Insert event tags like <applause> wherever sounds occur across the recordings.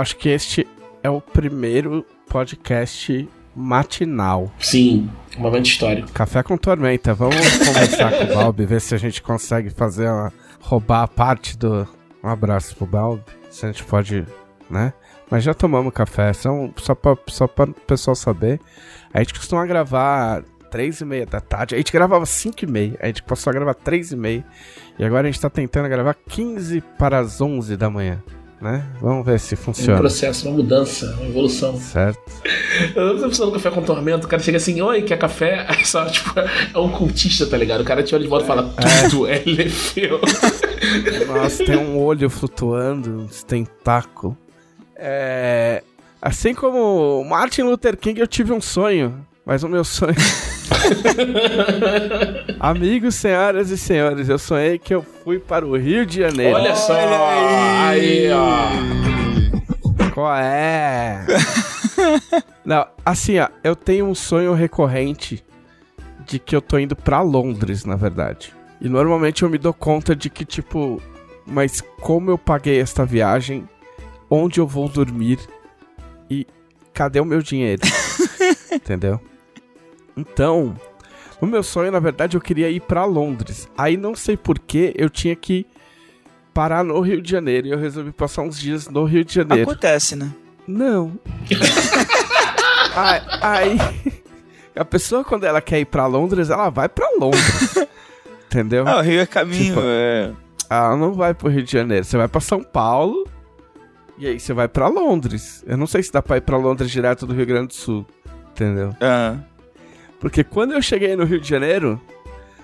acho que este é o primeiro podcast matinal. Sim, um momento histórico. Café com tormenta. Vamos <laughs> conversar com o Balbi, ver se a gente consegue fazer uma. roubar a parte do. Um abraço pro Balbi. Se a gente pode, né? Mas já tomamos café, são, só pra, só pra o pessoal saber. A gente costuma gravar três e meia da tarde. A gente gravava cinco e meia, a gente passou a gravar três e meia. E agora a gente tá tentando gravar 15 para as 11 da manhã né? Vamos ver se funciona. Um processo, uma mudança, uma evolução. Certo. <laughs> Eu tô precisando do café com tormento, o cara chega assim, oi, quer café? <laughs> Aí só, tipo, é um cultista, tá ligado? O cara te olha de volta e fala, tudo é, é lefeu. <laughs> Nossa, tem um olho flutuando, um tentáculo. É... Assim como Martin Luther King, eu tive um sonho, mas o meu sonho... <laughs> Amigos, senhoras e senhores, eu sonhei que eu fui para o Rio de Janeiro. Olha só! Aí, ó! Qual é? Não, assim, ó, eu tenho um sonho recorrente de que eu tô indo para Londres, na verdade. E normalmente eu me dou conta de que, tipo, mas como eu paguei esta viagem, onde eu vou dormir e cadê o meu dinheiro? <laughs> Entendeu? Então, o meu sonho, na verdade, eu queria ir para Londres. Aí não sei porquê, eu tinha que parar no Rio de Janeiro. E eu resolvi passar uns dias no Rio de Janeiro. Acontece, né? Não. <laughs> aí, aí, a pessoa, quando ela quer ir para Londres, ela vai para Londres. entendeu? Ah, o Rio é caminho, tipo, é. Ela não vai pro Rio de Janeiro. Você vai para São Paulo. E aí você vai para Londres. Eu não sei se dá pra ir pra Londres direto do Rio Grande do Sul. Entendeu? Aham. Uhum. Porque quando eu cheguei no Rio de Janeiro,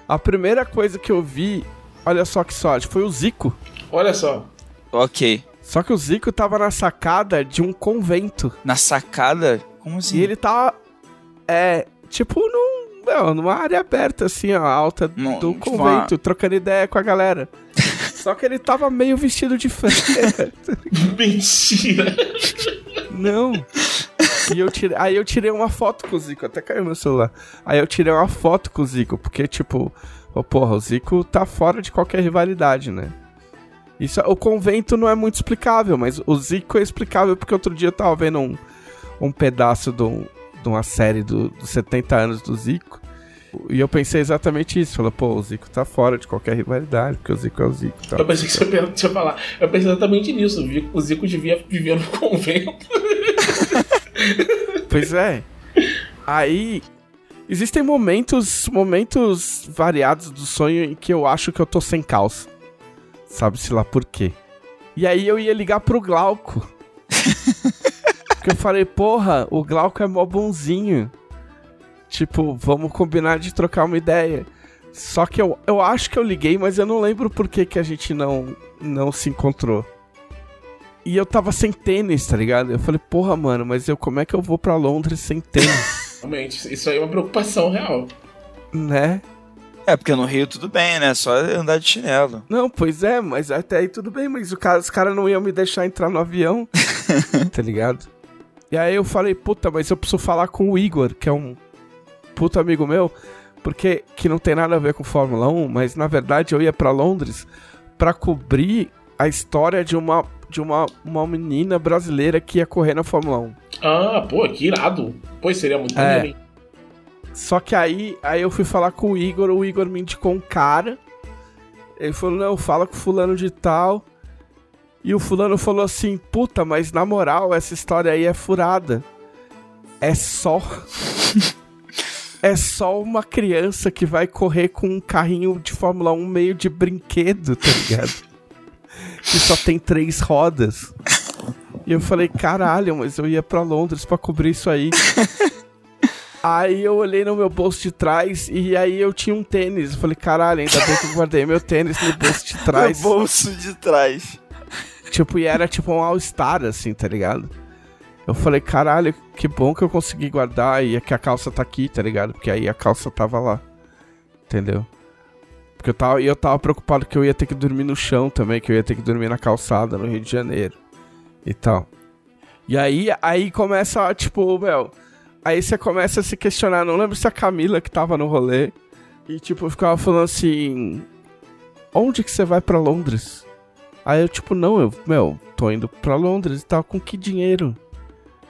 a primeira coisa que eu vi, olha só que sorte, foi o Zico. Olha só. Ok. Só que o Zico tava na sacada de um convento. Na sacada? Como assim? E ele tava. É. Tipo num, não, numa área aberta, assim, ó, alta Não, do tipo convento, uma... trocando ideia com a galera. <laughs> Só que ele tava meio vestido de freira. <laughs> Mentira! Não. E eu tirei, aí eu tirei uma foto com o Zico, até caiu meu celular. Aí eu tirei uma foto com o Zico, porque, tipo, oh, porra, o Zico tá fora de qualquer rivalidade, né? Isso, o convento não é muito explicável, mas o Zico é explicável porque outro dia eu tava vendo um, um pedaço do, de uma série do, dos 70 anos do Zico. E eu pensei exatamente isso. Falei, pô, o Zico tá fora de qualquer rivalidade, porque o Zico é o Zico. Tá? Eu pensei que você ia falar. Eu pensei exatamente nisso. O Zico devia viver no <laughs> convento. Pois é. Aí existem momentos, momentos variados do sonho em que eu acho que eu tô sem calça. Sabe-se lá por quê. E aí eu ia ligar pro Glauco. <laughs> Porque eu falei, porra, o Glauco é mó bonzinho. Tipo, vamos combinar de trocar uma ideia. Só que eu, eu acho que eu liguei, mas eu não lembro por que, que a gente não, não se encontrou. E eu tava sem tênis, tá ligado? Eu falei, porra, mano, mas eu como é que eu vou para Londres sem tênis? <laughs> Realmente, isso aí é uma preocupação real. Né? É, porque no Rio tudo bem, né? Só andar de chinelo. Não, pois é, mas até aí tudo bem, mas cara, os caras não iam me deixar entrar no avião, <laughs> tá ligado? E aí eu falei, puta, mas eu preciso falar com o Igor, que é um puta amigo meu, porque que não tem nada a ver com Fórmula 1, mas na verdade eu ia para Londres para cobrir a história de uma de uma, uma menina brasileira que ia correr na Fórmula 1. Ah, pô, que irado. Pois seria muito é. maneiro, Só que aí, aí eu fui falar com o Igor, o Igor me indicou um cara. Ele falou, não, fala com o fulano de tal. E o fulano falou assim, puta, mas na moral, essa história aí é furada. É só... <laughs> é só uma criança que vai correr com um carrinho de Fórmula 1 meio de brinquedo, tá ligado? Que só tem três rodas. E eu falei, caralho, mas eu ia para Londres para cobrir isso aí. <laughs> aí eu olhei no meu bolso de trás e aí eu tinha um tênis. Eu falei, caralho, ainda bem que eu guardei meu tênis no bolso de <laughs> trás. No bolso de trás. Tipo, e era tipo um All-Star, assim, tá ligado? Eu falei, caralho, que bom que eu consegui guardar e é que a calça tá aqui, tá ligado? Porque aí a calça tava lá. Entendeu? Porque eu tava, eu tava preocupado que eu ia ter que dormir no chão também, que eu ia ter que dormir na calçada no Rio de Janeiro e tal. E aí, aí começa, tipo, meu. Aí você começa a se questionar. Não lembro se a Camila que tava no rolê. E, tipo, ficava falando assim: Onde que você vai para Londres? Aí eu, tipo, não, eu, meu, tô indo pra Londres e tal, com que dinheiro?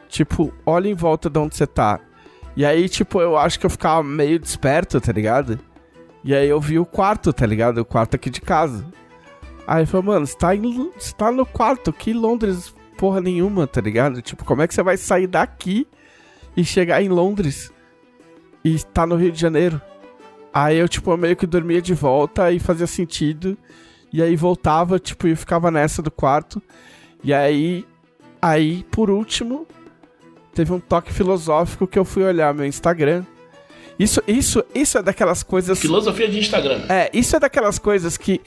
Tipo, olha em volta de onde você tá. E aí, tipo, eu acho que eu ficava meio desperto, tá ligado? E aí eu vi o quarto, tá ligado? O quarto aqui de casa. Aí ele falou, mano, você tá, em, você tá no quarto, que Londres porra nenhuma, tá ligado? Tipo, como é que você vai sair daqui e chegar em Londres e estar no Rio de Janeiro? Aí eu, tipo, meio que dormia de volta e fazia sentido. E aí voltava, tipo, e ficava nessa do quarto. E aí, aí, por último, teve um toque filosófico que eu fui olhar meu Instagram. Isso, isso, isso é daquelas coisas. Filosofia de Instagram. É, isso é daquelas coisas que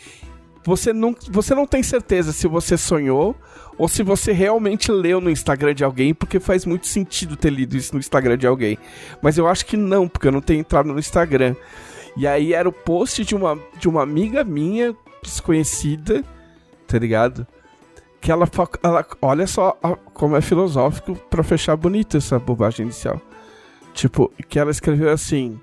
você não, você não tem certeza se você sonhou ou se você realmente leu no Instagram de alguém, porque faz muito sentido ter lido isso no Instagram de alguém. Mas eu acho que não, porque eu não tenho entrado no Instagram. E aí era o post de uma, de uma amiga minha, desconhecida, tá ligado? Que ela, ela olha só como é filosófico para fechar bonito essa bobagem inicial. Tipo, que ela escreveu assim: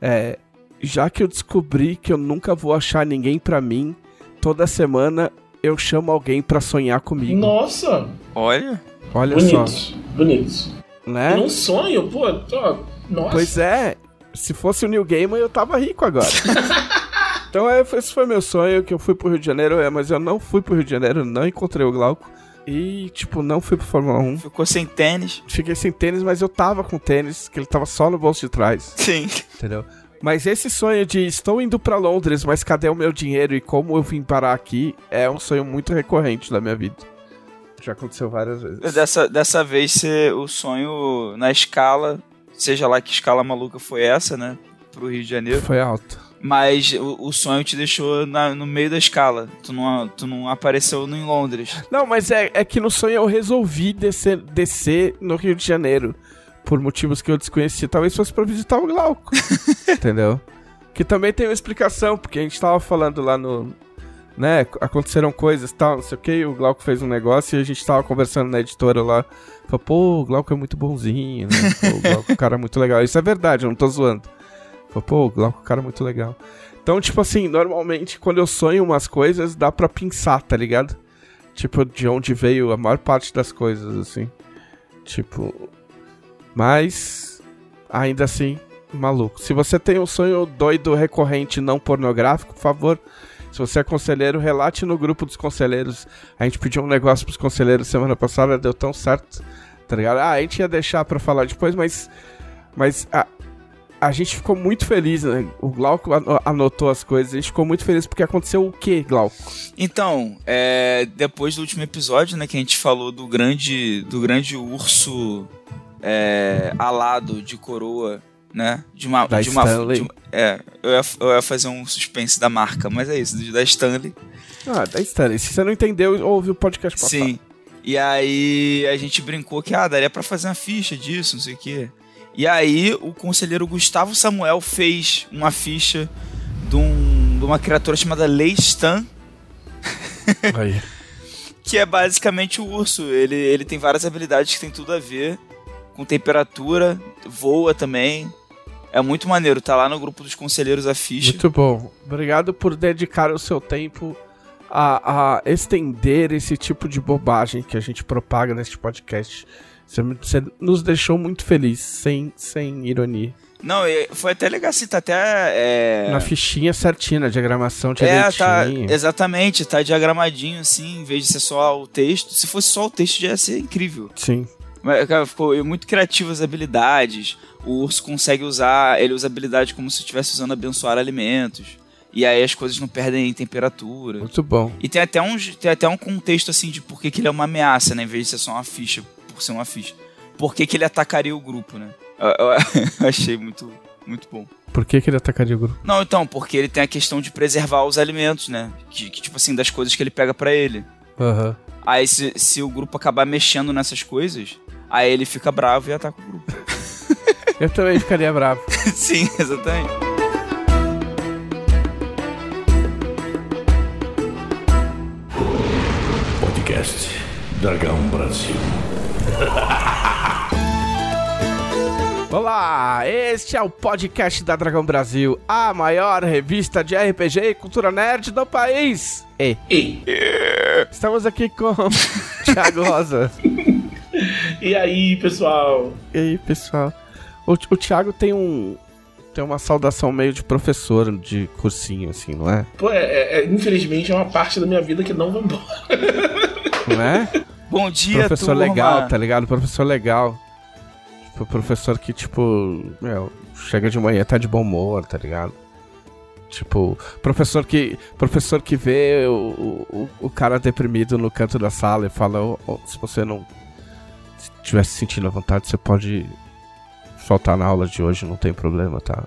é, já que eu descobri que eu nunca vou achar ninguém para mim, toda semana eu chamo alguém para sonhar comigo. Nossa! Olha. Olha bonito, só. Bonito. Né? Num sonho, pô, ó, nossa. Pois é, se fosse o New Gamer eu tava rico agora. <laughs> então é, esse foi meu sonho, que eu fui pro Rio de Janeiro, é, mas eu não fui pro Rio de Janeiro, não encontrei o Glauco. E, tipo, não fui pro Fórmula 1. Ficou sem tênis. Fiquei sem tênis, mas eu tava com tênis, que ele tava só no bolso de trás. <laughs> Sim. Entendeu? Mas esse sonho de estou indo para Londres, mas cadê o meu dinheiro e como eu vim parar aqui é um sonho muito recorrente da minha vida. Já aconteceu várias vezes. Dessa, dessa vez ser o sonho na escala, seja lá que escala maluca foi essa, né? Pro Rio de Janeiro. Foi alto. Mas o, o sonho te deixou na, no meio da escala. Tu não, tu não apareceu em Londres. Não, mas é, é que no sonho eu resolvi descer, descer no Rio de Janeiro por motivos que eu desconhecia, talvez fosse pra visitar o Glauco. <laughs> entendeu? Que também tem uma explicação, porque a gente tava falando lá no. Né, aconteceram coisas tal, não sei o que, o Glauco fez um negócio e a gente tava conversando na editora lá. Falou, pô, o Glauco é muito bonzinho, né? Pô, o Glauco é um cara muito legal. Isso é verdade, eu não tô zoando. Falou, pô, o Glauco é um cara muito legal. Então, tipo assim, normalmente quando eu sonho umas coisas, dá pra pensar, tá ligado? Tipo, de onde veio a maior parte das coisas, assim. Tipo, mas, ainda assim, maluco. Se você tem um sonho doido recorrente não pornográfico, por favor, se você é conselheiro, relate no grupo dos conselheiros. A gente pediu um negócio pros conselheiros semana passada, deu tão certo, tá ligado? Ah, a gente ia deixar pra falar depois, mas. Mas a, a gente ficou muito feliz, né? O Glauco anotou as coisas, a gente ficou muito feliz porque aconteceu o que, Glauco? Então, é, depois do último episódio, né, que a gente falou do grande, do grande urso é, alado de coroa, né? De uma. Da de uma, Stanley. de- é, eu ia, eu ia fazer um suspense da marca, mas é isso, da Stanley. Ah, da Stanley. Se você não entendeu, ouve o podcast passado. Sim. E aí a gente brincou que, ah, daria pra fazer uma ficha disso, não sei o quê. E aí o conselheiro Gustavo Samuel fez uma ficha de, um- de uma criatura chamada Lei Stan, Aí. <laughs> que é basicamente o urso. Ele, ele tem várias habilidades que tem tudo a ver com temperatura, voa também. É muito maneiro, tá lá no grupo dos conselheiros a ficha. Muito bom. Obrigado por dedicar o seu tempo a, a estender esse tipo de bobagem que a gente propaga neste podcast. Você, nos deixou muito feliz, sem, sem ironia. Não, foi até legal assim, tá até. É... Na fichinha certinha, na diagramação É, tá, direitinho. exatamente, tá diagramadinho assim, em vez de ser só o texto. Se fosse só o texto, já ia ser incrível. Sim. Mas, cara, ficou muito criativo as habilidades. O urso consegue usar, ele usa habilidade como se estivesse usando abençoar alimentos. E aí as coisas não perdem temperatura. Muito bom. E tem até, um, tem até um contexto assim de por que ele é uma ameaça, né? Em vez de ser só uma ficha, por ser uma ficha. Por que, que ele atacaria o grupo, né? Eu, eu- eu <laughs> achei muito, muito bom. Por que, que ele atacaria o grupo? Não, então, porque ele tem a questão de preservar os alimentos, né? Que, que, tipo assim, das coisas que ele pega pra ele. Aham. Aí se, se o grupo acabar mexendo nessas coisas, aí ele fica bravo e ataca o grupo. <laughs> Eu também ficaria bravo. <laughs> Sim, exatamente. Podcast Dragão Brasil. <laughs> Olá, este é o podcast da Dragão Brasil, a maior revista de RPG e cultura nerd do país. E Ei, estamos aqui com <laughs> Thiago Rosa. e aí, pessoal? E aí, pessoal? O, o Thiago tem um tem uma saudação meio de professor de cursinho, assim, não é? Pô, é, é- é- infelizmente é uma parte da minha vida que não vai embora. Não é? <laughs> Bom dia, professor turma. legal, tá ligado? Professor legal. Tipo, professor que, tipo, meu, chega de manhã, tá de bom humor, tá ligado? Tipo, professor que, professor que vê o, o, o cara deprimido no canto da sala e fala: "Ô, ô, se você não estiver se sentindo à vontade, você pode faltar na aula de hoje, não tem problema, tá?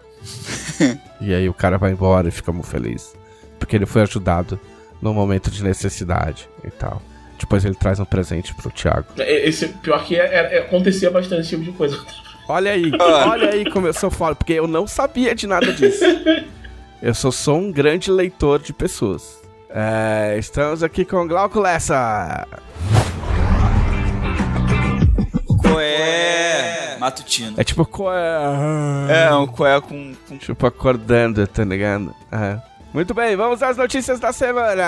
<laughs> e aí o cara vai embora e fica muito feliz. Porque ele foi ajudado no momento de necessidade e tal. Depois ele traz um presente pro Thiago. É- Esse, pior que é- é- é- acontecia bastante esse tipo de coisa. Olha aí, olha aí como eu sou foda, porque eu não sabia de nada disso. <laughs> Eu sou só um grande leitor de pessoas. É, estamos aqui com Glauco Lessa. Coé matutino. É tipo co- É, um coé com, com Tipo acordando, tá ligado? É. Muito bem, vamos às notícias da semana.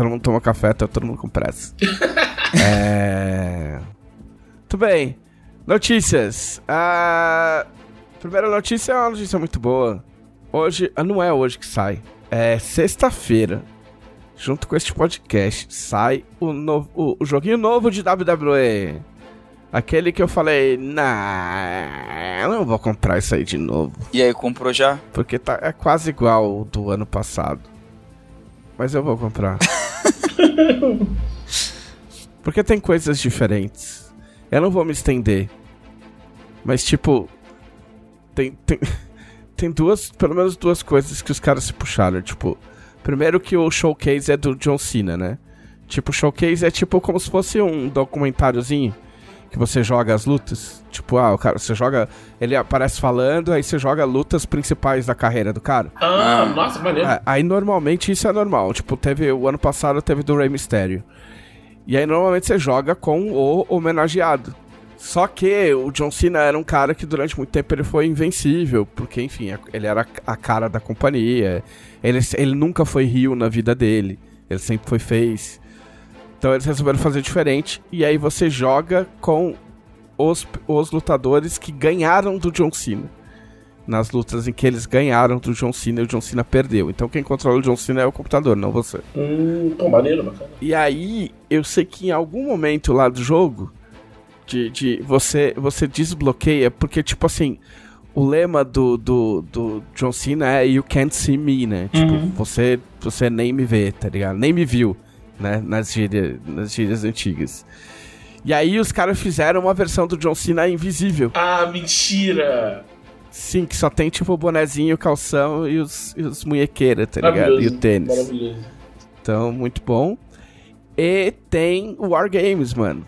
Todo mundo toma café, tá todo mundo com pressa. <laughs> é... Muito bem. Notícias. A primeira notícia é uma notícia muito boa. Hoje, ah, não é hoje que sai. É sexta-feira. Junto com este podcast, sai o, novo, o, o joguinho novo de WWE. Aquele que eu falei, nah, eu não vou comprar isso aí de novo. E aí, comprou já? Porque tá, é quase igual do ano passado. Mas eu vou comprar. <laughs> <laughs> Porque tem coisas diferentes. Eu não vou me estender. Mas, tipo. Tem, tem, <laughs> tem duas. Pelo menos duas coisas que os caras se puxaram. Tipo, primeiro que o showcase é do John Cena, né? Tipo, o showcase é tipo como se fosse um documentáriozinho que você joga as lutas. Tipo, ah, o cara, você joga. Ele aparece falando, aí você joga lutas principais da carreira do cara. Ah, nossa, que maneiro. É, aí normalmente isso é normal. Tipo, teve. O ano passado teve do Rey Mysterio. E aí normalmente você joga com o homenageado. Só que o John Cena era um cara que durante muito tempo ele foi invencível, porque enfim, ele era a cara da companhia. Ele, ele nunca foi Rio na vida dele. Ele sempre foi face. Então eles resolveram fazer diferente. E aí você joga com os, os lutadores que ganharam do John Cena. Nas lutas em que eles ganharam do John Cena e o John Cena perdeu. Então quem controla o John Cena é o computador, não você. Hum, pô, maneiro, bacana. E aí, eu sei que em algum momento lá do jogo, de, de você, você desbloqueia, porque, tipo assim, o lema do, do, do John Cena é You can't see me, né? Tipo, você, você nem me vê, tá ligado? Nem me viu, né? Nas gírias, nas gírias antigas. E aí os caras fizeram uma versão do John Cena invisível. Ah, mentira! Sim, que só tem tipo o bonezinho, o calção e os, e os munhequeiras, tá ligado? E o tênis. Maravilhoso. Então, muito bom. E tem o Wargames, mano.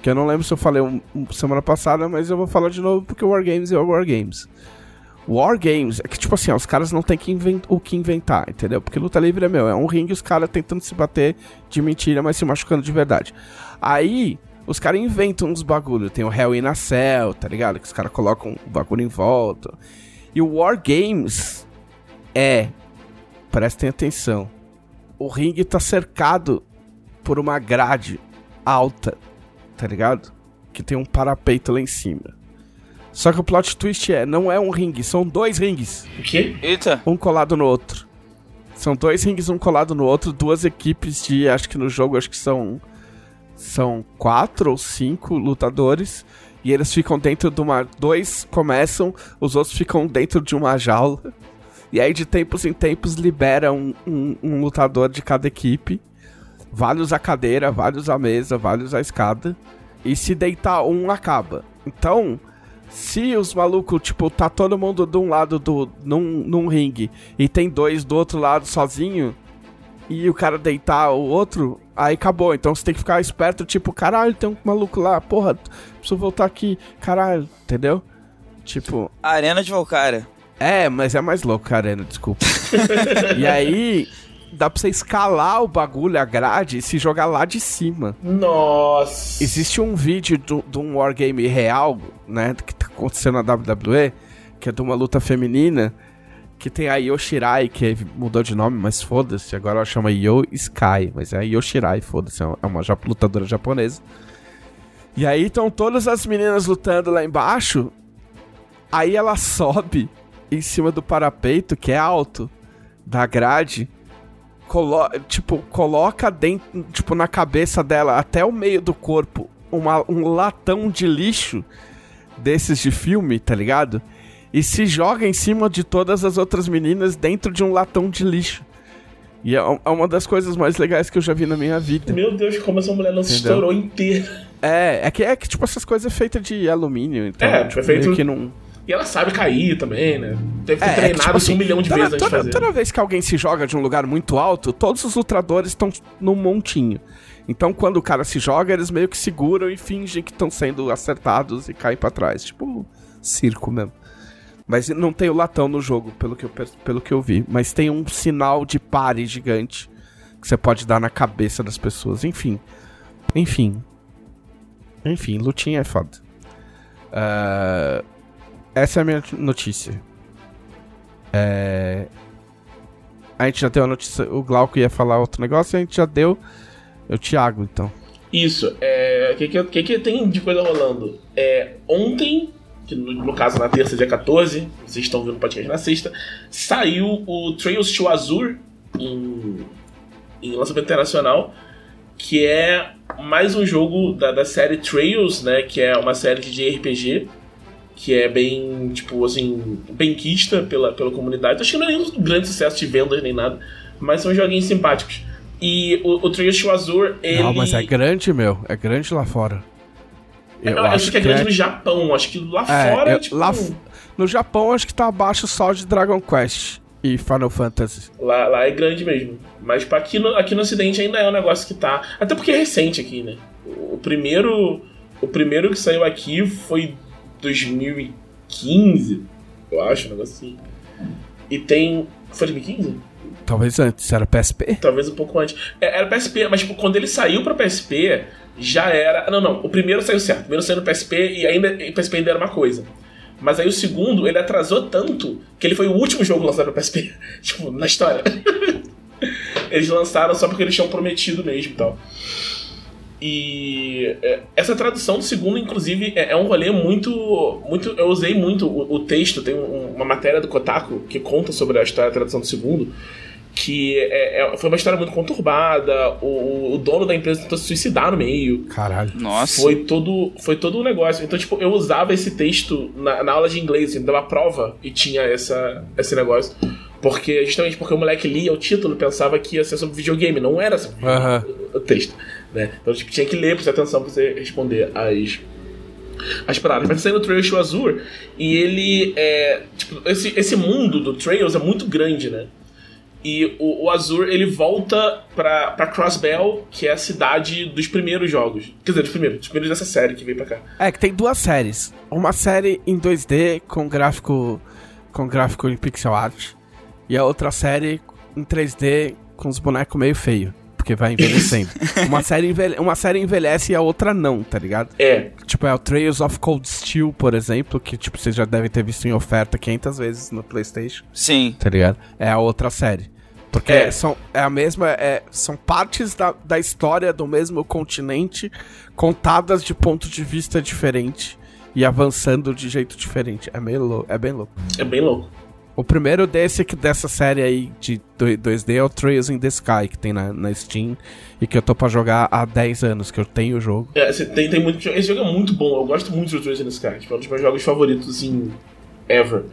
Que eu não lembro se eu falei um, um- semana passada, mas eu vou falar de novo porque o Wargames é o Wargames. Wargames é que, tipo assim, ó, os caras não tem que o que inventar, entendeu? Porque luta livre é meu, é um ringue os caras tentando se bater de mentira, mas se machucando de verdade. Aí, os caras inventam uns bagulho. Tem o Hell in a Cell, tá ligado? Que os caras colocam o bagulho em volta. E o Wargames é. Prestem atenção. O ringue tá cercado por uma grade alta, tá ligado? Que tem um parapeito lá em cima. Só que o plot twist é, não é um ringue, são dois rings, O quê? Eita. um colado no outro. São dois rings, um colado no outro, duas equipes de, acho que no jogo, acho que são são quatro ou cinco lutadores e eles ficam dentro de uma, dois começam, os outros ficam dentro de uma jaula. E aí de tempos em tempos libera um, um- um lutador de cada equipe. Vários a cadeira, vários a mesa, vários a escada. E se deitar um, acaba. Então, se os malucos, tipo, tá todo mundo de um lado do. num, num ringue e tem dois do outro lado sozinho, e o cara deitar o outro, aí acabou. Então você tem que ficar esperto, tipo, caralho, tem um maluco lá, porra, preciso voltar aqui, caralho, entendeu? Tipo, Arena de Valkyria. É, mas é mais louco, Arena, desculpa. <laughs> e aí, dá pra você escalar o bagulho, a grade, e se jogar lá de cima. Nossa. Existe um vídeo de um wargame real, né, que acontecendo na WWE, que é de uma luta feminina, que tem a Yoshirai, que mudou de nome, mas foda-se, agora ela chama Yo Sky, mas é a Yoshirai, foda-se, é uma é lutadora japonesa. E aí estão todas as meninas lutando lá embaixo, aí ela sobe em cima do parapeito, que é alto, da grade, colo tipo, coloca dentro, tipo, na cabeça dela, até o meio do corpo, uma, um latão de lixo desses de filme, tá ligado? E se joga em cima de todas as outras meninas dentro de um latão de lixo. E é, é uma das coisas mais legais que eu já vi na minha vida. Meu Deus, como essa mulher não se estourou inteira. É, é que, é que, tipo, essas coisas é feitas de alumínio, então, é, tipo, é feito... que não... E ela sabe cair também, né? Deve ter é, treinado é tipo assim, um milhão de toda, vezes toda, antes de fazer. Toda vez que alguém se joga de um lugar muito alto, todos os lutradores estão num montinho. Então, quando o cara se joga, eles meio que seguram e fingem que estão sendo acertados e caem para trás. Tipo, circo mesmo. Mas não tem o latão no jogo, pelo que eu, pelo que eu vi. Mas tem um sinal de pare gigante que você pode dar na cabeça das pessoas. Enfim. Enfim. Enfim, lutinha é foda. Uh, essa é a minha notícia. É... A gente já deu a notícia. O Glauco ia falar outro negócio e a gente já deu. É o Thiago, então. Isso. É... O que, que, que, que tem de coisa rolando? É... Ontem, que no, no, caso na terça, dia 14, vocês estão vendo o podcast na sexta, saiu o Trails to Azure em, em lançamento internacional, que é mais um jogo da, da série Trails, né? Que é uma série de RPG que é bem, tipo, assim, benquista pela, pela comunidade. Acho que não é nenhum grande sucesso de vendas nem nada, mas são joguinhos simpáticos. E o, o Trios Azur, ele... Não, mas é grande, meu. É grande lá fora. Eu, acho, acho, que é grande é... no Japão. Acho que lá é, fora, eu, tipo... Lá, no Japão, acho que tá abaixo só de Dragon Quest e Final Fantasy. Lá, lá é grande mesmo. Mas tipo, aqui, no, aqui no ocidente ainda é um negócio que tá... Até porque é recente aqui, né? O primeiro... O primeiro que saiu aqui foi 2015, eu acho, um negócio assim. E tem. Foi 2015? Talvez antes, era PSP? Talvez um pouco antes. É, era PSP, mas tipo, quando ele saiu pra PSP, já era. Não, não, o primeiro saiu certo. O primeiro saiu no PSP e ainda o PSP ainda era uma coisa. Mas aí o segundo, ele atrasou tanto que ele foi o último jogo lançado no PSP. <laughs> tipo, na história. <laughs> eles lançaram só porque eles tinham prometido mesmo e tal. E é, essa tradução do segundo, inclusive, é, é, um rolê muito. muito eu usei muito o, o texto, tem um, uma matéria do Kotaku que conta sobre a história da tradução do segundo. Que é, é, foi uma história muito conturbada. O, o, dono da empresa tentou se suicidar no meio. Caralho. Nossa. Foi todo, foi todo um negócio. Então, tipo, eu usava esse texto na, na aula de inglês, assim, dava prova e tinha essa, esse negócio. Porque, justamente porque o moleque lia o título pensava que ia ser sobre videogame, não era sobre o texto. Né? Então tipo, tinha que ler, prestar atenção pra você responder as, as paradas. Mas saindo o Trails to Azure, e ele é. Tipo, esse, esse mundo do Trails é muito grande, né? E o, o Azure ele volta pra, pra Crossbell, que é a cidade dos primeiros jogos. Quer dizer, dos primeiros, dos primeiros dessa série que veio pra cá. É, que tem duas séries. Uma série em 2D com gráfico. com gráfico em pixel art. E a outra série em 3D com os bonecos meio feio porque vai envelhecendo. <laughs> uma, série envelhe uma série envelhece e a outra não, tá ligado? É. Tipo, é o Trails of Cold Steel, por exemplo, que tipo, vocês já devem ter visto em oferta 500 vezes no PlayStation. Sim. Tá ligado? É a outra série. Porque é. são, é a mesma. É, são partes da, da história do mesmo continente contadas de ponto de vista diferente e avançando de jeito diferente. É meio louco. É bem louco. É bem louco. O primeiro desse dessa série aí de 2D é o Trails in the Sky, que tem na, na Steam e que eu tô pra jogar há 10 anos, que eu tenho o jogo. É, tem, tem muito. Esse jogo é muito bom, eu gosto muito do Trails in the Sky, tipo, é um dos meus jogos favoritos, assim, ever.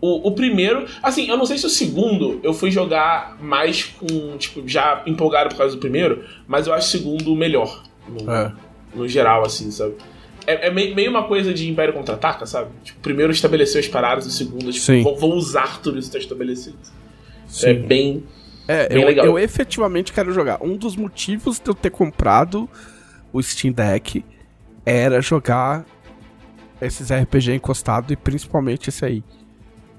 O, o, primeiro, assim, eu não sei se o segundo eu fui jogar mais com, tipo, já empolgado por causa do primeiro, mas eu acho o segundo melhor. No, é. no geral, assim, sabe? É, é, meio uma coisa de Império Contra-Ataca, sabe? Tipo, primeiro estabeleceu as paradas, o segundo, tipo, vou, vou, usar tudo isso que está estabelecido. Sim. É bem. É, bem eu, legal. eu efetivamente quero jogar. Um dos motivos de eu ter comprado o Steam Deck era jogar esses RPG encostado e principalmente esse aí.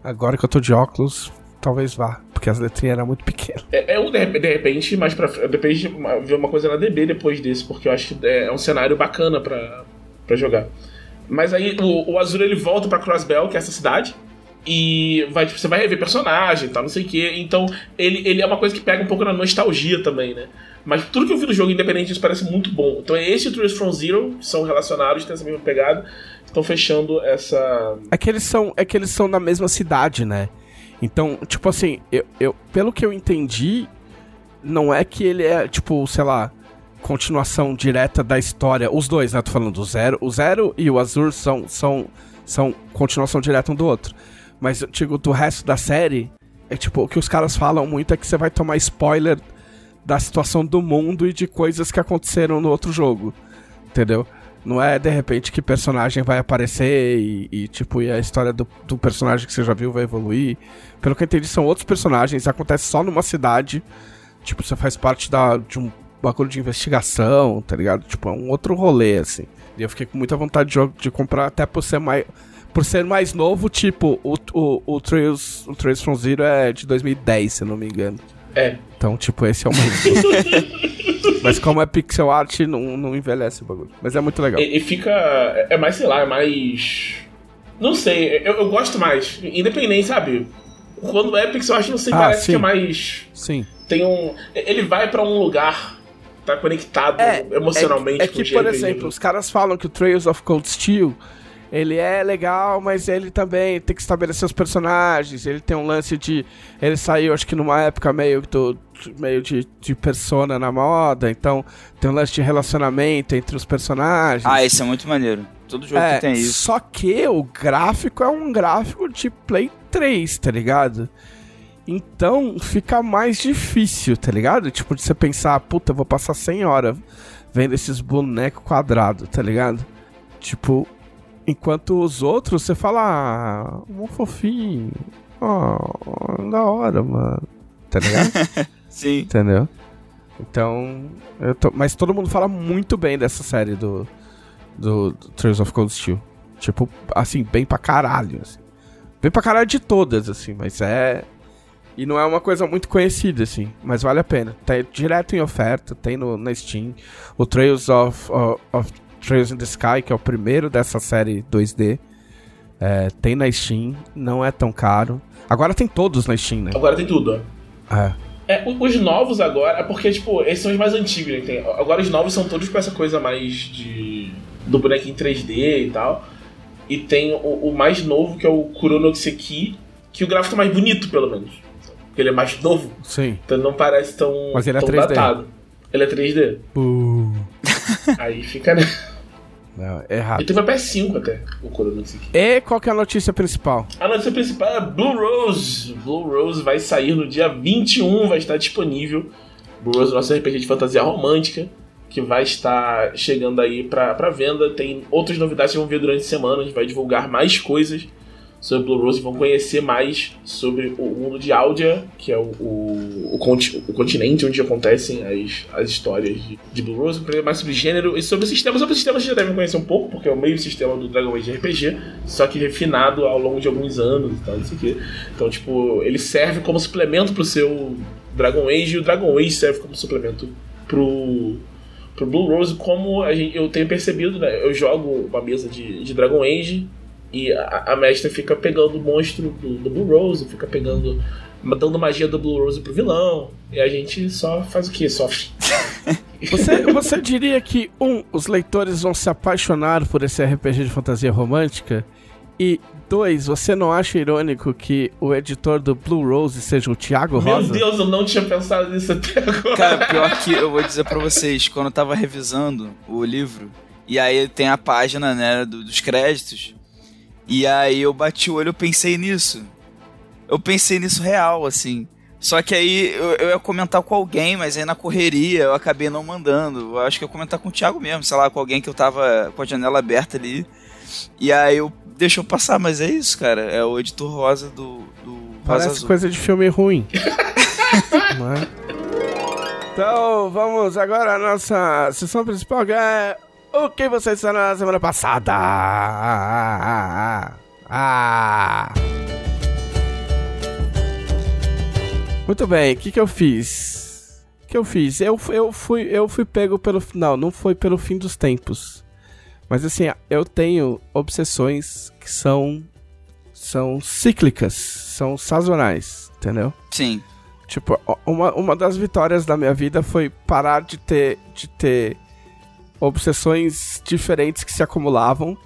Agora que eu tô de óculos, talvez vá, porque as letrinhas eram muito pequenas. É, é de, de repente, mais pra depende de ver uma coisa na DB depois desse, porque eu acho que é, é um cenário bacana pra, pra jogar. Mas aí o, o Azul ele volta pra Crossbell, que é essa cidade. E vai, tipo, você vai rever personagem e tal, não sei o que. Então, ele, ele é uma coisa que pega um pouco na nostalgia também, né? Mas tudo que eu vi do jogo, independente disso, parece muito bom. Então é esse e Trails from Zero, são relacionados, tem essa mesma pegada. Estão fechando essa. É que eles são, é que eles são na mesma cidade, né? Então, tipo assim, eu, eu, pelo que eu entendi, não é que ele é, tipo, sei lá, continuação direta da história. Os dois, né? Tô falando do Zero. O Zero e o Azur são, são, são continuação direta um do outro. Mas digo, do resto da série, é tipo, o que os caras falam muito é que você vai tomar spoiler da situação do mundo e de coisas que aconteceram no outro jogo. Entendeu? Não é de repente que personagem vai aparecer e, e tipo, e a história do, do, personagem que você já viu vai evoluir. Pelo que eu entendi, são outros personagens, acontece só numa cidade. Tipo, você faz parte da, de um bagulho de investigação, tá ligado? Tipo, é um outro rolê, assim. E eu fiquei com muita vontade de, de comprar, até por ser mais. Por ser mais novo, tipo, o, o, o, Trails, o Trails from Zero é de 2010, se eu não me engano. É. Então, tipo, esse é o mais <laughs> Mas como é pixel art, não, não envelhece o bagulho. Mas é muito legal. E, e fica. É mais, sei lá, é mais. Não sei, eu, eu gosto mais. Independente, sabe? Quando é pixel art, não sei, ah, parece sim. que é mais. Sim. Tem um. Ele vai para um lugar. Tá conectado é, emocionalmente é, é que, por exemplo, os caras falam que o Trails of Cold Steel ele é legal, mas ele também tem que estabelecer os personagens. Ele tem um lance de. Ele saiu, acho que numa época meio, do, meio de, de persona na moda, então tem um lance de relacionamento entre os personagens. Ah, isso é muito maneiro. Todo jogo é, que tem isso. Só que o gráfico é um gráfico de Play 3, tá ligado? Então fica mais difícil, tá ligado? Tipo, de você pensar, puta, vou passar 100 horas vendo esses bonecos quadrados, tá ligado? Tipo, Enquanto os outros, você fala, ah, um fofinho. Oh, da hora, mano. Tá ligado? <laughs> Sim. Entendeu? Então, tô... mas todo mundo fala muito bem dessa série do, do, do Trails of Cold Steel. Tipo, assim, bem pra caralho, assim. Bem pra caralho de todas, assim, mas é... E não é uma coisa muito conhecida, assim, mas vale a pena. Tá direto em oferta, tem no, na Steam. O Trails of, of, of Trails in the Sky, que é o primeiro dessa série 2D. É, tem na Steam, não é tão caro. Agora tem todos na Steam, né? Agora tem tudo. É. É, os novos agora, é porque, tipo, esses são os mais antigos, né? Tem, agora os novos são todos com essa coisa mais de. do em 3D e tal. E tem o, o mais novo, que é o Kuronoxeki, que o gráfico é mais bonito, pelo menos. Porque ele é mais novo. Sim. Então não parece tão, Mas ele é tão 3D. datado. Ele é 3D. Uh. <laughs> Aí fica, né? Não, é errado. Ele teve a PS5 até, o Coronavirus aqui. E qual que é a notícia principal? A notícia principal é Blue Rose. Blue Rose vai sair no dia 21, vai estar disponível. Blue Rose, nosso RPG de fantasia romântica, que vai estar chegando aí pra, pra venda. Tem outras novidades que vão ver durante a semana, a gente vai divulgar mais coisas sobre Blue Rose vão conhecer mais sobre o mundo de Aldia, que é o, o, o, conti o continente onde acontecem as, as histórias de, de Blue Rose, mais sobre gênero e sobre o sistema. Sobre o sistema vocês já devem conhecer um pouco, porque é o meio sistema do Dragon Age RPG, só que refinado ao longo de alguns anos e tal, isso aqui. Então, tipo, ele serve como suplemento pro seu Dragon Age e o Dragon Age serve como suplemento pro pro Blue Rose, como gente, eu tenho percebido, né? Eu jogo uma mesa de, de Dragon Age e a, a mestra fica pegando o monstro do, do, Blue Rose, fica pegando. dando magia do Blue Rose pro vilão. E a gente só faz o quê? Sofre. <laughs> Você, você diria que, um, os leitores vão se apaixonar por esse RPG de fantasia romântica? E dois, você não acha irônico que o editor do Blue Rose seja o Thiago Rosa? Meu Deus, eu não tinha pensado nisso até agora. Cara, pior que eu vou dizer pra vocês, quando eu tava revisando o livro, e aí tem a página, né, dos créditos, e aí eu bati o olho e pensei nisso. Eu pensei nisso real, assim. Só que aí eu, eu, ia comentar com alguém, mas aí na correria eu acabei não mandando. Eu acho que eu ia comentar com o Thiago mesmo, sei lá, com alguém que eu tava com a janela aberta ali. E aí eu deixou passar, mas é isso, cara. É o editor rosa do. do Parece rosa coisa de filme ruim. <laughs> é? Então vamos agora à nossa sessão principal, que é o que você disse na semana passada? Ah, ah, ah, Muito bem, o que, que eu fiz? O que eu fiz? Eu, eu, fui, eu fui pego pelo. Não, não foi pelo fim dos tempos. Mas assim, eu tenho obsessões que são. São cíclicas, são sazonais, entendeu? Sim. Tipo, uma, uma das vitórias da minha vida foi parar de ter, de ter obsessões diferentes que se acumulavam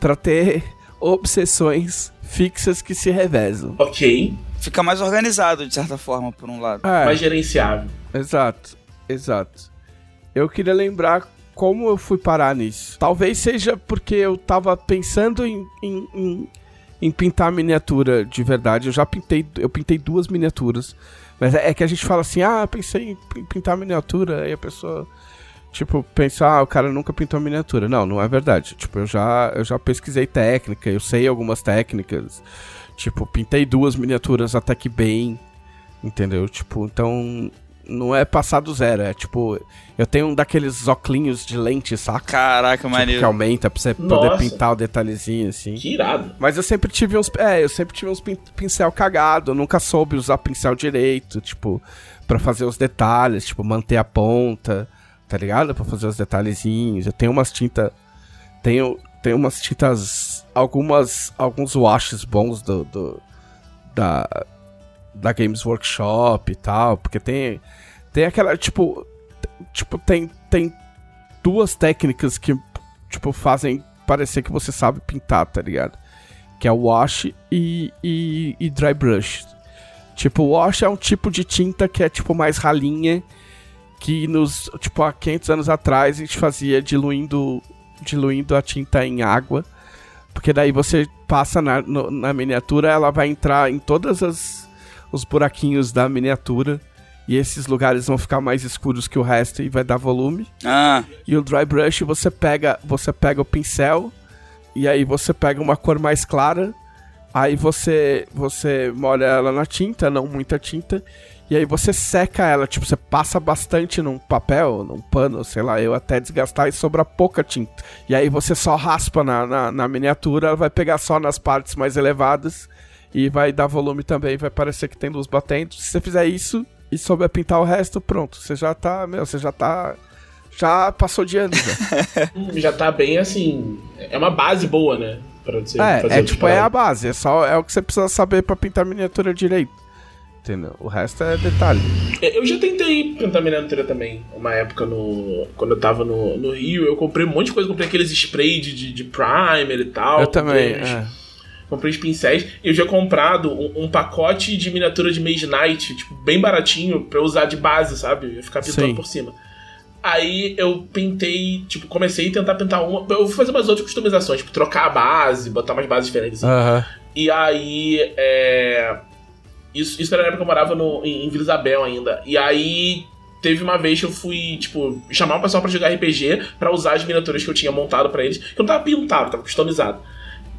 para ter obsessões fixas que se revezam. Ok. Fica mais organizado, de certa forma, por um lado. É, Mais gerenciável. exato, exato. Eu queria lembrar como eu fui parar nisso. Talvez seja porque eu tava pensando em, em, em, em pintar miniatura de verdade. Eu já pintei, eu pintei duas miniaturas. Mas é é que a gente fala assim, ah, pensei em pintar miniatura, aí a pessoa, tipo, pensa, ah, o cara nunca pintou miniatura. Não, não é verdade. Tipo, eu já, eu já pesquisei técnica, eu sei algumas técnicas. Tipo, pintei duas miniaturas até que bem, entendeu? Tipo, então, não é passar do zero, é tipo, eu tenho um daqueles óculos de lente, saca? Caraca, Tipo, maneiro. que aumenta pra você poder Nossa. pintar o detalhezinho, assim. Que irado. Mas eu sempre tive uns. É, eu sempre tive uns pin- pincel cagado. Eu nunca soube usar pincel direito, tipo, pra fazer os detalhes, tipo, manter a ponta, tá ligado? Pra fazer os detalhezinhos. Eu tenho umas tintas. Tenho, tenho umas tintas. Algumas. Alguns washes bons do. do- da. Da Games Workshop e tal. Porque tem. Tem aquela. Tipo. Tipo, tem. Tem duas técnicas que, tipo, fazem parecer que você sabe pintar, tá ligado? Que é o wash e, e, e dry brush. Tipo, wash é um tipo de tinta que é, tipo, mais ralinha. Que nos, tipo, há 500 anos atrás a gente fazia diluindo, diluindo a tinta em água. Porque daí você passa na, no- na miniatura, ela vai entrar em todas as os buraquinhos da miniatura. E esses lugares vão ficar mais escuros que o resto e vai dar volume. Ah, E o dry brush você pega, você pega o pincel e aí você pega uma cor mais clara, aí você você molha ela na tinta, não muita tinta, e aí você seca ela, tipo, você passa bastante num papel, num pano, sei lá, eu até desgastar e sobra pouca tinta. E aí você só raspa na, na, na miniatura, ela vai pegar só nas partes mais elevadas e vai dar volume também, vai parecer que tem luz batendo. Se você fizer isso e souber pintar o resto, pronto, você já tá, meu, você já tá já passou de ano, já. <laughs> Já tá bem assim. É uma base boa, né? Pra você É, fazer é tipo, é a base, é só é o que você precisa saber pra pintar miniatura direito. Entendeu? O resto é detalhe. Eu já tentei pintar miniatura também. Uma época no. Quando eu tava no, no Rio, eu comprei um monte de coisa, comprei aqueles spray de, de, de primer e tal. eu também, uns- é. Comprei os pincéis. Eu já comprado um, um pacote de miniatura de Mage Knight, tipo, bem baratinho, pra eu usar de base, sabe? Eu ia ficar pintando Sim. por cima. Aí eu pintei, tipo, comecei a tentar pintar uma. Eu fui fazer umas outras customizações, tipo, trocar a base, botar umas bases diferentes. assim. Aham. E aí, é... Isso, isso era na época que eu morava no, em, em Vila Isabel ainda. E aí, teve uma vez que eu fui, tipo, chamar o pessoal pra jogar RPG pra usar as miniaturas que eu tinha montado pra eles. Que eu não tava pintado, tava customizado.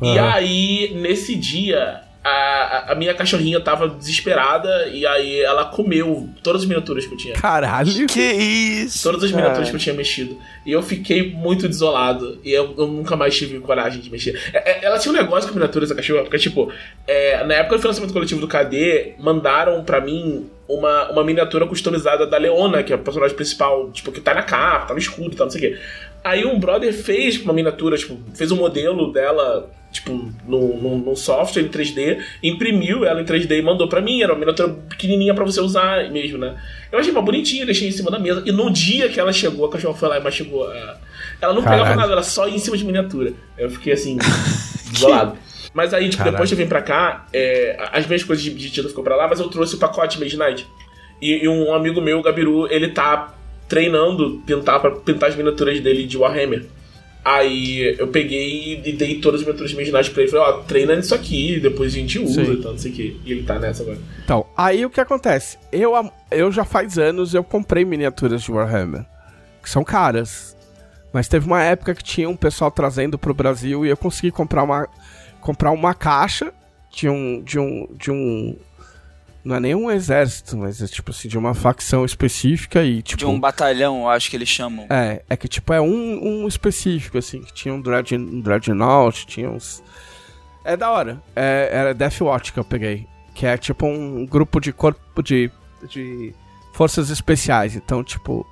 E Aham. aí, nesse dia, a, a- minha cachorrinha tava desesperada e aí ela comeu todas as miniaturas que eu tinha. Caralho. que isso? Todas as Cara. miniaturas que eu tinha mexido. E eu fiquei muito desolado. E eu, eu nunca mais tive coragem de mexer. É, é, ela tinha um negócio com miniaturas, essa cachorra, porque, tipo, é, na época do financiamento coletivo do KD, mandaram pra mim uma, uma miniatura customizada da Leona, que é a personagem principal, tipo, que tá na capa, tá no escudo e tal, não sei o quê. Aí um brother fez uma miniatura, tipo, fez um modelo dela, tipo, num, num, software em 3D, imprimiu ela em 3D e mandou pra mim. Era uma miniatura pequenininha pra você usar mesmo, né? Eu achei uma bonitinha, deixei em cima da mesa. E no dia que ela chegou, a cachorra foi lá e a- Ela não pegava Caralho. nada, ela só ia em cima de miniatura. Eu fiquei assim, <laughs> desolado. Mas aí, tipo, Caralho. depois que eu vim pra cá, é, as minhas coisas de, de tinta ficou pra lá, mas eu trouxe o pacote Mage Knight. E, e um amigo meu, o Gabiru, ele tá treinando pintar pra pintar as miniaturas dele de Warhammer. Aí eu peguei e dei todas as miniaturas de Mage Knight pra ele. Falei, ó, treina nisso aqui, depois a gente usa Sim. e tal, não sei o que. E ele tá nessa agora. Então, aí o que acontece? Eu, eu já faz anos eu comprei miniaturas de Warhammer, que são caras. Mas teve uma época que tinha um pessoal trazendo pro Brasil e eu consegui comprar uma comprar uma caixa de um de um de um não é nem um exército, mas é tipo assim de uma facção específica e tipo De um batalhão, eu acho que eles chamam. é, é que tipo é um, um específico, assim, que tinha um, Dread, um Dreadnought, tinha uns. É da hora. É, era Death Watch que eu peguei. Que é tipo um grupo de corpo de de forças especiais. Então, tipo,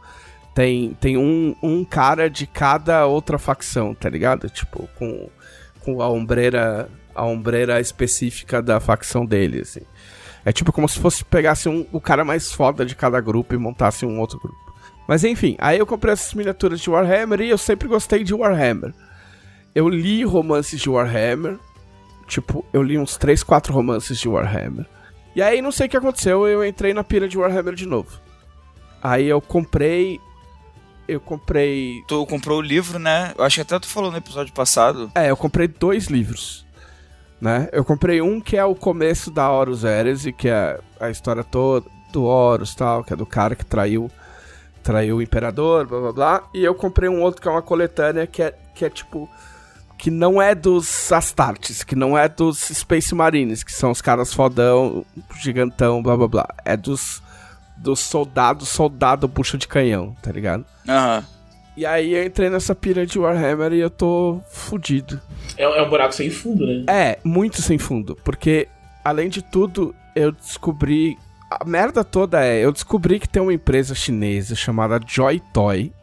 tem, tem um, um cara de cada outra facção, tá ligado? Tipo, com, com a ombreira a ombreira específica da facção dele, assim. É tipo como se fosse pegasse um, o cara mais foda de cada grupo e montasse um outro grupo. Mas enfim, aí eu comprei essas miniaturas de Warhammer e eu sempre gostei de Warhammer. Eu li romances de Warhammer. Tipo, eu li uns 3, 4 romances de Warhammer. E aí não sei o que aconteceu, eu entrei na pira de Warhammer de novo. Aí eu comprei. Eu comprei. Tu comprou o livro, né? Eu acho que até tu falou no episódio passado. É, eu comprei dois livros. Né? Eu comprei um que é o começo da Horus Heresy, que é a história toda do Horus tal, que é do cara que traiu traiu o imperador, blá blá blá. E eu comprei um outro que é uma coletânea que é, que é tipo. Que não é dos Astartes, que não é dos Space Marines, que são os caras fodão, gigantão, blá blá blá. É dos, dos soldados, soldado bucha de canhão, tá ligado? Aham. E aí eu entrei nessa pira de Warhammer e eu tô fudido. É, é um buraco sem fundo, né? É, muito sem fundo. Porque, além de tudo, eu descobri a merda toda é, eu descobri que tem uma empresa chinesa chamada Joy Toy,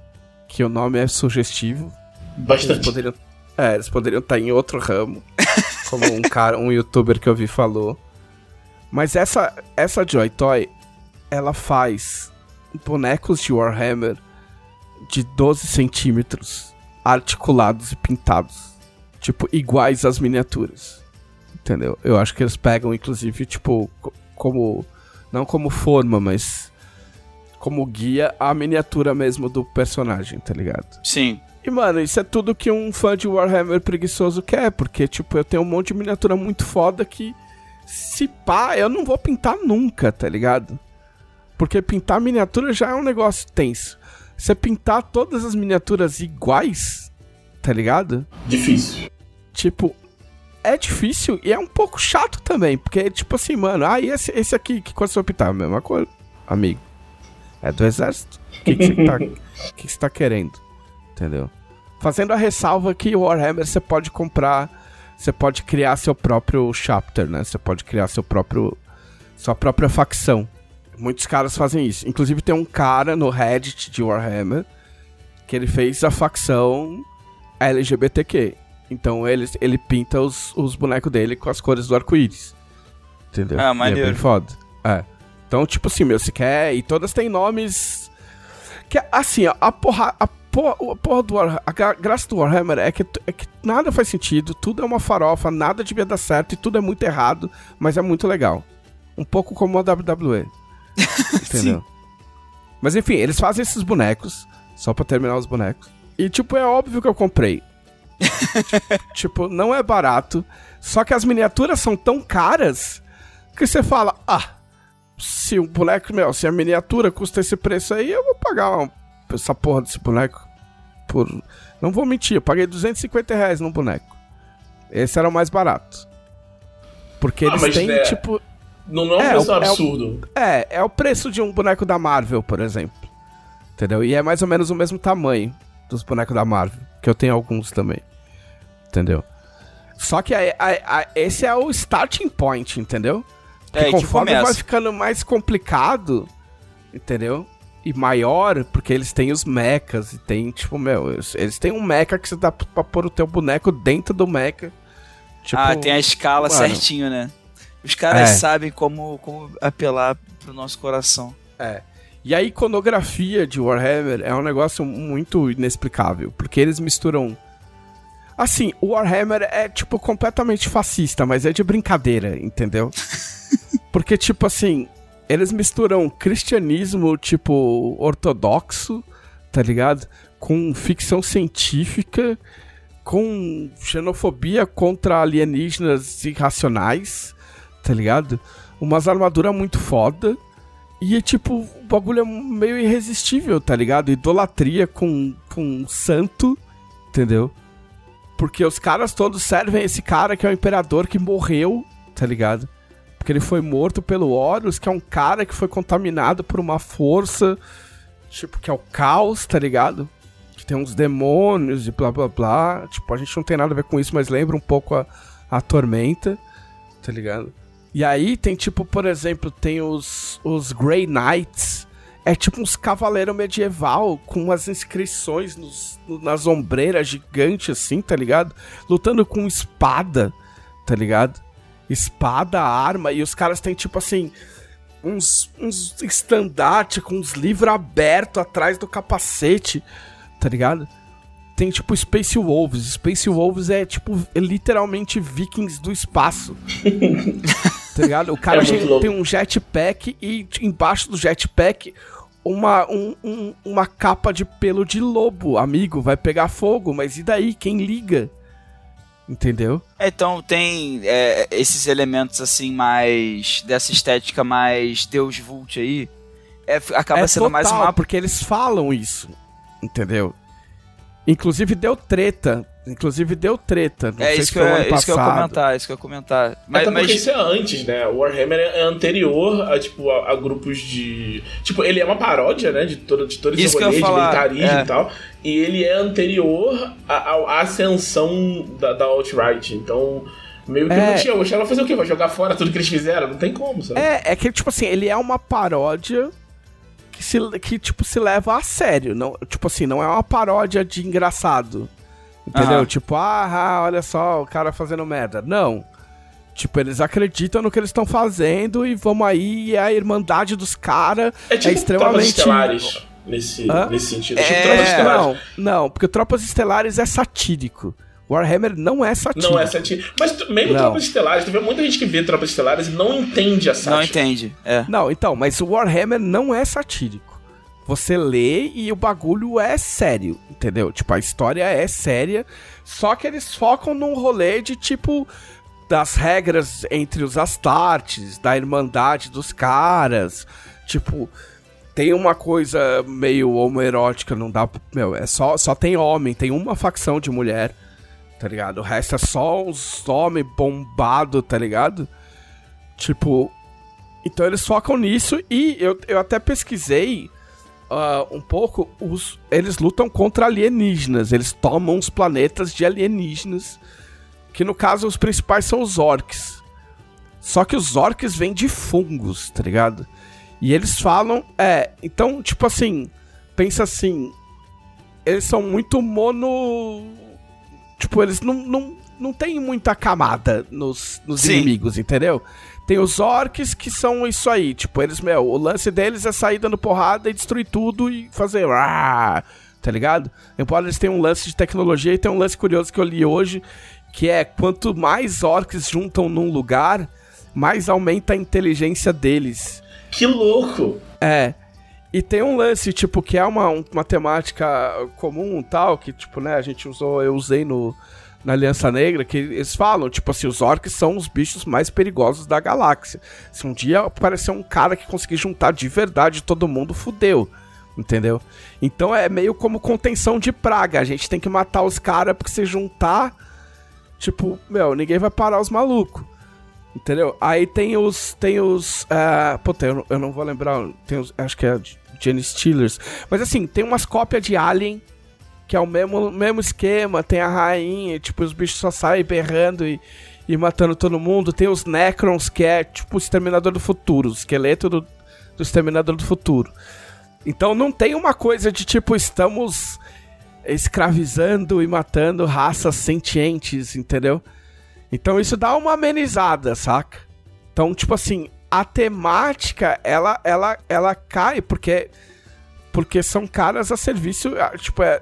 que o nome é sugestivo. Bastante. Eles poderiam, é, eles poderiam estar em outro ramo, <laughs> como um cara, um youtuber que eu vi falou. Mas essa essa Joy Toy, ela faz bonecos de Warhammer de 12 centímetros, articulados e pintados, tipo iguais às miniaturas. Entendeu? Eu acho que eles pegam, inclusive, tipo, como não como forma, mas como guia a miniatura mesmo do personagem, tá ligado? Sim. E, mano, isso é tudo que um fã de Warhammer preguiçoso quer, porque, tipo, eu tenho um monte de miniatura muito foda que, se pá, eu não vou pintar nunca, tá ligado? Porque pintar miniatura já é um negócio tenso. Você pintar todas as miniaturas iguais, tá ligado? Difícil. Tipo, é difícil e é um pouco chato também, porque tipo assim, mano, ah, e esse, esse aqui, que coisa você vai pintar? A mesma coisa, amigo. É do exército. O que, que, você tá, <laughs> que você tá querendo? Entendeu? Fazendo a ressalva que o Warhammer você pode comprar, você pode criar seu próprio chapter, né? Você pode criar seu próprio, sua própria facção. Muitos caras fazem isso. Inclusive tem um cara no Reddit de Warhammer que ele fez a facção LGBTQ. Então ele, ele pinta os, os bonecos dele com as cores do arco-íris. Entendeu? Ah, maneiro. E é bem foda. É. Então, tipo assim, meu, se quer. E todas têm nomes. Que assim, a porra. A porra, a porra do Warhammer. A graça do Warhammer é que, é que nada faz sentido, tudo é uma farofa, nada devia dar certo e tudo é muito errado, mas é muito legal. Um pouco como a WWE. <laughs> entendeu? Sim. Mas enfim, eles fazem esses bonecos, só pra terminar os bonecos. E tipo, é óbvio que eu comprei. <laughs> tipo, não é barato. Só que as miniaturas são tão caras que você fala: ah, se o boneco, meu, se a miniatura custa esse preço aí, eu vou pagar uma, essa porra desse boneco. Por. Não vou mentir, eu paguei 250 reais num boneco. Esse era o mais barato. Porque Ah, eles têm, é- tipo. Não, não é um É, preço o- é o- absurdo. É, é o preço de um boneco da Marvel, por exemplo. Entendeu? E é mais ou menos o mesmo tamanho dos bonecos da Marvel. Que eu tenho alguns também. Entendeu? Só que a- a- a- esse é o starting point, entendeu? É, Que que conforme vai ficando mais complicado, entendeu? E maior, porque eles têm os mechas e tem, tipo, meu, eles, eles têm um mecha que você dá pra pôr o teu boneco dentro do mecha. Tipo, ah, tem a escala mano. certinho, né? Os caras É. sabem como, como apelar pro nosso coração. É. E a iconografia de Warhammer é um negócio muito inexplicável, porque eles misturam. Assim, o Warhammer é, tipo, completamente fascista, mas é de brincadeira, entendeu? <laughs> Porque, tipo assim, eles misturam cristianismo, tipo, ortodoxo, tá ligado? Com ficção científica, com xenofobia contra alienígenas irracionais, tá ligado? Umas armaduras muito foda. E é tipo, o bagulho é meio irresistível, tá ligado? Idolatria com, com um santo, entendeu? Porque os caras todos servem esse cara que é o imperador que morreu, tá ligado? Porque ele foi morto pelo Horus, que é um cara que foi contaminado por uma força, tipo, que é o caos, tá ligado? Que tem uns demônios e blá blá blá. Tipo, a gente não tem nada a ver com isso, mas lembra um pouco a, a tormenta, tá ligado? E aí tem tipo, por exemplo, tem os, os Grey Knights. É tipo uns cavaleiro medieval com umas inscrições nos, nas ombreiras gigantes, assim, tá ligado? Lutando com espada, tá ligado? Espada, arma, e os caras têm tipo assim. Uns, uns estandarte com uns livros abertos atrás do capacete, tá ligado? tem tipo Space Wolves. Space Wolves é tipo é literalmente vikings do espaço. <laughs> tá ligado? O cara é tem um jetpack e embaixo do jetpack uma, um, um, uma capa de pelo de lobo. Amigo, vai pegar fogo, mas e daí? Quem liga? Entendeu? Então tem é, esses elementos assim mais. dessa estética mais Deus Vult aí. É, acaba é sendo total, mais uma. Porque eles falam isso. Entendeu? Inclusive deu treta. Inclusive deu treta. Não é isso que, eu, isso que eu ia comentar, isso que eu ia comentar. Mas, porque mas... isso é antes, né? O Warhammer é anterior a, tipo, a, a, grupos de. Tipo, ele é uma paródia, né? De, todo, de todo esse rolê de militarismo é. e tal. E ele é anterior à ascensão da, da alt-right. Então. Meio que é... não tinha. O vai fazer o quê? Vai jogar fora tudo que eles fizeram? Não tem como, sabe? É, é que, tipo assim, ele é uma paródia que, se, que tipo, se leva a sério. Não, tipo assim, não é uma paródia de engraçado. Entendeu? Uhum. Tipo, ah, olha só, o cara fazendo merda. Não. Tipo, eles acreditam no que eles estão fazendo e vamos aí, e a irmandade dos caras é, tipo é extremamente. Estelares, nesse, nesse sentido. É, tipo, Tropas Estelares. Não, não, porque Tropas Estelares é satírico. Warhammer não é satírico. Não é satírico. Mas mesmo não. Tropas Estelares, tem muita gente que vê Tropas Estelares e não entende a sátira. Não entende, é. Não, então, mas o Warhammer não é satírico. Você lê e o bagulho é sério, entendeu? Tipo, a história é séria, só que eles focam num rolê de tipo das regras entre os Astartes, da irmandade dos caras, tipo, tem uma coisa meio homoerótica, não dá, meu, é só só tem homem, tem uma facção de mulher tá ligado? O resto é só uns homens bombados, tá ligado? Tipo. Então eles focam nisso e eu, eu até pesquisei uh, um pouco. Os, eles lutam contra alienígenas. Eles tomam os planetas de alienígenas. Que no caso os principais são os orcs. Só que os orcs vêm de fungos, tá ligado? E eles falam. É, então, tipo assim. Pensa assim. Eles são muito mono Tipo, eles não, não, não tem muita camada nos, nos inimigos, entendeu? Tem os orcs que são isso aí. Tipo, eles, meu, o lance deles é sair dando porrada e destruir tudo e fazer. Tá ligado? Embora eles tenham um lance de tecnologia e tem um lance curioso que eu li hoje, que é quanto mais orcs juntam num lugar, mais aumenta a inteligência deles. Que louco! É. E tem um lance, tipo, que é uma, uma temática comum tal, que, tipo, né, a gente usou, eu usei no, na Aliança Negra, que eles falam, tipo assim, os orcs são os bichos mais perigosos da galáxia. Se um dia aparecer um cara que conseguir juntar de verdade todo mundo, fudeu. Entendeu? Então é meio como contenção de praga. A gente tem que matar os caras, porque se juntar, tipo, meu, ninguém vai parar os malucos. Entendeu? Aí tem os. Tem os. Uh, puta, eu, eu não vou lembrar. Tem os, acho que é Jenny Steelers. Mas assim, tem umas cópias de Alien, que é o mesmo, mesmo esquema. Tem a rainha, tipo, os bichos só saem berrando e, e matando todo mundo. Tem os Necrons, que é tipo o Exterminador do Futuro, o esqueleto do, do Exterminador do Futuro. Então não tem uma coisa de tipo, estamos escravizando e matando raças sentientes, entendeu? Então isso dá uma amenizada, saca? Então, tipo assim, a temática, ela, ela, ela cai, porque, porque são caras a serviço, tipo, é,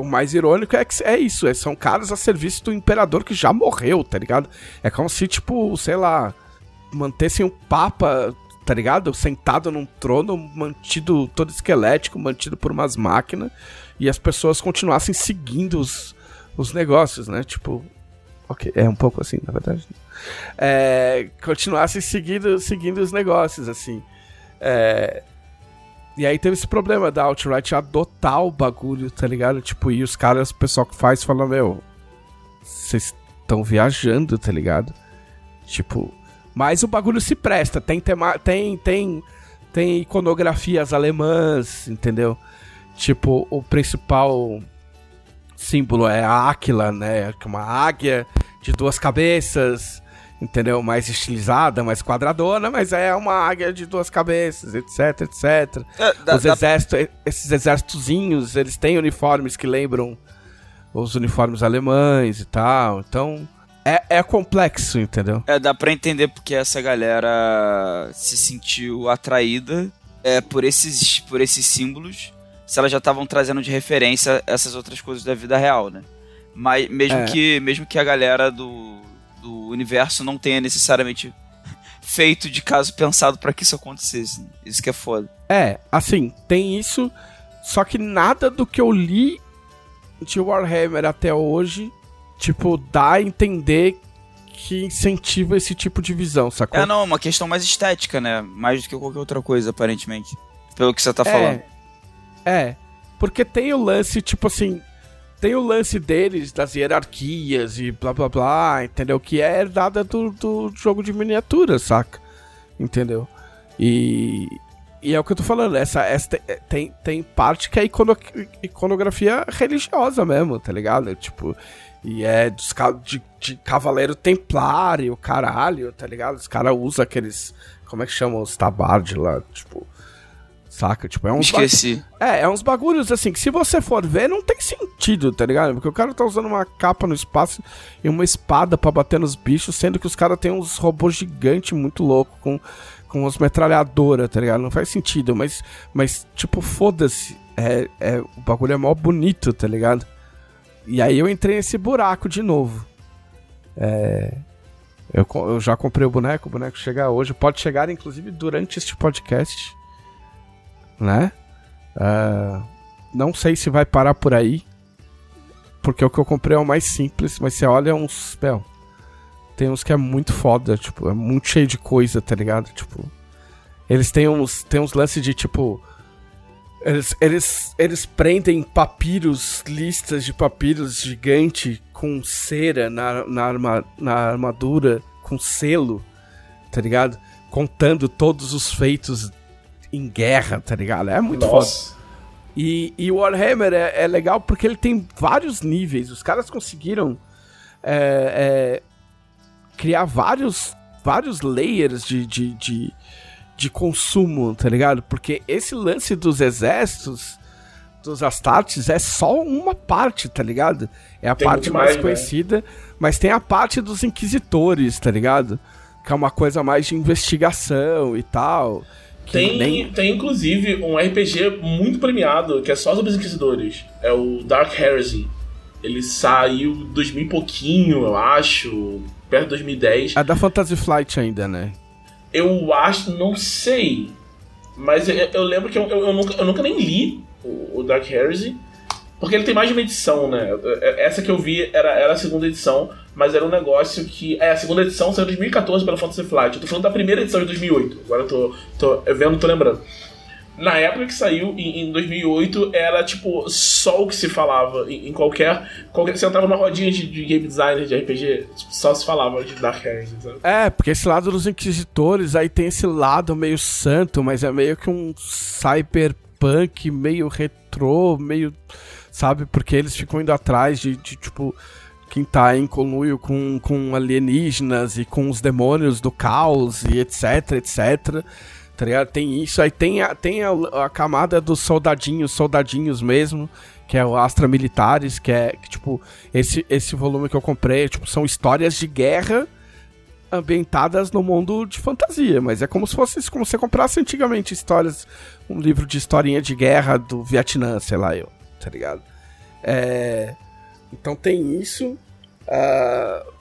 o mais irônico é que é isso, é, são caras a serviço do imperador que já morreu, tá ligado? É como se, tipo, sei lá, mantessem o Papa, tá ligado? Sentado num trono, mantido todo esquelético, mantido por umas máquinas, e as pessoas continuassem seguindo os, os negócios, né? Tipo, ok, é um pouco assim, na verdade é, continuassem seguindo, seguindo os negócios, assim. É, e aí teve esse problema da Outright adotar o bagulho, tá ligado? Tipo, e os caras, o pessoal que faz, fala, meu, vocês estão viajando, tá ligado? Tipo, mas o bagulho se presta, tem tema, tem, tem, tem iconografias alemãs, entendeu? Tipo, o principal símbolo é a Áquila, né? É uma águia de duas cabeças. Entendeu? Mais estilizada, mais quadradona, mas é uma águia de duas cabeças, etc, etc. É, dá, Os exércitos, dá... esses exércitozinhos, eles têm uniformes que lembram os uniformes alemães e tal, então é, é complexo, entendeu? É, dá pra entender porque essa galera se sentiu atraída é, por, esses, por esses símbolos, se elas já estavam trazendo de referência essas outras coisas da vida real, né? Mas mesmo, é. que, mesmo que a galera do, do universo não tenha necessariamente feito de caso pensado para que isso acontecesse. Isso que é foda. É, assim, tem isso, só que nada do que eu li de Warhammer até hoje, tipo, dá a entender que incentiva esse tipo de visão, sacou? É, não, uma questão mais estética, né? Mais do que qualquer outra coisa, aparentemente. Pelo que você tá é, falando. É, porque tem o lance, tipo assim, tem o lance deles, das hierarquias e blá blá blá, entendeu? Que é herdada do, do jogo de miniatura, saca? Entendeu? E, e é o que eu tô falando, essa, essa tem, tem parte que é icono, iconografia religiosa mesmo, tá ligado? Tipo, e é de, de, de cavaleiro templário, caralho, tá ligado? Os caras usam aqueles. Como é que chamam os tabards lá? Tipo. Saca? Tipo, é uns. Esqueci. É, é uns bagulhos assim que se você for ver, não tem sentido, tá ligado? Porque o cara tá usando uma capa no espaço e uma espada para bater nos bichos, sendo que os caras têm uns robôs gigantes muito loucos com com as metralhadoras, tá ligado? Não faz sentido, mas, mas tipo, foda-se. É, é, o bagulho é mó bonito, tá ligado? E aí eu entrei nesse buraco de novo. É, eu, eu já comprei o boneco, o boneco chega hoje. Pode chegar, inclusive, durante este podcast. Né? Uh, não sei se vai parar por aí. Porque o que eu comprei é o mais simples, mas você olha uns. Bel, tem uns que é muito foda, tipo, é muito cheio de coisa, tá ligado? Tipo. Eles têm uns, têm uns lances de tipo. Eles, eles, eles prendem papiros, listas de papiros gigante com cera na, na, arma, na armadura, com selo, tá ligado? Contando todos os feitos em guerra, tá ligado? É muito Nossa. foda. E, e Warhammer é, é, legal porque ele tem vários níveis. Os caras conseguiram é, é, criar vários, vários layers de, de, de, de consumo, tá ligado? Porque esse lance dos exércitos, dos Astartes, é só uma parte, tá ligado? É a tem parte mais, mais né? conhecida, né? mas tem a parte dos Inquisitores, tá ligado? Que é uma coisa mais de investigação e tal. Tem, nem... tem inclusive um RPG muito premiado que é só sobre os Inquisidores. É o Dark Heresy. Ele saiu 2000 e pouquinho, eu acho perto de 2010. É da Fantasy Flight ainda, né? Eu acho, não sei. Mas eu, eu lembro que eu, eu, eu, nunca, eu nunca nem li o, o, Dark Heresy. Porque ele tem mais de uma edição, né? Essa que eu vi era, era a segunda edição, mas era um negócio que. É, a segunda edição saiu em 2014 pela Fantasy Flight. Eu tô falando da primeira edição de 2008. Agora eu tô, tô vendo, tô lembrando na época que saiu, em, em 2008, era tipo só o que se falava em, em qualquer, qualquer. Você entrava numa rodinha de, de game designer de RPG, tipo, só se falava de Dark Heresy, sabe? É, porque esse lado dos Inquisitores, aí tem esse lado meio santo, mas é meio que um cyberpunk meio retrô, meio. Sabe? Porque eles ficam indo atrás de, de tipo quem tá em conluio com, com alienígenas e com os demônios do caos e etc, etc tá? Tem isso, aí tem a, tem a, a, camada dos soldadinhos, soldadinhos mesmo, que é o Astra Militares, que é, que, tipo, esse, esse volume que eu comprei, tipo, são histórias de guerra ambientadas no mundo de fantasia, mas é como se fosse como se você comprasse antigamente histórias, um livro de historinha de guerra do Vietnã, sei lá, eu, tá ligado? É, então tem isso. Uh,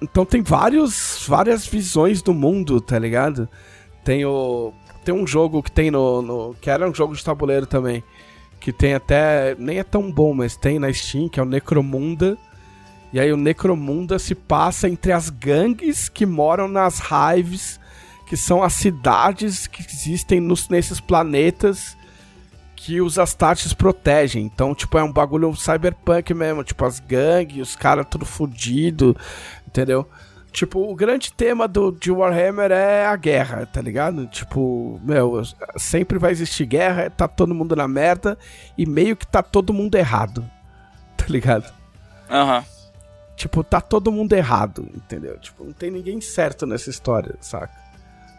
então tem vários, várias visões do mundo, tá ligado? Tem o tem um jogo que tem no, no, Que era um jogo de tabuleiro também. Que tem até. Nem é tão bom, mas tem na Steam, que é o Necromunda. E aí o Necromunda se passa entre as gangues que moram nas Hives, que são as cidades que existem nos, nesses planetas que os Astartes protegem. Então, tipo, é um bagulho cyberpunk mesmo. Tipo, as gangues, os caras tudo fudido, entendeu? Tipo, o grande tema do, de Warhammer é a guerra, tá ligado? Tipo, meu, sempre vai existir guerra, tá todo mundo na merda e meio que tá todo mundo errado, tá ligado? Aham. Uhum. tipo, tá todo mundo errado, entendeu? Tipo, não tem ninguém certo nessa história, saca?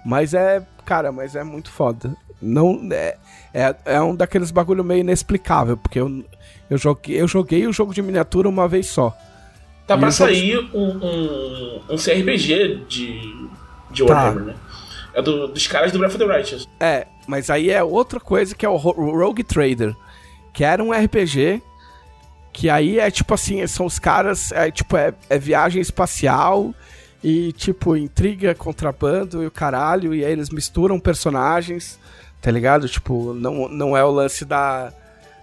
Mas é, cara, mas é muito foda. Não é, é, é um daqueles bagulho meio inexplicável, porque eu, eu, joguei, eu joguei o jogo de miniatura uma vez só. Tá pra sair jogo... um, um, um CRPG de, de tá. Warhammer, tá. né? É do, dos caras do Breath of the Righteous. É, mas aí é outra coisa que é o Rogue Trader, que era um RPG que aí é tipo assim, são os caras, é tipo, é, é viagem espacial e tipo, intriga, contrabando e o caralho, e aí eles misturam personagens, tá ligado? Tipo, não, não é o lance da.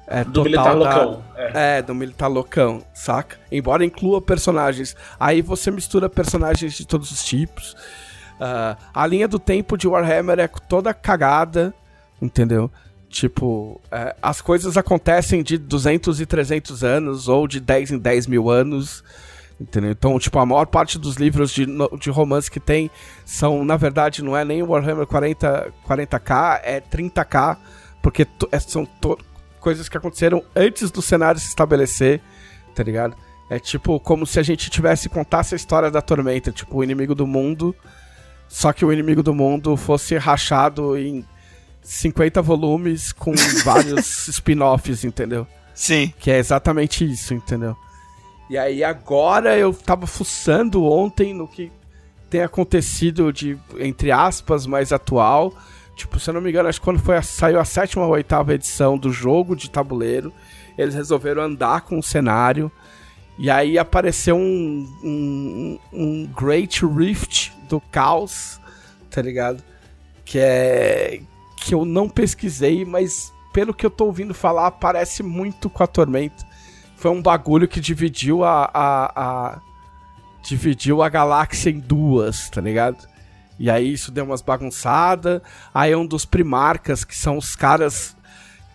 É, do militar da, loucão. É. é. do militar loucão, saca? Embora inclua personagens. Aí você mistura personagens de todos os tipos. Uh, a linha do tempo de Warhammer é toda cagada, entendeu? Tipo, é, as coisas acontecem de 200 e 300 anos ou de 10 em 10 mil anos. Entendeu? Então, tipo, a maior parte dos livros de, de romance que tem são, na verdade, não é nem Warhammer 40, 40k, é 30k, porque é, são coisas que aconteceram antes do cenário se estabelecer, tá ligado? É tipo como se a gente tivesse contasse a história da Tormenta, tipo, o inimigo do mundo, só que o inimigo do mundo fosse rachado em 50 volumes com <laughs> vários spin-offs, entendeu? Sim. Que é exatamente isso, entendeu? E aí agora eu tava fuçando ontem no que tem acontecido de, entre aspas, mais atual. Tipo, se eu não me engano, acho que quando foi a, saiu a sétima ou oitava edição do jogo de tabuleiro, eles resolveram andar com o cenário. E aí apareceu um, um, um Great Rift do Caos, tá ligado? Que é. Que eu não pesquisei, mas pelo que eu tô ouvindo falar, parece muito com a Tormenta foi um bagulho que dividiu a, a, a, dividiu a galáxia em duas, tá ligado? E aí isso deu umas bagunçadas. Aí um dos primarcas, que são os caras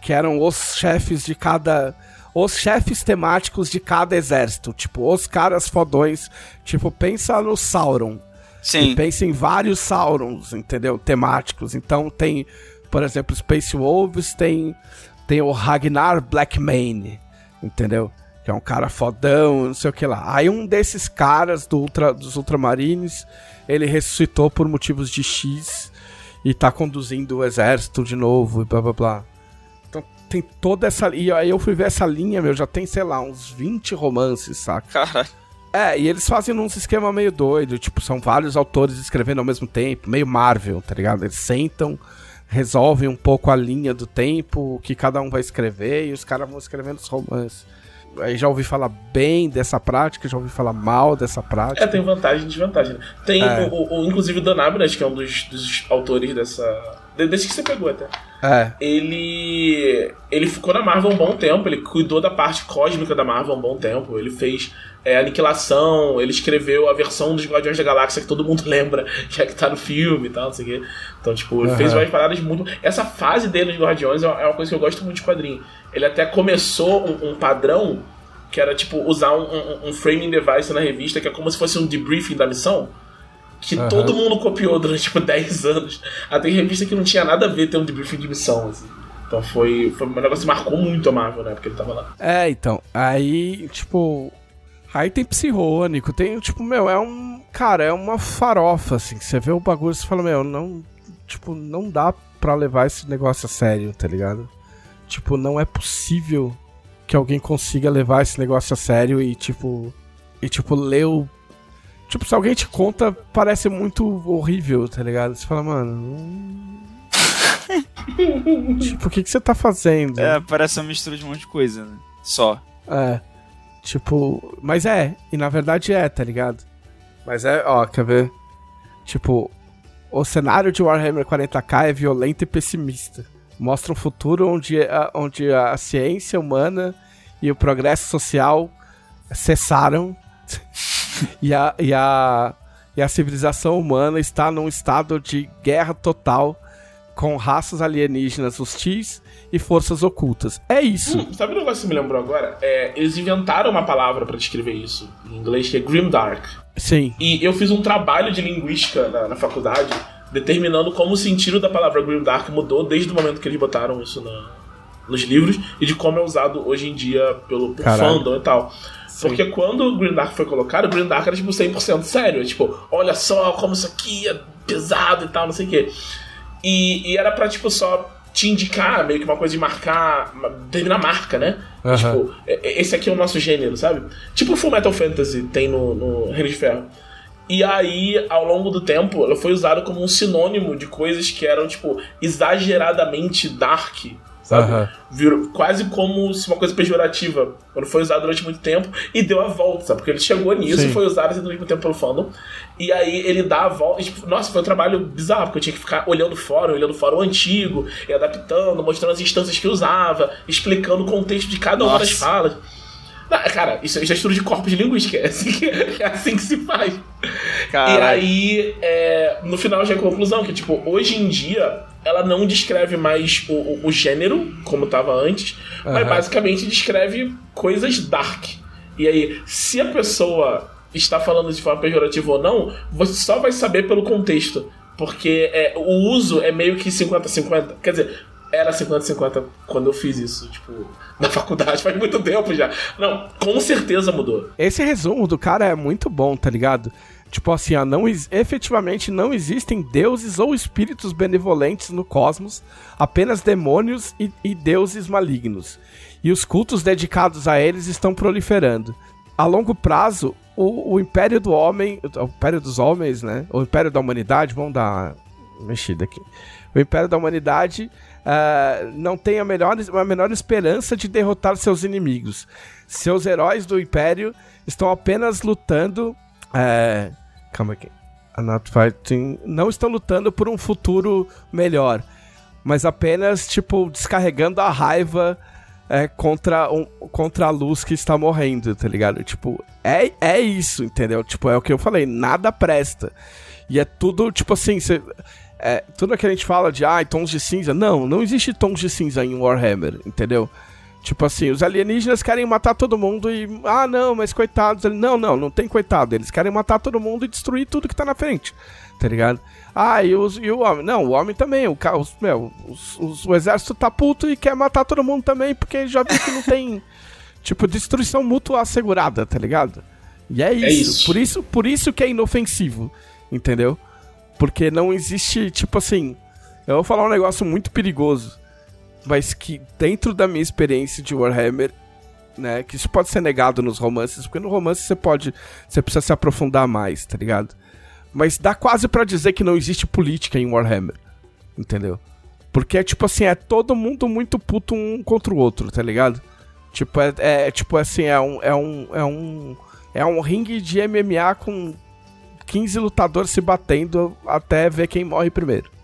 que eram os chefes de cada. Os chefes temáticos de cada exército. Tipo, os caras fodões. Tipo, pensa no Sauron. Sim. E pensa em vários Saurons, entendeu? Temáticos. Então tem, por exemplo, Space Wolves, tem, tem o Ragnar Blackmane entendeu? Que é um cara fodão, não sei o que lá. Aí um desses caras do ultra, dos Ultramarines, ele ressuscitou por motivos de X e tá conduzindo o exército de novo e blá blá blá. Então tem toda essa. E aí eu fui ver essa linha, meu, já tem, sei lá, uns 20 romances, saca? Caralho. É, e eles fazem num esquema meio doido, tipo, são vários autores escrevendo ao mesmo tempo, meio Marvel, tá ligado? Eles sentam, resolvem um pouco a linha do tempo, que cada um vai escrever, e os caras vão escrevendo os romances. Aí já ouvi falar bem dessa prática, já ouvi falar mal dessa prática. É, tem vantagem e desvantagem. Né? Tem, é. o, o, inclusive, o Dan Abnett, que é um dos, dos autores dessa. Desde que você pegou até. É. Ele. Ele ficou na Marvel um bom tempo, ele cuidou da parte cósmica da Marvel um bom tempo. Ele fez é, Aniquilação, ele escreveu a versão dos Guardiões da Galáxia que todo mundo <laughs> lembra, que é que tá no filme e tal, não sei o quê. Então, tipo, ele uhum. fez umas paradas muito. Essa fase dele nos Guardiões é uma coisa que eu gosto muito de quadrinho. Ele até começou um, um padrão que era, tipo, usar um, um, um, framing device na revista que é como se fosse um debriefing da missão. Que uhum. todo mundo copiou durante, tipo, <laughs> 10 anos. Até revista que não tinha nada a ver ter um debriefing de missão, assim. Então foi, foi um negócio que marcou muito a Marvel, né? Porque ele tava lá. É, então. Aí, tipo, Aí tem psirrônico, tem, tipo, meu, é um. Cara, é uma farofa, assim. Você vê o bagulho e você fala, meu, não. Tipo, não dá pra levar esse negócio a sério, tá ligado? Tipo, não é possível que alguém consiga levar esse negócio a sério e, tipo. E, tipo, ler o. Tipo, se alguém te conta, parece muito horrível, tá ligado? Você fala, mano. <laughs> tipo, o que, que você tá fazendo? É, parece uma mistura de um monte de coisa, né? Só. É. Tipo, mas é, e na verdade é, tá ligado? Mas é, ó, quer ver? Tipo, o cenário de Warhammer 40k é violento e pessimista. Mostra um futuro onde a, onde a ciência humana e o progresso social cessaram <laughs> e, a, e, a, e a civilização humana está num estado de guerra total com raças alienígenas hostis e forças ocultas. É isso. Hum, sabe um negócio que me lembrou agora? É, eles inventaram uma palavra para descrever isso em inglês que é grimdark. Sim. E eu fiz um trabalho de linguística na, na faculdade determinando como o sentido da palavra grimdark mudou desde o momento que eles botaram isso na, nos livros e de como é usado hoje em dia pelo, pelo fandom e tal. Porque quando o Green Dark foi colocado, o Green Dark era tipo 100% sério. Tipo, olha só como isso aqui é pesado e tal, não sei o quê. E, e era pra, tipo, só te indicar meio que uma coisa de marcar, terminar marca, né? Uhum. Tipo, esse aqui é o nosso gênero, sabe? Tipo Full Metal Fantasy tem no, no Reino de Ferro. E aí, ao longo do tempo, ela foi usada como um sinônimo de coisas que eram, tipo, exageradamente dark, sabe? Uhum. Virou quase como se uma coisa pejorativa, quando foi usado durante muito tempo e deu a volta, sabe? Porque ele chegou nisso Sim. e foi usado assim, durante muito tempo pelo fandom. E aí ele dá a volta. E, tipo, nossa, foi um trabalho bizarro, porque eu tinha que ficar olhando o fórum, olhando o fórum antigo, e adaptando, mostrando as instâncias que usava, explicando o contexto de cada nossa. uma das falas. cara, isso, isso é estudo de corpos de linguística, <laughs> é assim que, é assim que se faz. E aí, é, no final, já é a conclusão que, tipo, hoje em dia, ela não descreve mais o, o, o gênero, como estava antes, uhum. mas basicamente descreve coisas dark. E aí, se a pessoa está falando de forma pejorativa ou não, você só vai saber pelo contexto. Porque é, o uso é meio que 50-50. Quer dizer, era 50-50 quando eu fiz isso, tipo, <laughs> na faculdade, faz muito tempo já. Não, com certeza mudou. Esse resumo do cara é muito bom, tá ligado? Tipo assim, não, efetivamente não existem deuses ou espíritos benevolentes no cosmos, apenas demônios e, e deuses malignos. E os cultos dedicados a eles estão proliferando. A longo prazo, o, o Império do Homem, o Império dos Homens, né? O Império da Humanidade, vamos dar uma mexida aqui. O Império da Humanidade uh, não tem a, melhor, a menor esperança de derrotar seus inimigos. Seus heróis do Império estão apenas lutando. Uh, Calma aqui. A Not Fighting não estão lutando por um futuro melhor, mas apenas, tipo, descarregando a raiva é, contra, um, contra a luz que está morrendo, tá ligado? Tipo, é, é isso, entendeu? Tipo, é o que eu falei, nada presta. E é tudo, tipo assim, cê, é, tudo que a gente fala de, ah, tons de cinza. Não, não existe tons de cinza em Warhammer, entendeu? Tipo assim, os alienígenas querem matar todo mundo e. Ah, não, mas coitados. Não, não, não tem coitado. Eles querem matar todo mundo e destruir tudo que tá na frente. Tá ligado? Ah, e, os, e o homem? Não, o homem também. O, os, meu, os, os, o exército tá puto e quer matar todo mundo também, porque já viu que não <laughs> tem. tipo, destruição mútua assegurada, tá ligado? E é isso. é isso. Por isso. Por isso que é inofensivo. Entendeu? Porque não existe, tipo assim. Eu vou falar um negócio muito perigoso mas que dentro da minha experiência de Warhammer, né, que isso pode ser negado nos romances, porque no romance você pode, você precisa se aprofundar mais, tá ligado? Mas dá quase para dizer que não existe política em Warhammer, entendeu? Porque é tipo assim, é todo mundo muito puto um contra o outro, tá ligado? Tipo, é, é tipo assim, é um, é um, é um, é um ringue de MMA com 15 lutadores se batendo até ver quem morre primeiro.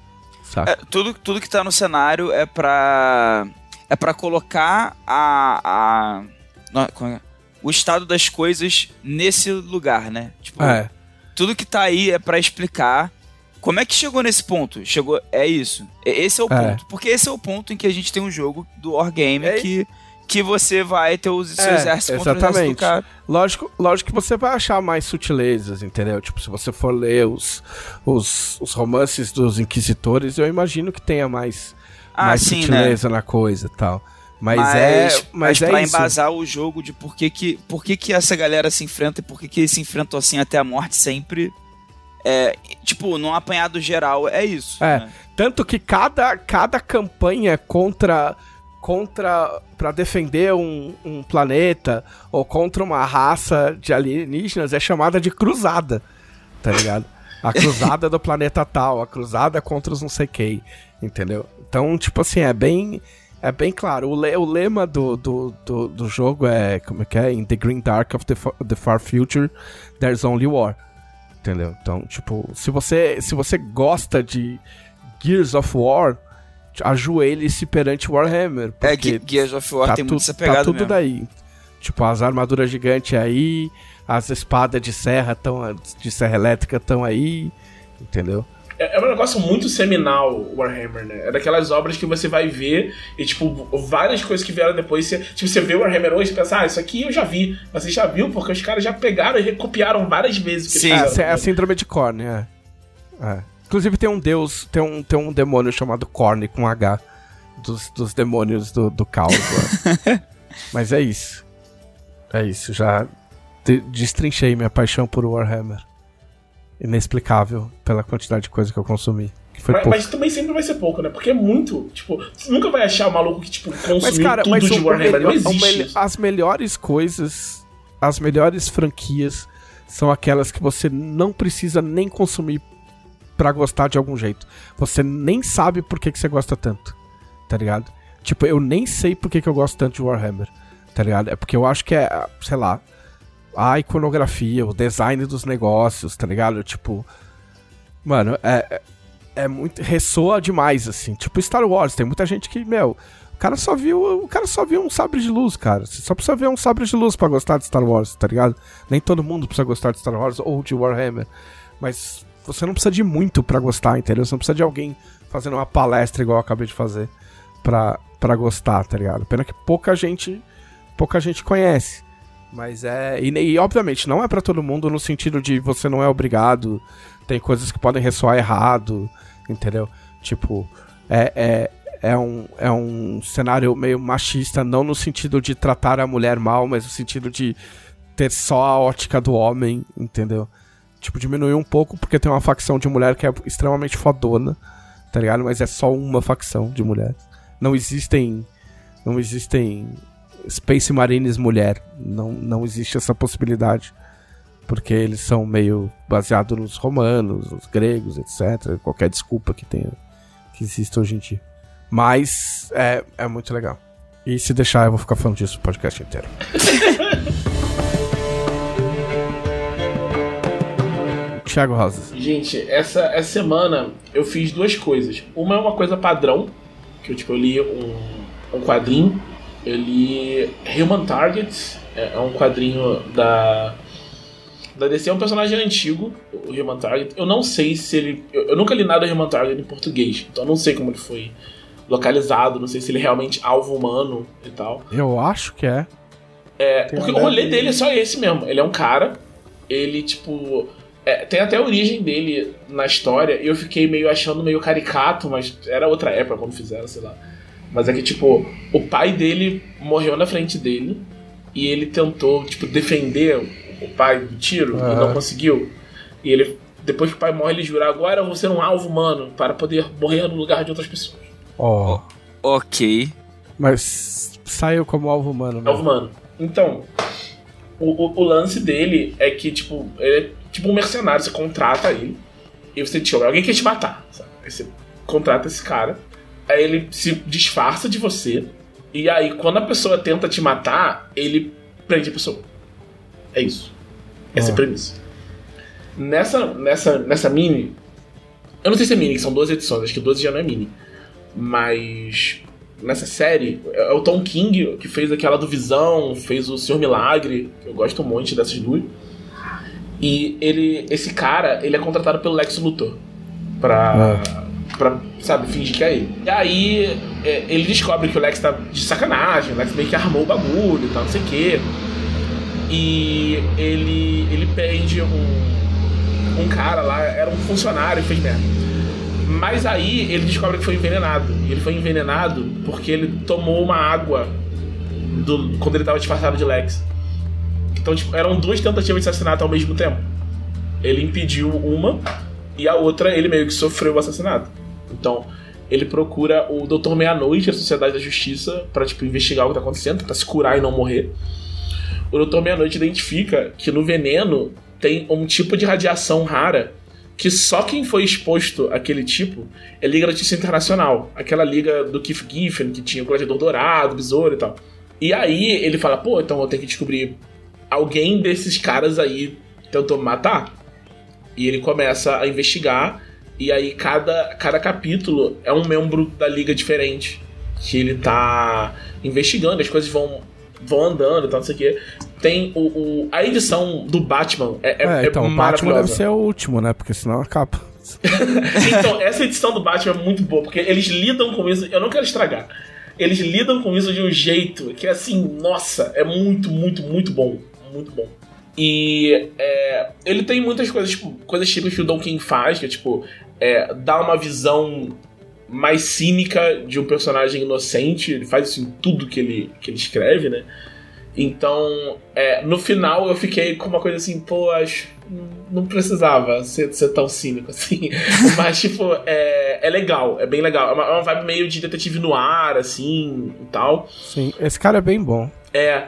É, tudo, tudo que tá no cenário é pra. É pra colocar a. a é? o estado das coisas nesse lugar, né? Tipo, é. tudo que tá aí é para explicar como é que chegou nesse ponto? Chegou. É isso. Esse é o é. ponto. Porque esse é o ponto em que a gente tem um jogo do Wargame é. que que você vai ter os seus é, exércitos contra exatamente. o exército Lógico, lógico que você vai achar mais sutilezas, entendeu? Tipo, se você for ler os, os, os romances dos inquisitores, eu imagino que tenha mais, ah, mais sim, sutileza né? na coisa e tal. Mas, mas, é. Mas, mas é pra isso. embasar o jogo de por que, que, por que, que essa galera se enfrenta e por que, que eles se enfrentam assim até a morte sempre. É, tipo, num apanhado geral, é isso. É. Né? Tanto que cada, cada campanha contra contra para defender um, um, planeta ou contra uma raça de alienígenas é chamada de cruzada, tá ligado? A <laughs> cruzada do planeta tal, a cruzada contra os não sei quem, entendeu? Então, tipo assim, é bem é bem claro. O, le, o lema do, do, do, do, jogo é como é que é? In the green dark of the, the far future, there's only war. Entendeu? Então, tipo, se você se você gosta de Gears of War, ajoelhe-se perante Warhammer. É, Gears of War tá tem tu, muito essa pegada Tá tudo mesmo. daí. Tipo, as armaduras gigantes aí, as espadas de serra tão, de serra elétrica estão aí, entendeu? É, é um negócio muito seminal, Warhammer, né? É daquelas obras que você vai ver e, tipo, várias coisas que vieram depois. Você, tipo, você vê o Warhammer hoje e pensa, ah, isso aqui eu já vi. Mas você já viu porque os caras já pegaram e recopiaram várias vezes. Sim, é, é a síndrome de Korn, é. É. Inclusive tem um deus, tem um, tem um demônio chamado Korn com H. Dos, dos demônios do, do caos. <laughs> Mas é isso. É isso, já de, destrinchei minha paixão por Warhammer. Inexplicável pela quantidade de coisa que eu consumi. Que foi Mas, pouco. mas também sempre vai ser pouco, né? Porque é muito. Tipo, você nunca vai achar o maluco que, tipo, consumiu Mas, cara, tudo mas de o Warhammer. melhor- não existe. as melhores coisas, as melhores franquias são aquelas que você não precisa nem consumir pra gostar de algum jeito. Você nem sabe por que, que você gosta tanto, tá ligado? Tipo, eu nem sei por que, que eu gosto tanto de Warhammer, tá ligado? É porque eu acho que é, sei lá, a iconografia, o design dos negócios, tá ligado? Tipo, mano, é, é- é muito. ressoa demais, assim. Tipo Star Wars, tem muita gente que, meu, o cara só viu. O cara só viu um sabre de luz, cara. Você só precisa ver um sabre de luz pra gostar de Star Wars, tá ligado? Nem todo mundo precisa gostar de Star Wars ou de Warhammer. Mas você não precisa de muito pra gostar, entendeu? Você não precisa de alguém fazendo uma palestra igual eu acabei de fazer pra, gostar, tá ligado? Pena que pouca gente. Pouca gente conhece. Mas é. E, e, obviamente, não é pra todo mundo no sentido de você não é obrigado. Tem coisas que podem ressoar errado, entendeu? Tipo, é, é, é, um, é um cenário meio machista, não no sentido de tratar a mulher mal, mas no sentido de ter só a ótica do homem, entendeu? Tipo, diminuiu um pouco porque tem uma facção de mulher que é extremamente fodona, tá ligado? Mas é só uma facção de mulheres. Não existem. Não existem Space Marines mulher. Não, não existe essa possibilidade. Porque eles são meio baseados nos romanos, nos gregos, etc. Qualquer desculpa que tenha. Que exista hoje em dia. Mas é, é muito legal. E se deixar, eu vou ficar falando disso o podcast inteiro. <laughs> Thiago Rosas. Gente, essa, essa semana eu fiz duas coisas. Uma é uma coisa padrão, que eu, tipo, eu li um, um quadrinho. Eu li Human Target, é, é um quadrinho da, da DC, é um personagem antigo, o Human Target. Eu não sei se ele. Eu, eu nunca li nada do Human Target em português, então eu não sei como ele foi localizado, não sei se ele é realmente alvo humano e tal. Eu acho que é. É, Tem porque o rolê dele é só esse mesmo. Ele é um cara, ele, tipo. É, tem até a origem dele na história, e eu fiquei meio achando meio caricato, mas era outra época quando fizeram, sei lá. Mas é que, tipo, o pai dele morreu na frente dele, e ele tentou, tipo, defender o pai do tiro, e Aham. não conseguiu. E ele, depois que o pai morre, ele jura: agora eu vou ser um alvo humano, para poder morrer no lugar de outras pessoas. Ó. Ok. Mas saiu como alvo humano. Alvo Mesmo. humano. Então, o, o, o lance dele é que, tipo, ele é tipo um mercenário, você contrata ele e você te alguém quer te matar. Sabe? Aí você contrata esse cara, aí ele se disfarça de você, e aí quando a pessoa tenta te matar, ele prende a pessoa. É isso. Essa é Ah. a premissa. Nessa, nessa, nessa mini. Eu não sei se é mini, que são 12 edições, acho que 12 já não é mini. Mas nessa série, é o Tom King que fez aquela do Visão, fez o Senhor Milagre, que eu gosto muito dessas duas. E ele, esse cara, ele é contratado pelo Lex Luthor pra, pra sabe, fingir que é ele. E aí é, ele descobre que o Lex tá de sacanagem, o Lex meio que armou o bagulho e tal, não sei o quê. E ele, ele prende um, um cara lá, era um funcionário fez merda. Mas aí ele descobre que foi envenenado. E ele foi envenenado porque ele tomou uma água do, quando ele tava disfarçado de Lex. Então, tipo, eram duas tentativas de assassinato ao mesmo tempo. Ele impediu uma e a outra ele meio que sofreu o assassinato. Então, ele procura o Doutor Meia-Noite, a Sociedade da Justiça, pra, tipo, investigar o que tá acontecendo, pra se curar e não morrer. O Doutor Meia-Noite identifica que no veneno tem um tipo de radiação rara que só quem foi exposto àquele tipo é Liga Justiça Internacional. Aquela liga do Keith Giffen, que tinha o Gladiador Dourado, Besouro e tal. E aí ele fala, pô, então eu tenho que descobrir alguém desses caras aí tentou me matar. E ele começa a investigar, e aí cada, cada capítulo é um membro da liga diferente. Que ele tá investigando, as coisas vão, vão andando e tal, não sei o quê. Tem o, o- a edição do Batman é, é, É, é então, o Batman deve ser o último, né? Porque senão acaba. <laughs> Então, essa edição do Batman é muito boa, porque eles lidam com isso. Eu não quero estragar. Eles lidam com isso de um jeito que, assim, nossa, é muito, muito, muito bom. Muito bom. E é, ele tem muitas coisas, tipo, coisas típicas que o Don King faz, que é tipo, é, dar uma visão mais cínica de um personagem inocente. Ele faz isso em tudo que ele, que ele escreve, né? Então, é, no final eu fiquei com uma coisa assim, pô, acho. Não precisava ser, ser tão cínico assim. <laughs> Mas, tipo, é, é legal, é bem legal. É uma, é uma vibe meio de detetive no ar, assim e tal. Sim, esse cara é bem bom. É.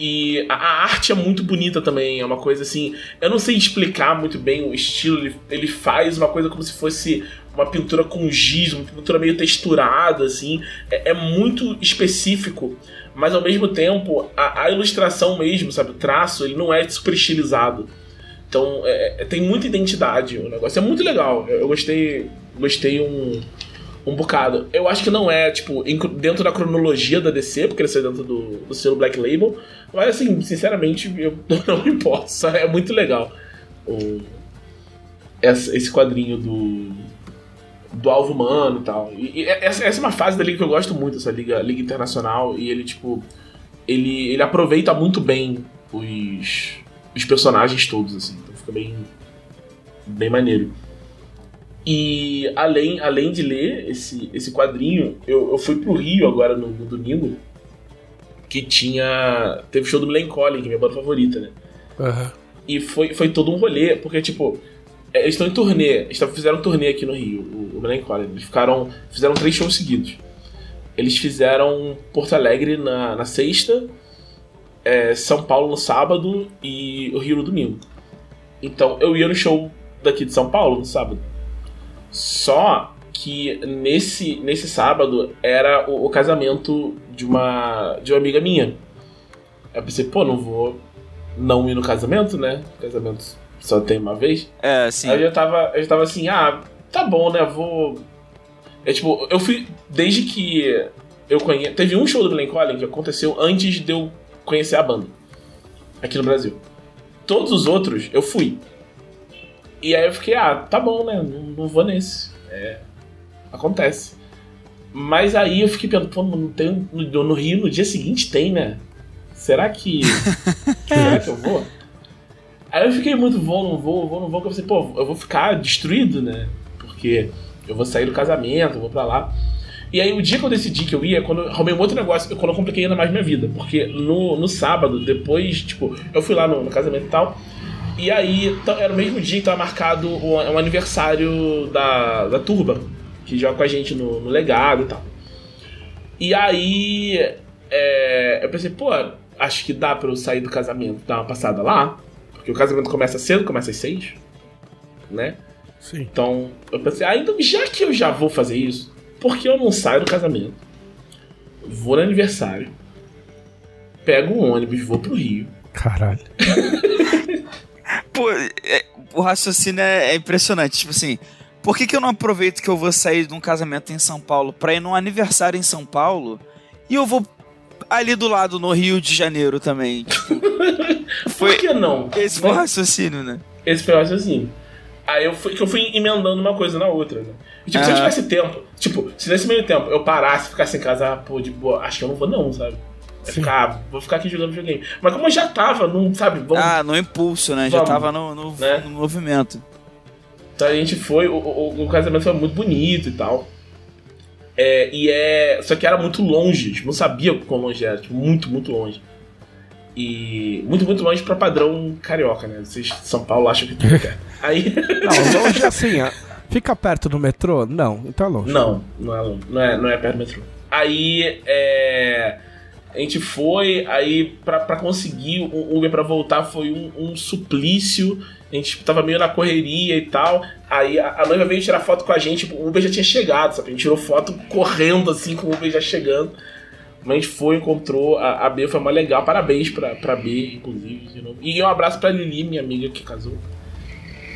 E a, arte é muito bonita também, é uma coisa assim. Eu não sei explicar muito bem o estilo, ele, ele faz uma coisa como se fosse uma pintura com giz, uma pintura meio texturada, assim. É, é muito específico, mas ao mesmo tempo, a, a, ilustração mesmo, sabe? O traço, ele não é super estilizado. Então, é, é tem muita identidade o negócio. É muito legal. Eu, eu gostei, gostei um, um bocado. Eu acho que não é, tipo, dentro da cronologia da DC, porque ele saiu dentro do, do selo Black Label. Mas, assim, sinceramente, eu <laughs> não me importo. É muito legal o, esse quadrinho do do alvo humano e tal. E, e essa, essa, é uma fase da liga que eu gosto muito, essa liga, liga internacional. E ele, tipo. Ele, ele aproveita muito bem os, os personagens todos, assim. Então fica bem. bem maneiro. E além, além de ler esse, esse quadrinho, eu, eu fui pro Rio agora no, no domingo. Que tinha. Teve o show do Melancholy, que é minha banda favorita, né? Uhum. E foi, foi todo um rolê, porque, tipo, é, eles estão em turnê, eles fizeram um turnê aqui no Rio, o, o Melancholy. Eles ficaram, fizeram três shows seguidos. Eles fizeram Porto Alegre na, na sexta, é, São Paulo no sábado e o Rio no domingo. Então eu ia no show daqui de São Paulo no sábado. Só que nesse, nesse sábado era o, o casamento de uma, de uma amiga minha. Eu pensei, pô, não vou não ir no casamento, né? Casamento só tem uma vez. É, sim. Aí eu já tava, eu já tava assim, ah, tá bom, né? Vou. É tipo, eu fui. Desde que eu conheço. Teve um show do Melancholy que aconteceu antes de eu conhecer a banda. Aqui no Brasil. Todos os outros eu fui. E aí eu fiquei, ah, tá bom, né? Não, não vou nesse. É. Acontece. Mas aí eu fiquei pensando, pô, não tem, no, no Rio no dia seguinte tem, né? Será que. <laughs> será que eu vou? Aí eu fiquei muito, vou, não vou, vou, não vou, que eu pensei, pô, eu vou ficar destruído, né? Porque eu vou sair do casamento, eu vou pra lá. E aí o dia que eu decidi que eu ia, quando eu arrumei um outro negócio, quando eu compliquei ainda mais minha vida. Porque no, no sábado, depois, tipo, eu fui lá no, no casamento e tal. E aí, era o mesmo dia que tava marcado o, o aniversário da, da Turba, que joga com a gente no, no legado e tal. E aí, é, eu pensei, pô, acho que dá pra eu sair do casamento, dar uma passada lá. Porque o casamento começa cedo, começa às seis, né? Sim. Então, eu pensei, ah, então já que eu já vou fazer isso, por que eu não saio do casamento? Vou no aniversário, pego um ônibus, vou pro Rio. Caralho. <laughs> Pô, é, o raciocínio é, é, impressionante. Tipo assim, por que, que eu não aproveito que eu vou sair de um casamento em São Paulo pra ir num aniversário em São Paulo e eu vou ali do lado no Rio de Janeiro também? Tipo, <laughs> foi, Por que não? Esse foi o raciocínio, né? Esse foi o raciocínio. Aí eu fui, que eu fui emendando uma coisa na outra, né? E, tipo, se eu tivesse tempo, tipo, se nesse meio tempo eu parasse e ficasse em casa, ah, pô, de boa, acho que eu não vou não, sabe? Ficar, vou ficar aqui jogando videogame. Mas como eu já tava, não, sabe? Vamos, ah, no impulso, né? Vamos, já tava no, no, né? no, movimento. Então a gente foi, o, o, o casamento foi muito bonito e tal. É, e é. Só que era muito longe, tipo, não sabia quão longe era, tipo, muito, muito longe. E muito, muito longe pra padrão carioca, né? Vocês de São Paulo acham que tudo é. <laughs> Aí. Não, longe assim, fica perto do metrô? Não, então é longe. Não, não é longe. Não é, não é perto do metrô. Aí é. A gente foi, aí pra, pra conseguir o Uber pra voltar foi um, um suplício. A gente tava meio na correria e tal. Aí a, a noiva veio tirar foto com a gente, o Uber já tinha chegado, sabe? A gente tirou foto correndo assim com o Uber já chegando. Mas a gente foi, encontrou a, a B, foi mais legal. Parabéns pra, pra B, inclusive. E um abraço pra Lili, minha amiga que casou.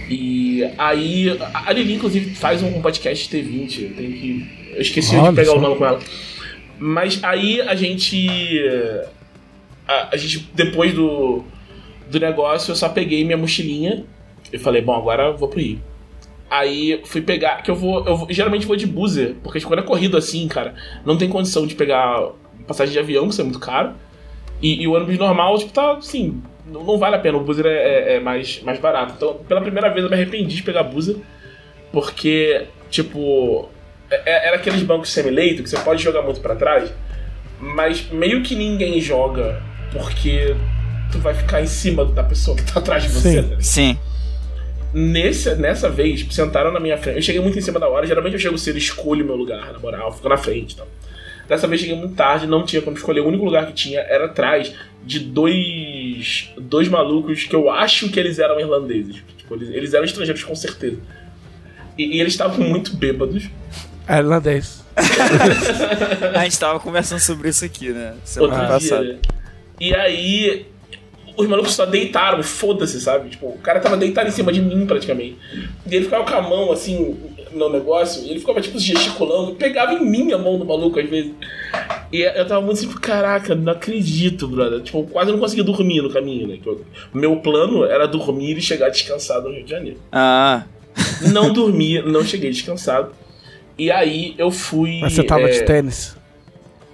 E aí, a Lili, inclusive, faz um podcast T20. Eu tenho que. Eu esqueci Olha de pegar só. o nome com ela. Mas aí a gente. A, a, gente, depois do, do negócio, eu só peguei minha mochilinha e falei, bom, agora eu vou pro Rio. Aí fui pegar, que eu vou. Eu geralmente vou de buzzer, porque quando é corrido assim, cara, não tem condição de pegar passagem de avião, que isso é muito caro. E, e o ônibus normal, tipo, tá assim, não, não vale a pena. O buzzer é, é, é, mais, mais barato. Então, pela primeira vez eu me arrependi de pegar buzzer, porque, tipo, é, é, era aqueles bancos semi-leito que você pode jogar muito para trás, mas meio que ninguém joga porque tu vai ficar em cima da pessoa que tá atrás de você. Sim. ligado? Sim. Nesse, nessa vez, sentaram na minha frente. Eu cheguei muito em cima da hora. Geralmente eu chego cedo e escolho meu lugar, na moral, fico na frente e tal. Dessa vez cheguei muito tarde, não tinha como escolher. O único lugar que tinha era atrás de dois. dois malucos que eu acho que eles eram irlandeses. Tipo, eles, eles eram estrangeiros com certeza. E, e eles estavam muito bêbados. É irlandês. <laughs> A gente tava conversando sobre isso aqui, né? Semana Outro passada. dia. E aí. Os malucos só deitaram, foda-se, sabe? Tipo, o cara tava deitado em cima de mim praticamente. E ele ficava com a mão assim no negócio, e ele ficava tipo gesticulando, pegava em mim a mão do maluco às vezes. E eu tava muito tipo, caraca, não acredito, brother. Tipo, quase não conseguia dormir no caminho, né? Eu- meu plano era dormir e chegar descansado no Rio de Janeiro. Ah, Não dormi, não cheguei descansado. E aí eu fui. Mas você tava é, de tênis.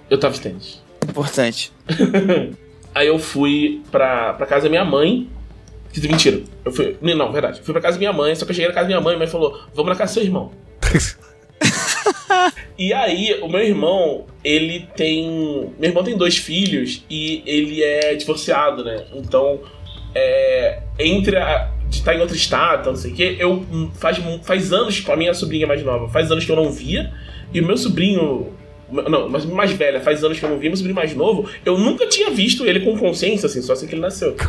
Eu tava de tênis. importante. <laughs> Aí eu fui pra, pra casa da minha mãe. Que mentira. Eu fui. Não, verdade. Eu fui pra casa da minha mãe, só que eu cheguei na casa da minha mãe, e minha mãe falou: Vamos na casa do seu irmão. <laughs> E aí, o meu irmão, ele tem. Meu irmão tem dois filhos e ele é divorciado, né? Então, é, entre a, de estar em outro estado, não sei o quê, eu hum, faz, faz anos, com a minha sobrinha mais nova, faz anos que eu não via, e o meu sobrinho. Não, mas mais velha, faz anos que eu não vi, meu sobrinho mais novo, eu nunca tinha visto ele com consciência, assim, só assim que ele nasceu. <laughs>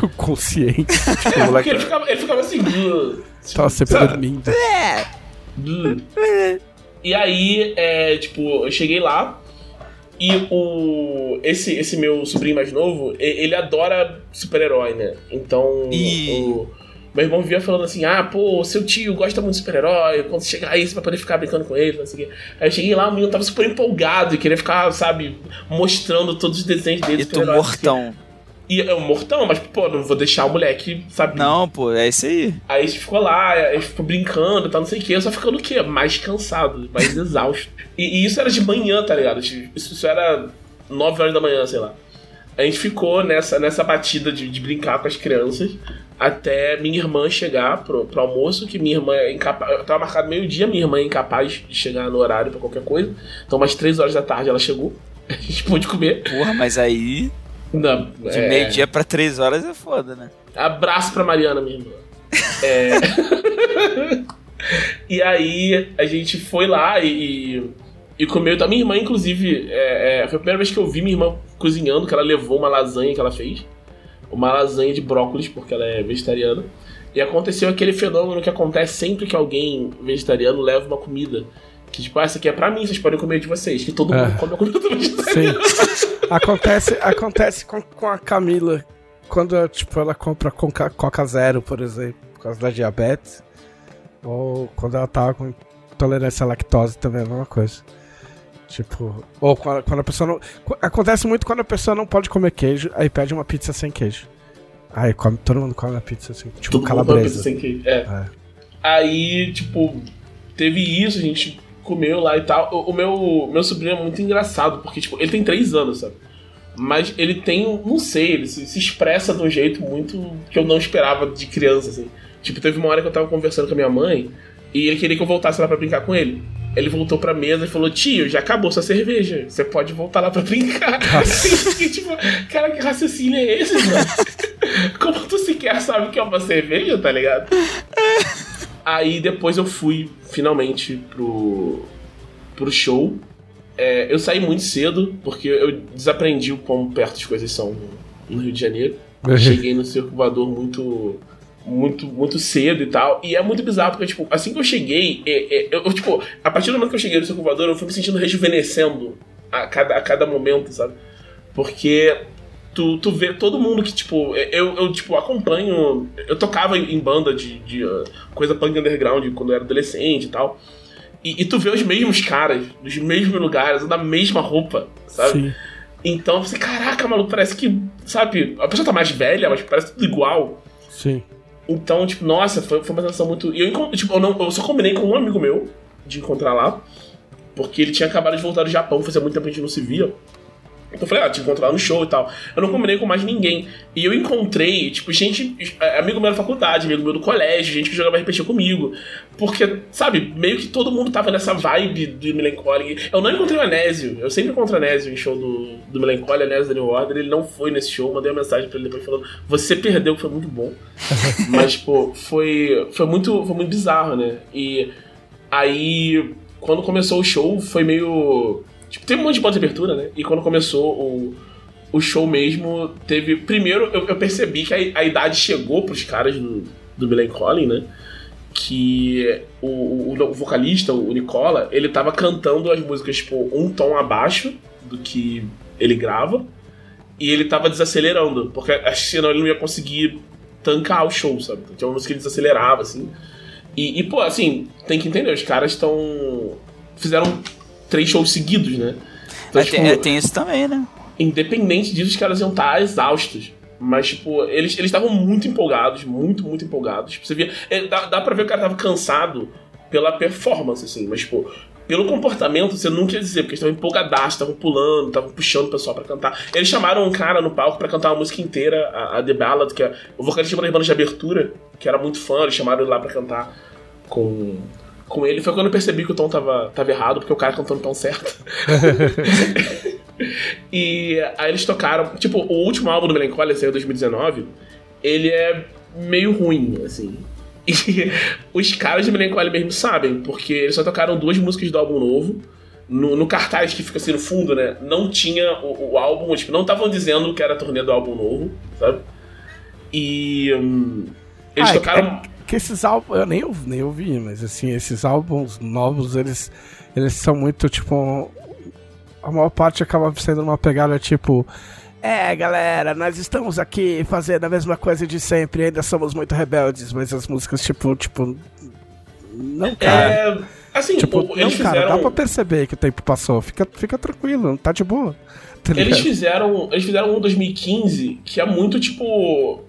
Tipo, o É, porque moleque ele ficava, ele ficava assim. "Ugh", tava sempre sabe? dormindo. Ugh. E aí, é, tipo, eu cheguei lá e o esse, esse meu sobrinho mais novo, e- ele adora super-herói, né? Então, Ih. o, meu irmão vivia falando assim: ah, pô, seu tio gosta muito de super-herói, quando você chegar aí você vai poder ficar brincando com ele, não sei o quê. Aí eu cheguei lá, o menino tava super empolgado e queria ficar, sabe, mostrando todos os desenhos dele. E tu super-herói, mortão. E é um mortão, mas, pô, não vou deixar o moleque, sabe? Não, pô, é isso aí. Aí a gente ficou lá, a gente ficou brincando e tal, não sei o que. Eu só ficando o quê? Mais cansado, mais <laughs> exausto. E, e isso era de manhã, tá ligado? Isso, isso era 9 horas da manhã, sei lá. A gente ficou nessa, nessa batida de, de brincar com as crianças até minha irmã chegar pro, pro almoço, que minha irmã é incapaz. Eu tava marcado meio-dia, minha irmã é incapaz de chegar no horário pra qualquer coisa. Então, umas 3 horas da tarde ela chegou. <laughs> A gente pôde comer. Porra, mas aí Não, de é- meio-dia pra três horas é foda, né? Abraço pra Mariana, minha irmã. É... <laughs> e aí a gente foi lá e, e comeu. A minha irmã, inclusive, é, é, foi a primeira vez que eu vi minha irmã cozinhando, que ela levou uma lasanha que ela fez. Uma lasanha de brócolis, porque ela é vegetariana. E aconteceu aquele fenômeno que acontece sempre que alguém vegetariano leva uma comida. Que tipo, ah, essa aqui é pra mim, vocês podem comer de vocês. Que todo É. mundo come a comida do vegetariano. Sim. Acontece, acontece com, com a Camila. Quando tipo, ela compra Coca, Coca Zero, por exemplo, por causa da diabetes. Ou quando ela tava com intolerância à lactose também é a mesma coisa. Tipo, ou quando, quando a pessoa não. Acontece muito quando a pessoa não pode comer queijo, aí pede uma pizza sem queijo. Aí come, todo mundo come a pizza assim, tipo Todo calabresa. pizza sem queijo. É. É. Aí, tipo, teve isso, a gente comeu lá e tal. O, o meu, meu sobrinho é muito engraçado, porque, tipo, ele tem três anos, sabe? Mas ele tem, não sei, ele se, se expressa de um jeito muito que eu não esperava de criança, assim. Tipo, teve uma hora que eu tava conversando com a minha mãe e ele queria que eu voltasse lá pra brincar com ele. Ele voltou pra mesa e falou: Tio, já acabou sua cerveja. Você pode voltar lá pra brincar. Nossa. Eu <laughs> fiquei tipo, cara, que raciocínio é esse, mano? <laughs> Como tu sequer sabe que é uma cerveja, tá ligado? <laughs> Aí depois eu fui finalmente pro, pro show. É, eu saí muito cedo, porque eu desaprendi o quão perto as coisas são no Rio de Janeiro. Cheguei no Circo Voador muito, muito, muito cedo e tal. E é muito bizarro, porque, tipo, assim que eu cheguei, é, é, eu, tipo, a partir do momento que eu cheguei no Voador, eu fui me sentindo rejuvenescendo a cada, a cada momento, sabe? Porque tu, tu vê todo mundo que, tipo, eu, eu tipo, acompanho. Eu tocava em, banda de, de uh, coisa punk underground quando eu era adolescente e tal. E, e tu vê os mesmos caras, nos mesmos lugares, da mesma roupa, sabe? Sim. Então você, caraca, maluco, parece que, sabe, a pessoa tá mais velha, mas parece tudo igual. Sim. Então, tipo, nossa, foi, foi uma sensação muito. E eu, tipo, eu, não, eu só combinei com um amigo meu de encontrar lá, porque ele tinha acabado de voltar do Japão, fazia muito tempo que a gente não se via. Então eu falei, ah, te encontrar lá no show e tal. Eu não combinei com mais ninguém. E eu encontrei, tipo, gente, é, amigo meu da faculdade, amigo meu do colégio, gente que jogava RPG comigo. Porque, sabe, meio que todo mundo tava nessa vibe do Melancholy. Eu não encontrei o Anésio. Eu sempre encontro o Anésio em show do, do Melancholy, Anésio da New Order. Ele não foi nesse show. Mandei uma mensagem pra ele depois falando: Você perdeu, que foi muito bom. <laughs> Mas, tipo, foi, foi, muito, foi muito bizarro, né? E aí, quando começou o show, foi meio. Teve um monte de banda de abertura, né? E quando começou o, o show mesmo, teve. Primeiro, eu, eu percebi que a, a, idade chegou pros caras do, do Melancholy, né? Que o, o, o, vocalista, o Nicola, ele tava cantando as músicas, tipo, um tom abaixo do que ele grava. E ele tava desacelerando, porque que senão ele não ia conseguir tancar o show, sabe? Tinha uma música que ele desacelerava, assim. E, e, pô, assim, tem que entender, os caras estão. Fizeram três shows seguidos, né? Então, é, tipo, tem, é, tem isso também, né? Independente disso, os caras iam estar tá exaustos. Mas, tipo, eles estavam muito empolgados, muito, muito empolgados. Tipo, você via. É, dá, dá pra ver que o cara tava cansado pela performance, assim, mas, tipo, pelo comportamento, você nunca ia dizer, porque eles estavam empolgadaços, estavam pulando, estavam puxando o pessoal para cantar. Eles chamaram um cara no palco para cantar uma música inteira, a, a The Ballad, que é o vocalista das bandas de abertura, que era muito fã, eles chamaram ele lá para cantar com, com ele. Foi quando eu percebi que o tom tava, tava errado, porque o cara cantou no tom certo. <laughs> e aí eles tocaram. Tipo, o último álbum do Melancholia saiu em 2019. Ele é meio ruim, assim. E <laughs> os caras de Melancholy mesmo sabem, porque eles só tocaram duas músicas do álbum novo. No, no cartaz que fica assim no fundo, né? Não tinha o, o álbum, tipo, não estavam dizendo que era a turnê do álbum novo, sabe? E. Hum, eles ah, é tocaram. É, que esses álbuns. Eu nem, nem ouvi, mas assim, esses álbuns novos, eles, eles são muito, tipo. A maior parte acaba sendo uma pegada tipo. É, galera, nós estamos aqui fazendo a mesma coisa de sempre, ainda somos muito rebeldes, mas as músicas, tipo, tipo. Não, cara. É, assim, tipo, não, eles cara, fizeram... dá pra perceber que o tempo passou. Fica, fica tranquilo, tá de boa. Tá eles fizeram. Eles fizeram um 2015 que é muito, tipo.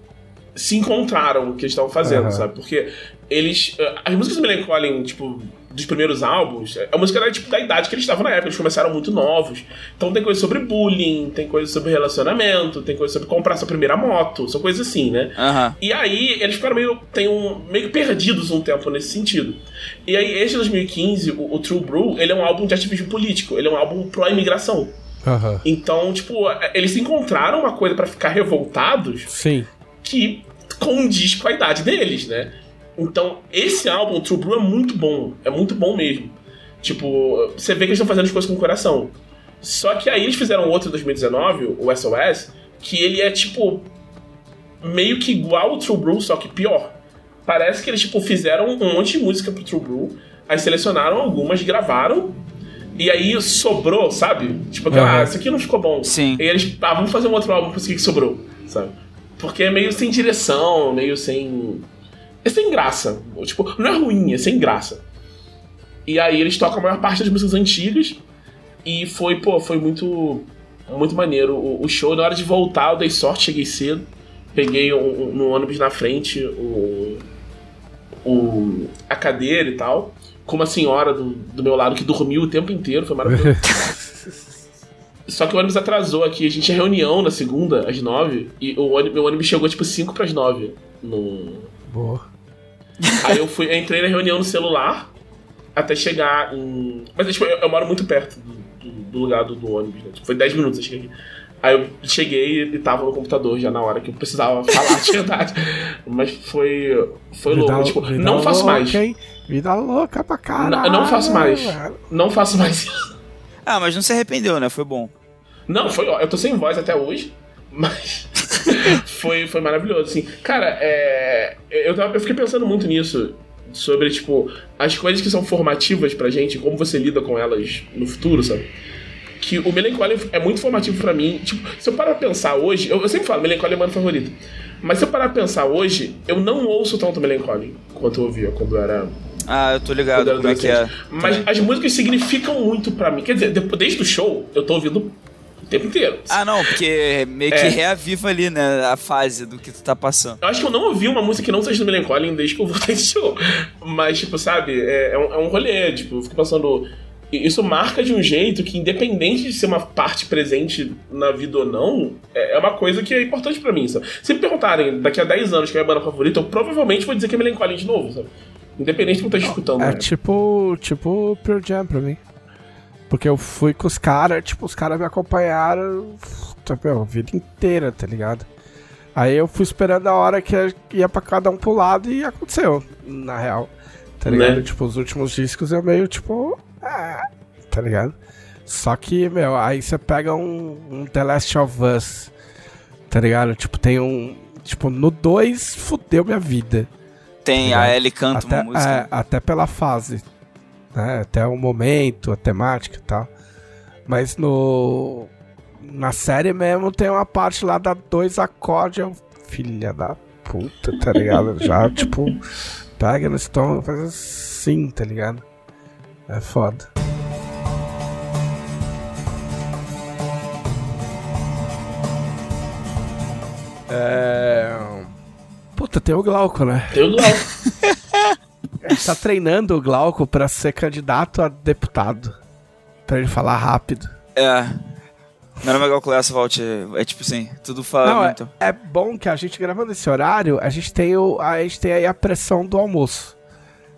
Se encontraram o que eles estavam fazendo, uhum. sabe? Porque eles. Eh, as músicas do Melancholy, tipo, dos primeiros álbuns, a música era tipo da idade que eles estavam na época, eles começaram muito novos. Então tem coisa sobre bullying, tem coisa sobre relacionamento, tem coisa sobre comprar sua primeira moto, são coisas assim, né? Uhum. E aí eles ficaram meio, tem um, meio perdidos um tempo nesse sentido. E aí, este 2015, o, o True Blue, ele é um álbum de ativismo político, ele é um álbum pró-imigração. Uhum. Então, tipo, eles encontraram uma coisa para ficar revoltados Sim. Que condiz com a idade deles, né? Então, esse álbum, True Blue, é muito bom. É muito bom mesmo. Tipo, você vê que eles estão fazendo as coisas com o coração. Só que aí eles fizeram outro em 2019, o SOS, que ele é tipo. meio que igual ao True Blue, só que pior. Parece que eles, tipo, fizeram um monte de música pro True Blue, aí selecionaram algumas, gravaram, e aí sobrou, sabe? Tipo, uhum. ah, isso aqui não ficou bom. Sim. E eles, ah, vamos fazer um outro álbum com isso que sobrou, sabe? Porque é meio sem direção, meio sem é sem graça. Tipo, não é ruim, é sem graça. E aí eles tocam a maior parte das músicas antigas. E foi, pô, foi muito. Muito maneiro. O, o show, na hora de voltar, eu dei sorte, cheguei cedo. Peguei um, um, no ônibus na frente o, o, a cadeira e tal. Com uma senhora do, do meu lado que dormiu o tempo inteiro, foi maravilhoso. <laughs> Só que o ônibus atrasou aqui. A gente tinha reunião na segunda, às nove. E o ônibus, meu ônibus chegou tipo cinco para as nove no. Boa. Aí eu fui, entrei na reunião no celular até chegar em. Mas tipo, eu, eu moro muito perto do, do, do lugar do, do, ônibus, né? Tipo, foi 10 minutos eu cheguei aqui. Aí eu cheguei e tava no computador já na hora que eu precisava <laughs> falar de verdade. Mas foi. Foi vida, louco. Tipo, não faço louca, mais. Hein? Vida louca pra caralho. Não, não faço mais. Não faço mais. Ah, mas não se arrependeu, né? Foi bom. Não, foi. Ó, eu tô sem voz até hoje. Mas <laughs> foi, foi maravilhoso, assim. Cara, é, eu, tava, eu fiquei pensando muito nisso. Sobre, tipo, as coisas que são formativas pra gente, como você lida com elas no futuro, sabe? Que o Melancholy é muito formativo para mim. Tipo, se eu parar pra pensar hoje, eu, eu sempre falo, Melancholy é meu favorito. Mas se eu parar pra pensar hoje, eu não ouço tanto Melancholy quanto eu ouvia quando eu era ah, eu tô ligado como é que é. Mas as músicas significam muito para mim. Quer dizer, desde o show, eu tô ouvindo tempo inteiro. Ah, não, porque meio que é. reaviva ali, né, a fase do que tu tá passando. Eu acho que eu não ouvi uma música que não seja do Melancholy desde que eu voltei esse show. Mas, tipo, sabe, é, é, um, é um rolê, tipo, eu fico pensando isso marca de um jeito que, independente de ser uma parte presente na vida ou não, é, é uma coisa que é importante para mim, sabe? Se me perguntarem daqui a 10 anos quem é a banda favorita, eu provavelmente vou dizer que é Melancholy de novo, sabe? Independente do que eu esteja escutando. É né? tipo, tipo Pearl Jam pra mim. Porque eu fui com os caras, tipo, os caras me acompanharam tá, meu, a vida inteira, tá ligado? Aí eu fui esperando a hora que ia pra cada um pro lado e aconteceu, na real. Tá ligado? Né? Tipo, os últimos discos eu meio, tipo, ah, tá ligado? Só que, meu, aí você pega um, um, The Last of Us, tá ligado? Tipo, tem um. Tipo, no 2 fudeu minha vida. Tem, a Ellie canta até, uma música. É, até pela fase. Né? Até o momento, a temática e tal. Mas no. Na série mesmo tem uma parte lá da dois acordes. Filha da puta, tá ligado? <laughs> Já, tipo, pega no estômago e faz assim, tá ligado? É foda. É. Puta, tem o Glauco, né? Tem o Glauco. <laughs> tá treinando o Glauco pra ser candidato a deputado. Pra ele falar rápido. É. Meu nome é Glauco Lessa, Valt. É tipo assim, tudo fala Não, muito. É, é, bom que a gente gravando esse horário, a gente tem, o, a gente tem aí a pressão do almoço.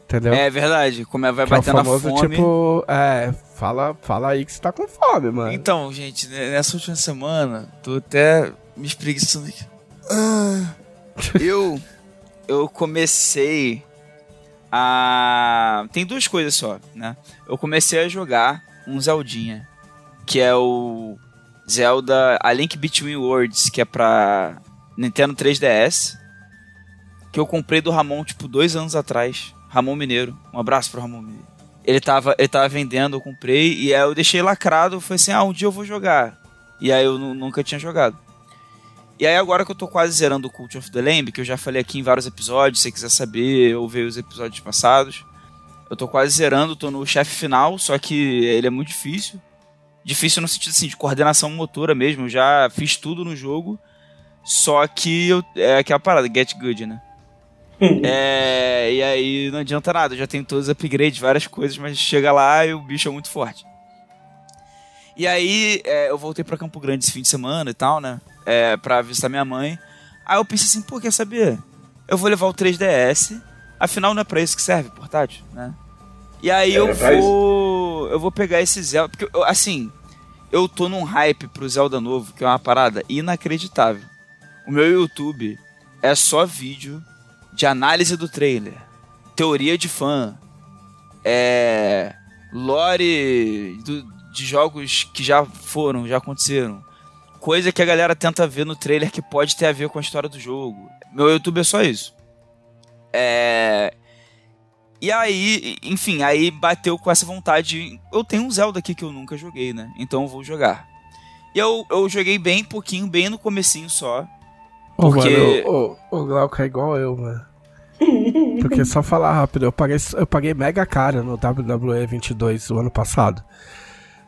Entendeu? É verdade, como é, vai batendo é o famoso, a fome. tipo, é, fala, fala aí que você tá com fome, mano. Então, gente, nessa última semana, tô até me espreguiçando aqui. Ah, eu, eu comecei a... Tem duas coisas só, né? Eu comecei a jogar um Zeldinha, que é o Zelda A Link Between Worlds, que é pra Nintendo 3DS, que eu comprei do Ramon, tipo, dois anos atrás. Ramon Mineiro. Um abraço pro Ramon Mineiro. Ele tava, ele tava vendendo, eu comprei, e aí eu deixei lacrado, foi assim, ah, um dia eu vou jogar. E aí eu nunca tinha jogado. E aí agora que eu tô quase zerando o Cult of the Lamb, que eu já falei aqui em vários episódios, se você quiser saber, ou ver os episódios passados. Eu tô quase zerando, tô no chefe final, só que ele é muito difícil. Difícil no sentido assim, de coordenação motora mesmo, eu já fiz tudo no jogo. Só que eu, é aquela parada, get good, né? é, e aí não adianta nada, eu já tenho todos os upgrades, várias coisas, mas chega lá e o bicho é muito forte. E aí é, eu voltei para Campo Grande esse fim de semana e tal, né? É, pra visitar minha mãe. Aí eu pensei assim, pô, quer saber? Eu vou levar o 3DS, afinal não é pra isso que serve, portátil, né? E aí é, eu vou. Eu vou pegar esse Zelda. Porque, assim, eu tô num hype pro Zelda novo, que é uma parada inacreditável. O meu YouTube é só vídeo de análise do trailer, teoria de fã, é, lore do, de jogos que já foram, já aconteceram. Coisa que a galera tenta ver no trailer que pode ter a ver com a história do jogo. Meu YouTube é só isso. É. E aí, enfim, aí bateu com essa vontade. Eu tenho um Zelda aqui que eu nunca joguei, né? Então eu vou jogar. E eu, eu joguei bem pouquinho, bem no comecinho só. Porque... o, o Glauco é igual eu, mano. Porque <laughs> só falar rápido, eu paguei, eu paguei mega caro no WWE 22 o ano passado.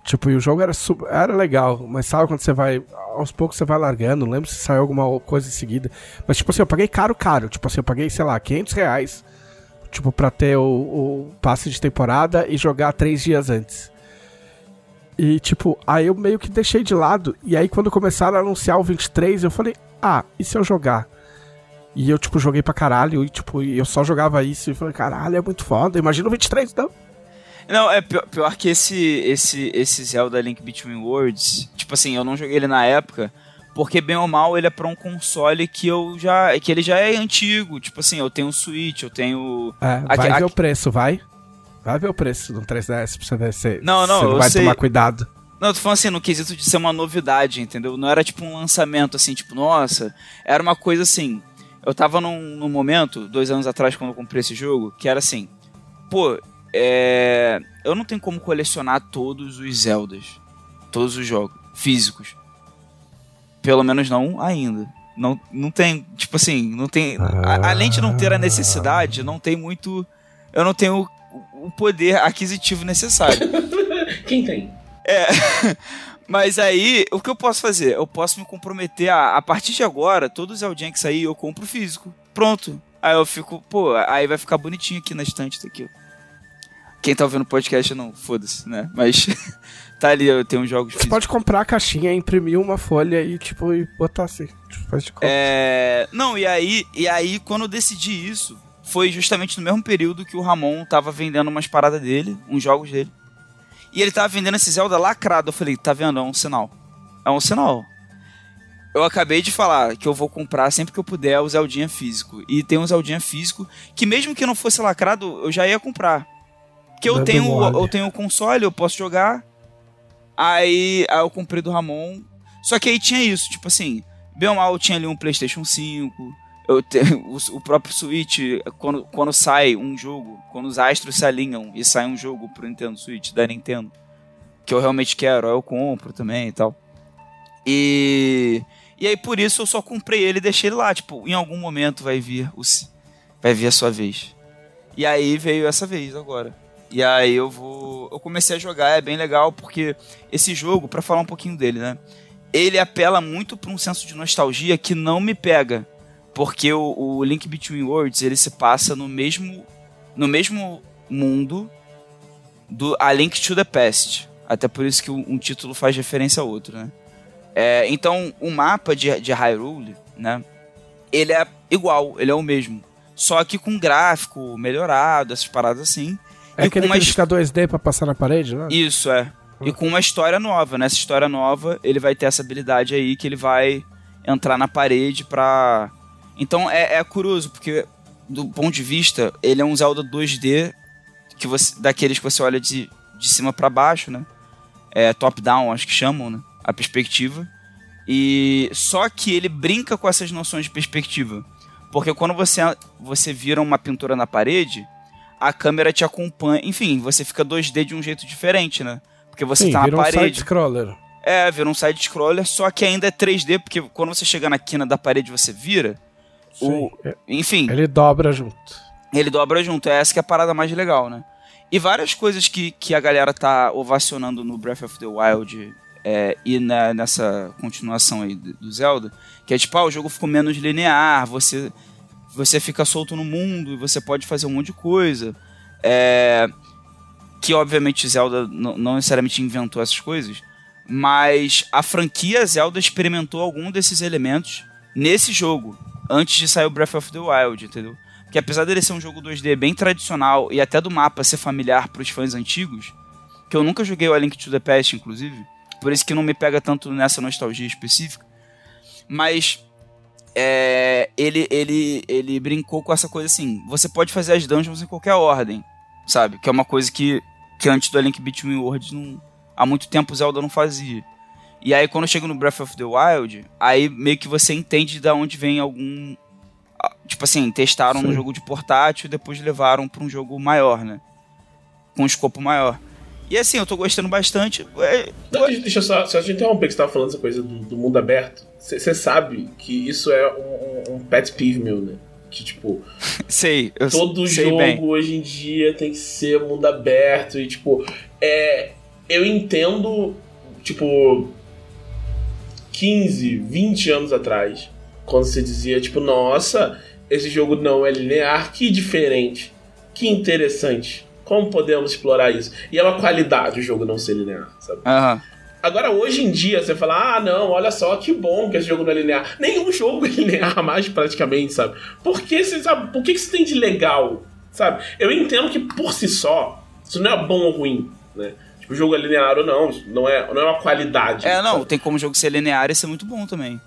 Tipo, e o jogo era, super, era legal, mas sabe quando você vai. Aos poucos você vai largando, não lembro se saiu alguma coisa em seguida. Mas, tipo assim, eu paguei caro, caro. Tipo assim, eu paguei, sei lá, 500 reais. Tipo, pra ter o, o passe de temporada e jogar três dias antes. E, tipo, aí eu meio que deixei de lado. E aí, quando começaram a anunciar o 23, eu falei, ah, e se eu jogar? E eu, tipo, joguei pra caralho e, tipo, eu só jogava isso e falei, caralho, é muito foda. Imagina o 23, não. Não, é pior, pior, que esse, esse, esse Zelda Link Between Worlds. Tipo assim, eu não joguei ele na época, porque bem ou mal ele é pra um console que eu já. que ele já é antigo. Tipo assim, eu tenho o Switch, eu tenho. É, vai aqui, ver o preço, vai. Vai ver o preço do 3DS pra você ver se. Não, não, você vai sei. tomar cuidado. Não, eu tô falando assim, no quesito de ser uma novidade, entendeu? Não era tipo um lançamento assim, tipo, nossa. Era uma coisa assim. Eu tava num, num momento, dois anos atrás, quando eu comprei esse jogo, que era assim. Pô, é... eu não tenho como colecionar todos os Zeldas. Todos os jogos físicos. Pelo menos não ainda. Não, não tem, tipo assim, não tem. A, além de não ter a necessidade, não tem muito. Eu não tenho o poder aquisitivo necessário. <laughs> Quem tem? É. <laughs> Mas aí, o que eu posso fazer? Eu posso me comprometer a, a partir de agora, todos os Zeldinha que sair, eu compro físico. Pronto. Aí eu fico, pô, aí vai ficar bonitinho aqui na estante daqui. Quem tá ouvindo o podcast não, foda-se, né? Mas <laughs> tá ali, eu tenho jogos Você pode comprar a caixinha, imprimir uma folha e, tipo, e botar assim. Tipo, faz de conta. É. Não, e aí, e aí, quando eu decidi isso, foi justamente no mesmo período que o Ramon tava vendendo umas paradas dele, uns jogos dele. E ele tava vendendo esse Zelda lacrado. Eu falei, tá vendo? É um sinal. É um sinal. Eu acabei de falar que eu vou comprar sempre que eu puder o Zeldinha físico. E tem um Zeldinha físico que mesmo que não fosse lacrado, eu já ia comprar. Porque eu tenho, eu tenho o console, eu posso jogar. Aí, aí eu comprei do Ramon. Só que aí tinha isso, tipo assim, bem ou mal eu tinha ali um PlayStation 5. Eu tenho <laughs> o, o próprio Switch, quando, quando sai um jogo, quando os astros se alinham e sai um jogo pro Nintendo Switch da Nintendo, que eu realmente quero, aí eu compro também e tal. E e aí por isso eu só comprei ele e deixei ele lá, tipo, em algum momento vai vir o vai vir a sua vez. E aí veio essa vez agora. E aí eu vou, eu comecei a jogar, é bem legal porque esse jogo, pra falar um pouquinho dele, né? Ele apela muito pra um senso de nostalgia que não me pega, porque o, o Link Between Worlds, ele se passa no mesmo no mesmo mundo do A Link to the Past. Até por isso que um um título faz referência ao outro, né? É, então, o mapa de, de Hyrule, né? Ele é igual, ele é o mesmo. Só que com gráfico melhorado, essas paradas assim. É e aquele que fica 2D pra passar na parede, né? Isso, é. E com uma história nova. Nessa história nova, ele vai ter essa habilidade aí que ele vai entrar na parede pra. Então é, é curioso, porque do ponto de vista, ele é um Zelda 2D que você, daqueles que você olha de, de cima pra baixo, né? É top-down, acho que chamam, né? A perspectiva. E só que ele brinca com essas noções de perspectiva. Porque quando você, você vira uma pintura na parede, a câmera te acompanha. Enfim, você fica 2D de um jeito diferente, né? Porque você Sim, tá na vira um parede. side-scroller. É, vira um side-scroller, só que ainda é 3D, porque quando você chega na quina da parede você vira. O, Sim, é- enfim, Ele dobra junto. ele dobra junto. É essa que é a parada mais legal, né? E várias coisas que, que a galera tá ovacionando no Breath of the Wild é, e na- nessa continuação aí do do Zelda, que é tipo, ah, o jogo ficou menos linear, você, você fica solto no mundo e você pode fazer um monte de coisa. É, que obviamente Zelda não, necessariamente inventou essas coisas, mas a franquia Zelda experimentou algum desses elementos nesse jogo, antes de sair o Breath of the Wild, entendeu? Porque apesar dele ser um jogo 2D bem tradicional e até do mapa ser familiar para os fãs antigos, que eu nunca joguei o A Link to the Past, inclusive, por isso que não me pega tanto nessa nostalgia específica, mas é, ele, ele, ele brincou com essa coisa assim, você pode fazer as dungeons em qualquer ordem, sabe? Que é uma coisa que, que antes do A Link Between Worlds não, há muito tempo o Zelda não fazia. E aí quando chega no Breath of the Wild, aí meio que você entende de onde vem algum tipo assim, testaram no Sim. jogo de portátil e depois levaram para um jogo maior, né? Com um escopo maior. E assim, eu tô gostando bastante. É, Não, deixa deixa eu só, só te interromper que você tava falando essa coisa do, do mundo aberto. Você sabe que isso é um, um- um pet peeve meu, né? Que, tipo, <laughs> sei, eu todo sei jogo bem. hoje em dia tem que ser mundo aberto e, tipo, é. Eu entendo, tipo, 15, 20 anos atrás, quando você dizia, tipo, nossa, esse jogo não é linear, que diferente, que interessante. Como podemos explorar isso? E é uma qualidade o jogo não ser linear, sabe? Aham. Agora, hoje em dia, você fala, ah, não, olha só, que bom que esse jogo não é linear. Nenhum <laughs> jogo é linear mais, praticamente, sabe? Por que você sabe? Por que que isso tem de legal? Sabe? Eu entendo que por si só, isso não é bom ou ruim, né? Tipo, o jogo é linear ou não, não é, não é uma qualidade. É, não, sabe? tem como o jogo ser linear e ser muito bom também.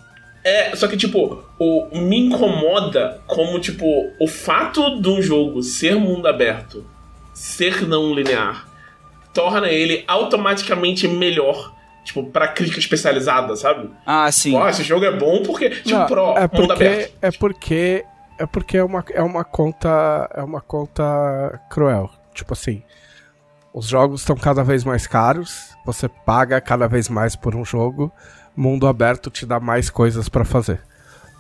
É, só que, tipo, o, me incomoda como, tipo, o fato de um jogo ser mundo aberto, ser não linear, torna ele automaticamente melhor, tipo, pra crítica especializada, sabe? Ah, sim. Ó, esse jogo é bom porque, tipo, Não, pro, é mundo porque aberto. é porque é porque é uma, é uma conta é uma conta cruel. Tipo assim, os jogos estão cada vez mais caros, você paga cada vez mais por um jogo, mundo aberto te dá mais coisas pra fazer.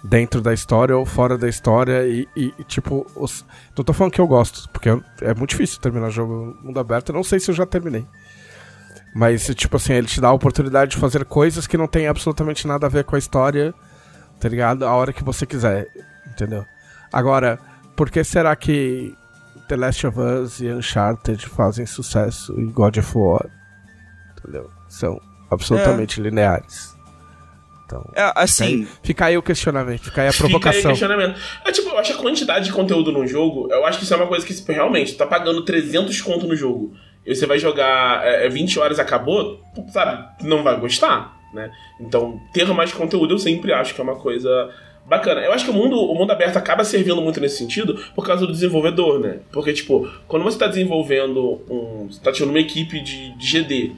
Dentro da história ou fora da história e, e- e, tipo, os... não tô falando que eu gosto, porque eu- é muito difícil terminar jogo mundo aberto, eu não sei se eu já terminei. Mas, tipo assim, ele te dá a oportunidade de fazer coisas que não tem absolutamente nada a ver com a história, tá ligado? A hora que você quiser, entendeu? Agora, por que será que The Last of Us e Uncharted fazem sucesso e God of War. Entendeu? São absolutamente é. lineares. Então, é, assim. Fica aí, fica aí, o questionamento, fica aí a provocação. Fica aí o questionamento. É, tipo, eu acho que a quantidade de conteúdo no jogo, eu acho que isso é uma coisa que tipo, realmente tá pagando 300 conto no jogo. E você vai jogar é, 20 é, horas acabou, sabe? Não vai gostar, né? Então, ter mais conteúdo eu sempre acho que é uma coisa bacana. Eu acho que o mundo, o mundo aberto acaba servindo muito nesse sentido por causa do desenvolvedor, né? Porque, tipo, quando você está desenvolvendo um. Você tá tendo uma equipe de, de GD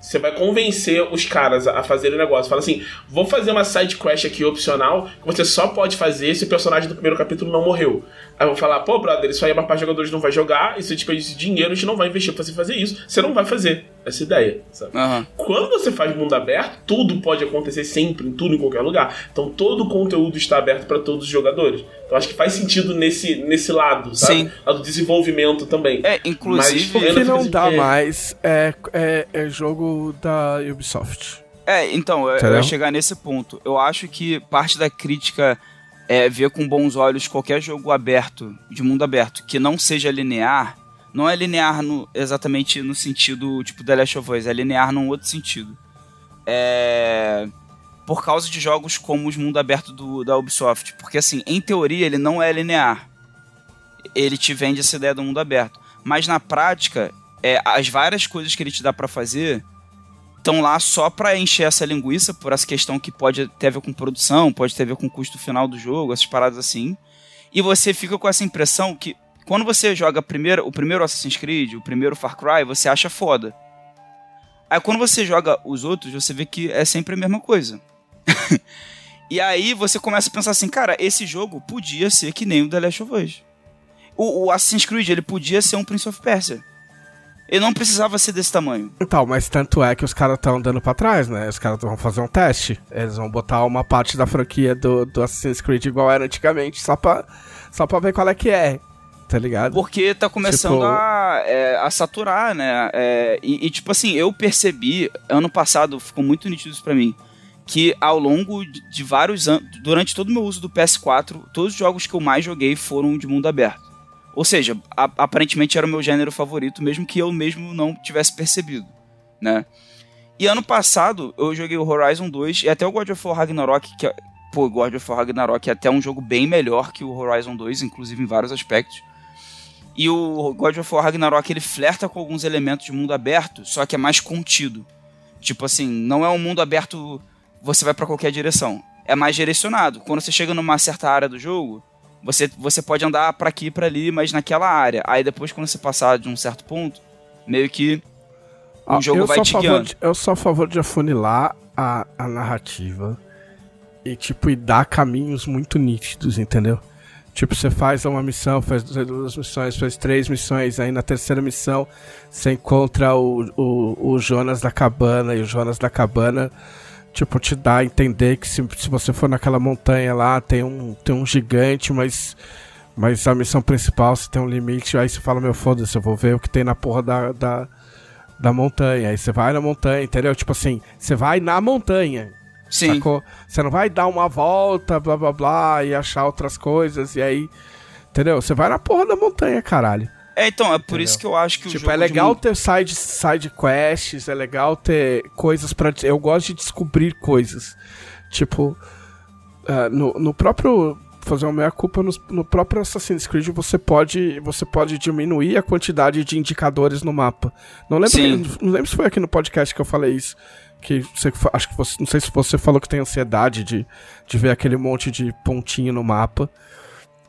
você vai convencer os caras a fazer o negócio. Fala assim: vou fazer uma side quest aqui opcional que você só pode fazer se o personagem do primeiro capítulo não morreu. Aí vou falar: pô, brother, isso aí é uma parte de jogadores não vai jogar, isso é desperdício de dinheiro, a gente não vai investir pra você fazer isso. Você não vai fazer essa ideia, sabe? Uhum. Quando você faz mundo aberto, tudo pode acontecer sempre, em tudo, em qualquer lugar. Então todo o conteúdo está aberto para todos os jogadores. Então acho que faz sentido nesse, nesse lado, sabe? Sim. Lado do desenvolvimento também. É, inclusive. Mas, o que não dá mais é, é, é jogo da Ubisoft. É, então, eu, eu ia chegar nesse ponto. Eu acho que parte da crítica é ver com bons olhos qualquer jogo aberto, de mundo aberto, que não seja linear. Não é linear no, exatamente no sentido tipo The Last of Us, é linear num outro sentido. É por causa de jogos como os mundo aberto do, da Ubisoft. Porque, assim, em teoria ele não é linear. Ele te vende essa ideia do mundo aberto. Mas na prática, é, as várias coisas que ele te dá para fazer estão lá só para encher essa linguiça, por essa questão que pode ter a ver com produção, pode ter a ver com o custo final do jogo, essas paradas assim. E você fica com essa impressão que quando você joga o primeiro Assassin's Creed, o primeiro Far Cry, você acha foda. Aí quando você joga os outros, você vê que é sempre a mesma coisa. <laughs> e aí você começa a pensar assim, cara, esse jogo podia ser que nem o The Last of Us. O, o Assassin's Creed, ele podia ser um Prince of Persia. Ele não precisava ser desse tamanho. Então, mas tanto é que os caras estão andando pra trás, né? Os caras vão fazer um teste. Eles vão botar uma parte da franquia do, do Assassin's Creed igual era antigamente, só pra, só pra ver qual é que é. Tá ligado? Porque tá começando tipo... a, é, a saturar, né? É, e, e, tipo assim, eu percebi, ano passado ficou muito nítido isso pra mim que ao longo de vários anos, durante todo o meu uso do PS4, todos os jogos que eu mais joguei foram de mundo aberto. Ou seja, a, aparentemente era o meu gênero favorito, mesmo que eu mesmo não tivesse percebido, né? E ano passado eu joguei o Horizon 2 e até o God of War Ragnarok, que é, pô, God of War Ragnarok é até um jogo bem melhor que o Horizon 2, inclusive em vários aspectos. E o God of War Ragnarok ele flerta com alguns elementos de mundo aberto, só que é mais contido. Tipo assim, não é um mundo aberto você vai para qualquer direção. É mais direcionado. Quando você chega numa certa área do jogo, você, você pode andar para aqui e para ali, mas naquela área. Aí depois, quando você passar de um certo ponto, meio que o ah, jogo vai te guiando. De, eu sou a favor de afunilar a, a narrativa e, tipo, e dar caminhos muito nítidos, entendeu? Tipo, você faz uma missão, faz duas missões, faz três missões, aí na terceira missão você encontra o, o, o Jonas da cabana, e o Jonas da cabana tipo, te dá a entender que se, se você for naquela montanha lá, tem um, tem um gigante, mas, mas a missão principal você tem um limite, aí você fala, meu, foda-se, eu vou ver o que tem na porra da, da, da montanha. Aí você vai na montanha, entendeu? Tipo assim, você vai na montanha. Sim. Sacou? Você não vai dar uma volta, blá blá blá, e achar outras coisas, e aí. Entendeu? Você vai na porra da montanha, caralho. É, então, é por Entendeu? isso que eu acho que tipo, o jogo. é legal de... ter side, side quests, é legal ter coisas para Eu gosto de descobrir coisas. Tipo, uh, no, no próprio. Fazer uma meia culpa no, no, próprio Assassin's Creed você pode, você pode diminuir a quantidade de indicadores no mapa. Não lembro, que, não lembro se foi aqui no podcast que eu falei isso. Que você, acho que você, não sei se você falou que tem ansiedade de, de ver aquele monte de pontinho no mapa.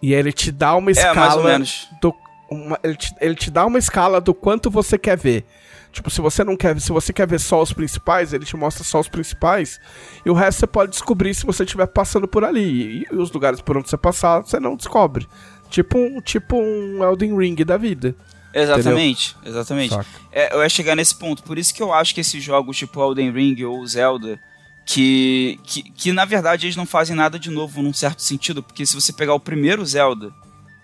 E ele te dá uma escala é, do uma, ele, te, ele te dá uma escala do quanto você quer ver. Tipo, se você não quer, se você quer ver só os principais, ele te mostra só os principais. E o resto você pode descobrir se você estiver passando por ali. E, os lugares por onde você passar, você não descobre. Tipo um, tipo um Elden Ring da vida. Exatamente, entendeu? exatamente. É, eu ia chegar nesse ponto. Por isso que eu acho que esses jogos tipo Elden Ring ou Zelda, que, que, que na verdade eles não fazem nada de novo num certo sentido, porque se você pegar o primeiro Zelda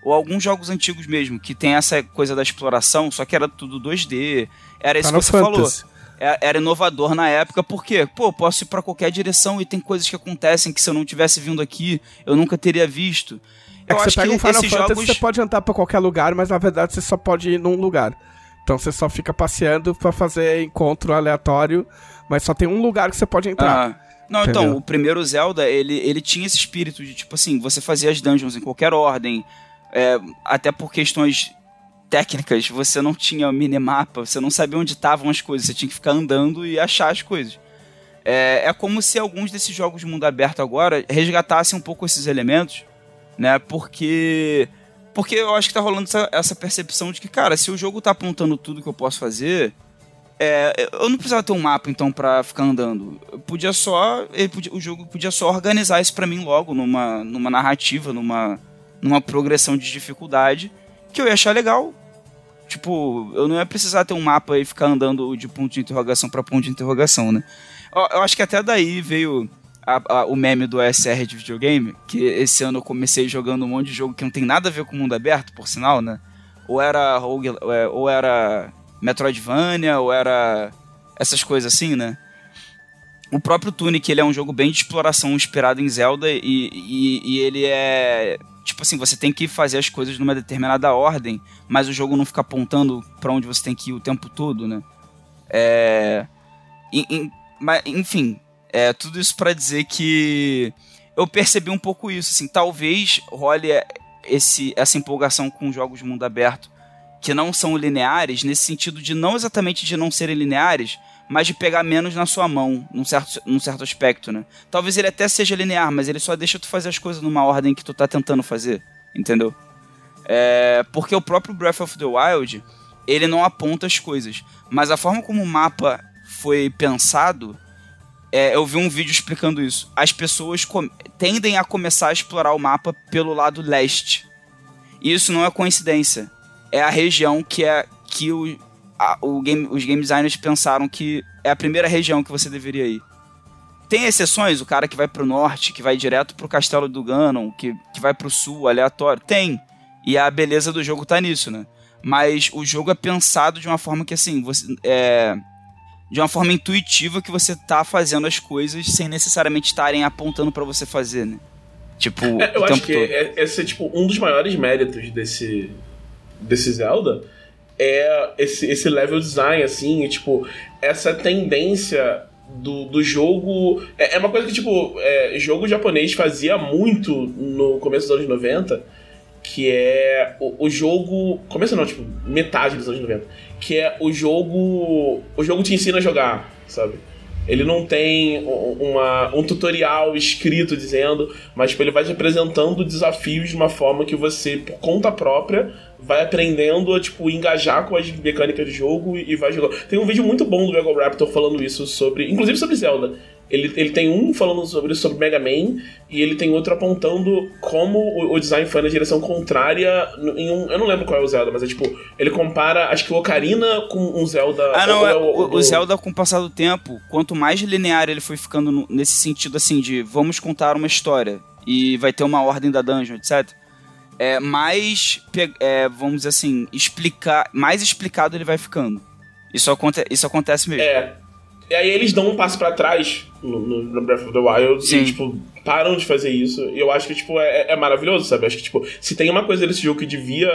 ou alguns jogos antigos mesmo, que tem essa coisa da exploração, só que era tudo 2D. Era isso Final que você Fantasy. falou. É, era inovador na época, porque, pô, posso ir para qualquer direção e tem coisas que acontecem que se eu não tivesse vindo aqui, eu nunca teria visto. É que você pega um Final Fantasy, jogos... você pode andar pra qualquer lugar, mas na verdade você só pode ir num lugar. Então você só fica passeando para fazer encontro aleatório, mas só tem um lugar que você pode entrar. Ah. Não, então, Entendeu? então, o primeiro Zelda, ele, ele tinha esse espírito de, tipo assim, você fazia as dungeons em qualquer ordem, é, até por questões técnicas, você não tinha minimapa, você não sabia onde estavam as coisas, você tinha que ficar andando e achar as coisas. É, é como se alguns desses jogos de mundo aberto agora resgatassem um pouco esses elementos, né? Porque porque eu acho que tá rolando essa, essa percepção de que, cara, se o jogo tá apontando tudo que eu posso fazer, é, eu não precisava ter um mapa então para ficar andando. Eu podia só, podia, o jogo podia só organizar isso para mim logo numa, numa narrativa, numa, numa progressão de dificuldade que eu ia achar legal. Tipo, eu não ia precisar ter um mapa e ficar andando de ponto de interrogação para ponto de interrogação, né? Eu, eu, acho que até daí veio a, a, o meme do SR de videogame, que esse ano eu comecei jogando um monte de jogo que não tem nada a ver com o mundo aberto, por sinal, né? Ou era Rogue, é, ou era Metroidvania, ou era essas coisas assim, né? O próprio Tunic, ele é um jogo bem de exploração inspirado em Zelda e, e, e ele é tipo assim, você tem que fazer as coisas numa determinada ordem, mas o jogo não fica apontando para onde você tem que ir o tempo todo, né? É... enfim, é tudo isso para dizer que eu percebi um pouco isso, assim, talvez role esse, essa empolgação com jogos de mundo aberto que não são lineares, nesse sentido de não exatamente de não serem lineares, mas de pegar menos na sua mão, num certo, num certo aspecto, né? Talvez ele até seja linear, mas ele só deixa tu fazer as coisas numa ordem que tu tá tentando fazer, entendeu? É, porque o próprio Breath of the Wild, ele não aponta as coisas, mas a forma como o mapa foi pensado, é, eu vi um vídeo explicando isso. As pessoas tendem a começar a explorar o mapa pelo lado leste. E isso não é coincidência. É a região que é que o, a, o game, os game designers pensaram que é a primeira região que você deveria ir. Tem exceções, o cara que vai pro norte, que vai direto pro castelo do Ganon, que, que vai pro sul, aleatório. Tem. E a beleza do jogo tá nisso, né? Mas o jogo é pensado de uma forma que, assim, você. É, de uma forma intuitiva que você tá fazendo as coisas sem necessariamente estarem apontando para você fazer, né? Tipo, <laughs> é, eu acho que é, esse é tipo um dos maiores méritos desse desse Zelda é esse, esse level design, assim, e, tipo, essa tendência do, do jogo. É, é uma coisa que, tipo, é, jogo japonês fazia muito no começo dos anos 90, que é o, o jogo. Começo não, tipo, metade dos anos 90. Que é o jogo. O jogo te ensina a jogar, sabe? Ele não tem uma, um tutorial escrito dizendo, mas tipo, ele vai te apresentando desafios de uma forma que você, por conta própria, vai aprendendo a, tipo, engajar com as mecânicas do jogo e, vai jogando. Tem um vídeo muito bom do Dragon Raptor falando isso sobre. Inclusive sobre Zelda. Ele, ele tem um falando sobre isso sobre Mega Man e ele tem outro apontando como o, o design foi na direção contrária em um. Eu não lembro qual é o Zelda, mas é tipo. Ele compara, acho que o Ocarina com um Zelda. Ah, não, é, o, o, o, Zelda com o passar do tempo, quanto mais linear ele foi ficando no, nesse sentido assim de vamos contar uma história e vai ter uma ordem da dungeon, etc é, mais, é, vamos dizer assim, explicar, mais explicado ele vai ficando. Isso, aconte, isso acontece mesmo. É. E aí eles dão um passo para trás no, no, Breath of the Wild Sim. e, tipo, param de fazer isso. E eu acho que, tipo, é, é maravilhoso, sabe? Eu acho que, tipo, se tem uma coisa desse jogo que devia,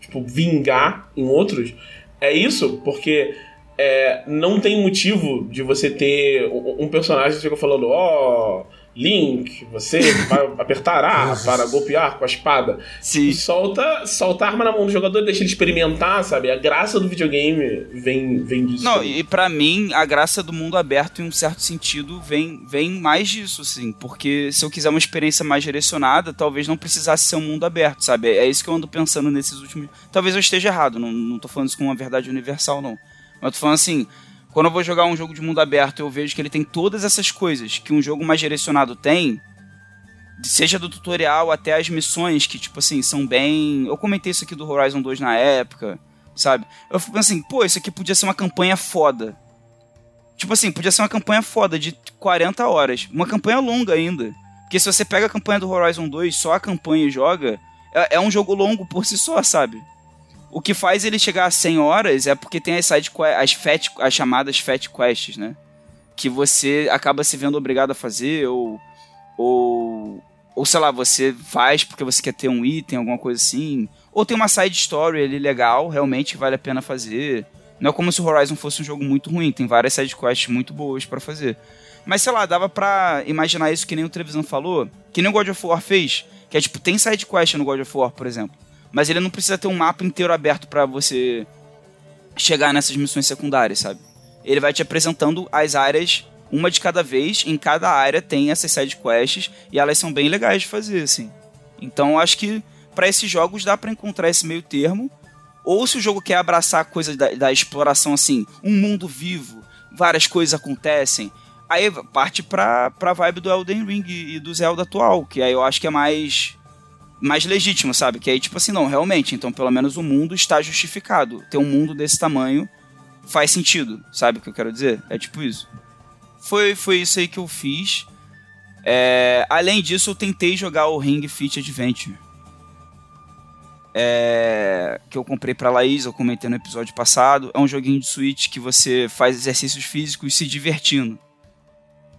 tipo, vingar em outros, é isso, porque é, não tem motivo de você ter um, personagem que fica falando, ó... Oh, Link, você vai <laughs> apertar A para golpear com a espada. Sim. Solta, solta a arma na mão do jogador, deixa ele experimentar, sabe? A graça do videogame vem, vem disso. Não, e para mim, a graça do mundo aberto, em um certo sentido, vem, vem mais disso, assim. Porque se eu quiser uma experiência mais direcionada, talvez não precisasse ser um mundo aberto, sabe? É isso que eu ando pensando nesses últimos. Talvez eu esteja errado, não, não tô falando isso com uma verdade universal, não. Mas eu tô falando assim quando eu vou jogar um jogo de mundo aberto, eu vejo que ele tem todas essas coisas que um jogo mais direcionado tem. Seja do tutorial até as missões, que, tipo assim, são bem. Eu comentei isso aqui do Horizon 2 na época, sabe? Eu fico assim, pô, isso aqui podia ser uma campanha foda. Tipo assim, podia ser uma campanha foda de 40 horas. Uma campanha longa ainda. Porque se você pega a campanha do Horizon 2, só a campanha e joga, é, é um jogo longo por si só, sabe? O que faz ele chegar a 100 horas é porque tem as side as, fat, as chamadas fat quests, né? Que você acaba se vendo obrigado a fazer ou, ou ou sei lá, você faz porque você quer ter um item, alguma coisa assim. Ou tem uma side story ali legal, realmente vale a pena fazer. Não é como se o Horizon fosse um jogo muito ruim, tem várias side quests muito boas para fazer. Mas sei lá, dava pra imaginar isso que nem o Trevisan falou, que nem o God of War fez, que é tipo, tem side quest no God of War, por exemplo. Mas ele não precisa ter um mapa inteiro aberto para você chegar nessas missões secundárias, sabe? Ele vai te apresentando as áreas uma de cada vez, em cada área tem essas side quests e elas são bem legais de fazer, assim. Então acho que para esses jogos dá para encontrar esse meio termo. Ou se o jogo quer abraçar a coisa da, da, exploração, assim, um mundo vivo, várias coisas acontecem, aí parte pra, pra vibe do Elden Ring e do Zelda atual, que aí eu acho que é mais mais legítimo, sabe? Que aí, tipo assim, não, realmente, então pelo menos o mundo está justificado. Ter um mundo desse tamanho faz sentido, sabe o que eu quero dizer? É tipo isso. Foi, foi isso aí que eu fiz. É, além disso, eu tentei jogar o Ring Fit Adventure. É, que eu comprei pra Laís, eu comentei no episódio passado. É um joguinho de Switch que você faz exercícios físicos se divertindo.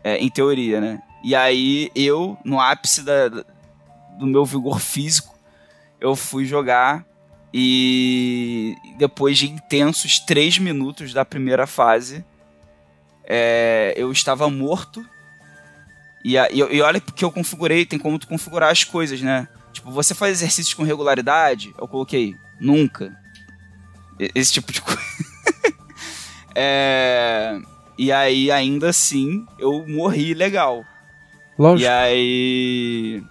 É, em teoria, né? E aí eu, no ápice da, do meu vigor físico, eu fui jogar e depois de intensos três minutos da primeira fase, é, eu estava morto. E, e, e olha que eu configurei, tem como tu configurar as coisas, né? Tipo, você faz exercícios com regularidade? Eu coloquei nunca. Esse tipo de coisa. <laughs> é, e aí, ainda assim, eu morri legal. Lógico. E aí.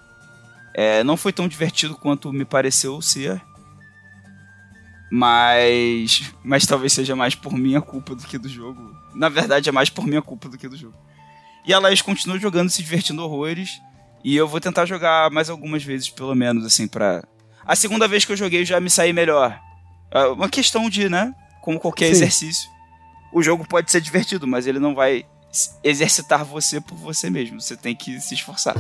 É, não foi tão divertido quanto me pareceu ser. Mas. Mas talvez seja mais por minha culpa do que do jogo. Na verdade, é mais por minha culpa do que do jogo. E a Laís continua jogando, se divertindo horrores. E eu vou tentar jogar mais algumas vezes, pelo menos, assim, pra. A segunda vez que eu joguei já me saí melhor. É uma questão de, né? Como qualquer Sim. exercício. O jogo pode ser divertido, mas ele não vai exercitar você por você mesmo. Você tem que se esforçar.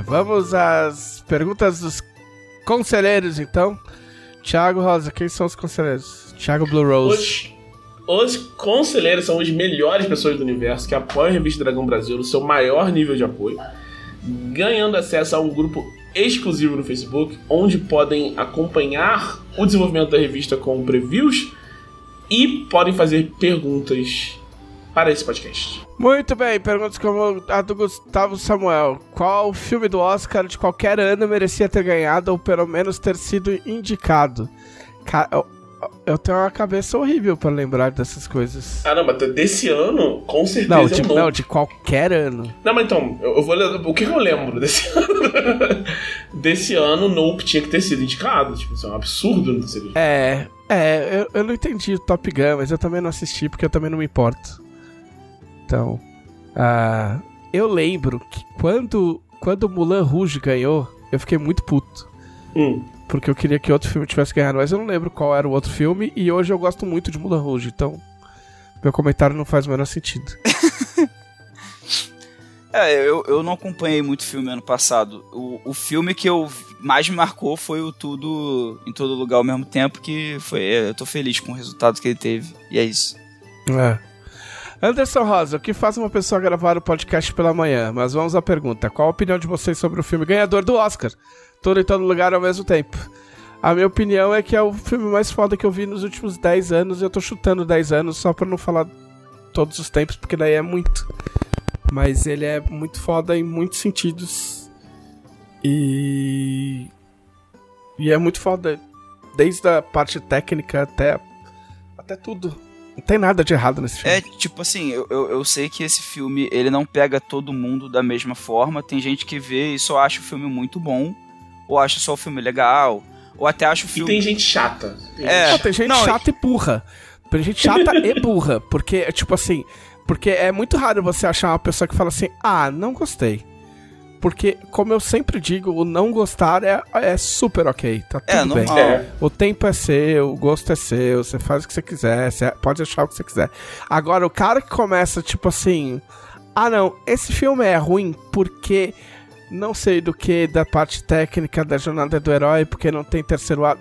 Vamos às perguntas dos conselheiros, então. Thiago Rosa, quem são os conselheiros? Thiago Blue Rose. Os, os conselheiros são as melhores pessoas do universo que apoiam a revista Dragão Brasil no seu maior nível de apoio, ganhando acesso a um grupo exclusivo no Facebook, onde podem acompanhar o desenvolvimento da revista com previews e podem fazer perguntas para esse podcast. Muito bem, perguntas como a do Gustavo Samuel. Qual filme do Oscar de qualquer ano merecia ter ganhado ou pelo menos ter sido indicado? eu, eu tenho uma cabeça horrível para lembrar dessas coisas. Ah, não, mas desse ano, com certeza não, de, não. não de qualquer ano. Não, mas então, eu, eu vou o que eu lembro desse ano? <laughs> desse ano, Nope tinha que ter sido indicado. Tipo, isso é um absurdo não ter sido indicado. É, é, eu, eu não entendi o Top Gun, mas eu também não assisti porque eu também não me importo. Então, uh, eu lembro que quando, quando Mulan Rouge ganhou, eu fiquei muito puto. Hum. Porque eu queria que outro filme tivesse ganhado, mas eu não lembro qual era o outro filme. E hoje eu gosto muito de Mulan Rouge, então meu comentário não faz o menor sentido. <laughs> é, eu, eu não acompanhei muito filme ano passado. O, o filme que eu mais me marcou foi o Tudo em Todo Lugar ao mesmo tempo, que foi. Eu tô feliz com o resultado que ele teve. E é isso. É. Anderson Rosa, o que faz uma pessoa gravar o podcast pela manhã? Mas vamos à pergunta: qual a opinião de vocês sobre o filme ganhador do Oscar? Tudo em todo lugar ao mesmo tempo. A minha opinião é que é o filme mais foda que eu vi nos últimos 10 anos. Eu tô chutando 10 anos só pra não falar todos os tempos, porque daí é muito. Mas ele é muito foda em muitos sentidos. E. E é muito foda. Desde a parte técnica até. Até tudo. Não tem nada de errado nesse filme. É, tipo assim, eu, eu, eu, sei que esse filme, ele não pega todo mundo da mesma forma. Tem gente que vê e só acha o filme muito bom, ou acha só o filme legal, ou até acha o filme... E tem gente chata. Tem é, gente, tem gente não, chata e burra. Tem gente chata e <laughs> burra, porque, tipo assim... Porque é muito raro você achar uma pessoa que fala assim, ah, não gostei. Porque, como eu sempre digo, o não gostar é, é super ok. Tá é, tudo é, bem. É. O tempo é seu, o gosto é seu, você faz o que você quiser, você pode achar o que você quiser. Agora, o cara que começa, tipo assim. Ah, não, esse filme é ruim porque não sei do que, da parte técnica da jornada do herói, porque não tem terceiro ato.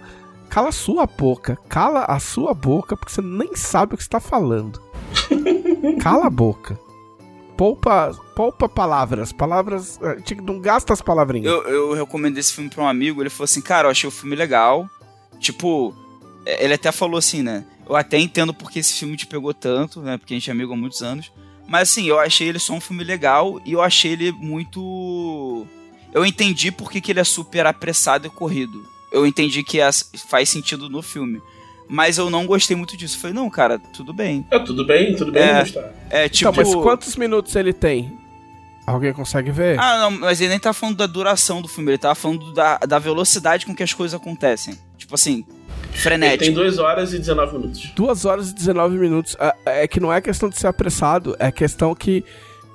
Cala a sua boca, cala a sua boca, porque você nem sabe o que está falando. <laughs> cala a boca. Poupa, poupa palavras. Palavras. Gente não gasta as palavrinhas. Eu, eu recomendei esse filme pra um amigo, ele falou assim, cara, eu achei o filme legal. Tipo, é, ele até falou assim, né? Eu até entendo porque esse filme te pegou tanto, né? Porque a gente é amigo há muitos anos. Mas assim, eu achei ele só um filme legal e eu achei ele muito. Eu entendi porque que ele é super apressado e corrido. Eu entendi que faz sentido no filme. Mas eu não gostei muito disso. falei, não, cara, tudo bem. É, tudo bem, tudo bem é, gostar. É, tipo... Então, mas quantos minutos ele tem? Alguém consegue ver? Ah, não, mas ele nem tá falando da duração do filme, ele tava falando da, da velocidade com que as coisas acontecem. Tipo assim, frenético. Ele tem 2 horas e 19 minutos. 2 horas e 19 minutos. É, é que não é questão de ser apressado, é questão que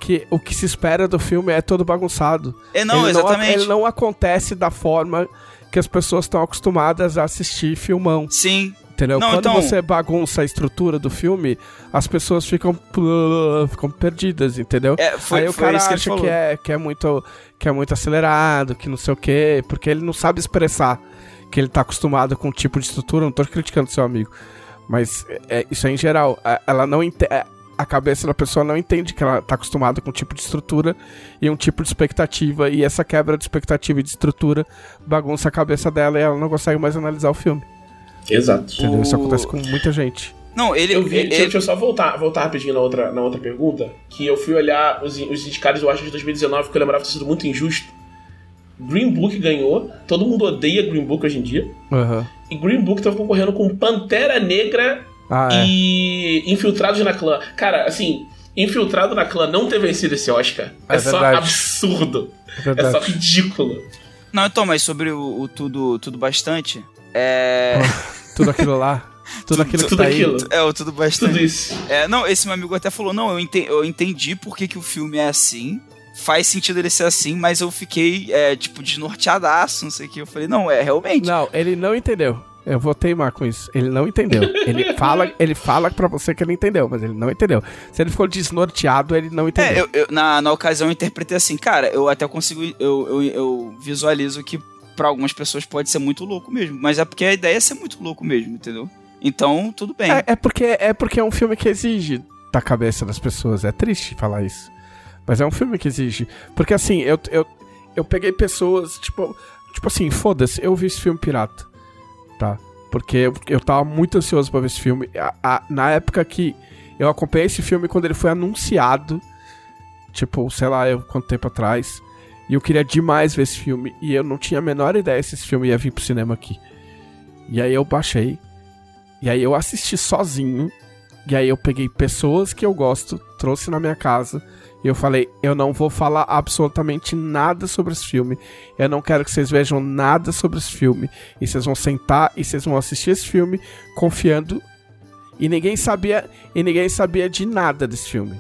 que o que se espera do filme é todo bagunçado. É, não, ele exatamente. Não, ele não acontece da forma que as pessoas estão acostumadas a assistir filmão. Sim. Entendeu? Não, Quando então... você bagunça a estrutura do filme, as pessoas ficam, ficam perdidas, entendeu? É, foi, Aí o cara que acha que é, que, é muito, que é muito acelerado, que não sei o quê, porque ele não sabe expressar que ele tá acostumado com um tipo de estrutura. Não tô criticando seu amigo. Mas é, isso é em geral. Ela não é, a cabeça da pessoa não entende que ela está acostumada com um tipo de estrutura e um tipo de expectativa, e essa quebra de expectativa e de estrutura bagunça a cabeça dela e ela não consegue mais analisar o filme. Exato. Entendeu? Isso acontece com muita gente. Não, ele. Eu vi, ele... Deixa, deixa, eu só voltar, voltar rapidinho na outra, na outra pergunta. Que eu fui olhar os, os indicados do Oscar de 2019, que eu lembrava ter sido muito injusto. Green Book ganhou. Todo mundo odeia Green Book hoje em dia. Uhum. E Green Book tava concorrendo com Pantera Negra ah, e é. Infiltrados na Clã. Cara, assim, Infiltrado na Clã não ter vencido esse Oscar é, é só absurdo. É, é, só ridículo. Não, então, mas sobre o, o tudo, tudo bastante. É. <laughs> tudo aquilo lá. Tudo aquilo tudo, que tá aquilo. aí. É, tudo bastante. Tudo isso. É, não, esse meu amigo até falou: não, eu entendi, eu entendi por que, que o filme é assim. Faz sentido ele ser assim, mas eu fiquei, é, tipo, desnorteadaço, não sei o que. Eu falei, não, é realmente. Não, ele não entendeu. Eu vou teimar com isso. Ele não entendeu. Ele <laughs> fala, ele fala pra você que ele entendeu, mas ele não entendeu. Se ele ficou desnorteado, ele não entendeu. É, eu, eu, na, na ocasião eu interpretei assim, cara, eu até consigo. Eu, eu, eu visualizo que para algumas pessoas pode ser muito louco mesmo. Mas é porque a ideia é ser muito louco mesmo, entendeu? Então, tudo bem. É, é porque, é porque é um filme que exige da cabeça das pessoas. É triste falar isso. Mas é um filme que exige. Porque assim, eu, eu, eu peguei pessoas, tipo, tipo assim, foda-se, eu vi esse filme pirata tá? Porque eu, eu tava muito ansioso pra ver esse filme. A, a, na época que eu acompanhei esse filme, quando ele foi anunciado, tipo, sei lá, eu, quanto tempo atrás, e eu queria demais ver esse filme, e eu não tinha a menor ideia se esse filme ia vir pro cinema aqui. E aí eu baixei, e aí eu assisti sozinho, e aí eu peguei pessoas que eu gosto, trouxe na minha casa, e eu falei, eu não vou falar absolutamente nada sobre esse filme. Eu não quero que vocês vejam nada sobre esse filme. E vocês vão sentar e vocês vão assistir esse filme confiando. E ninguém sabia, e ninguém sabia de nada desse filme.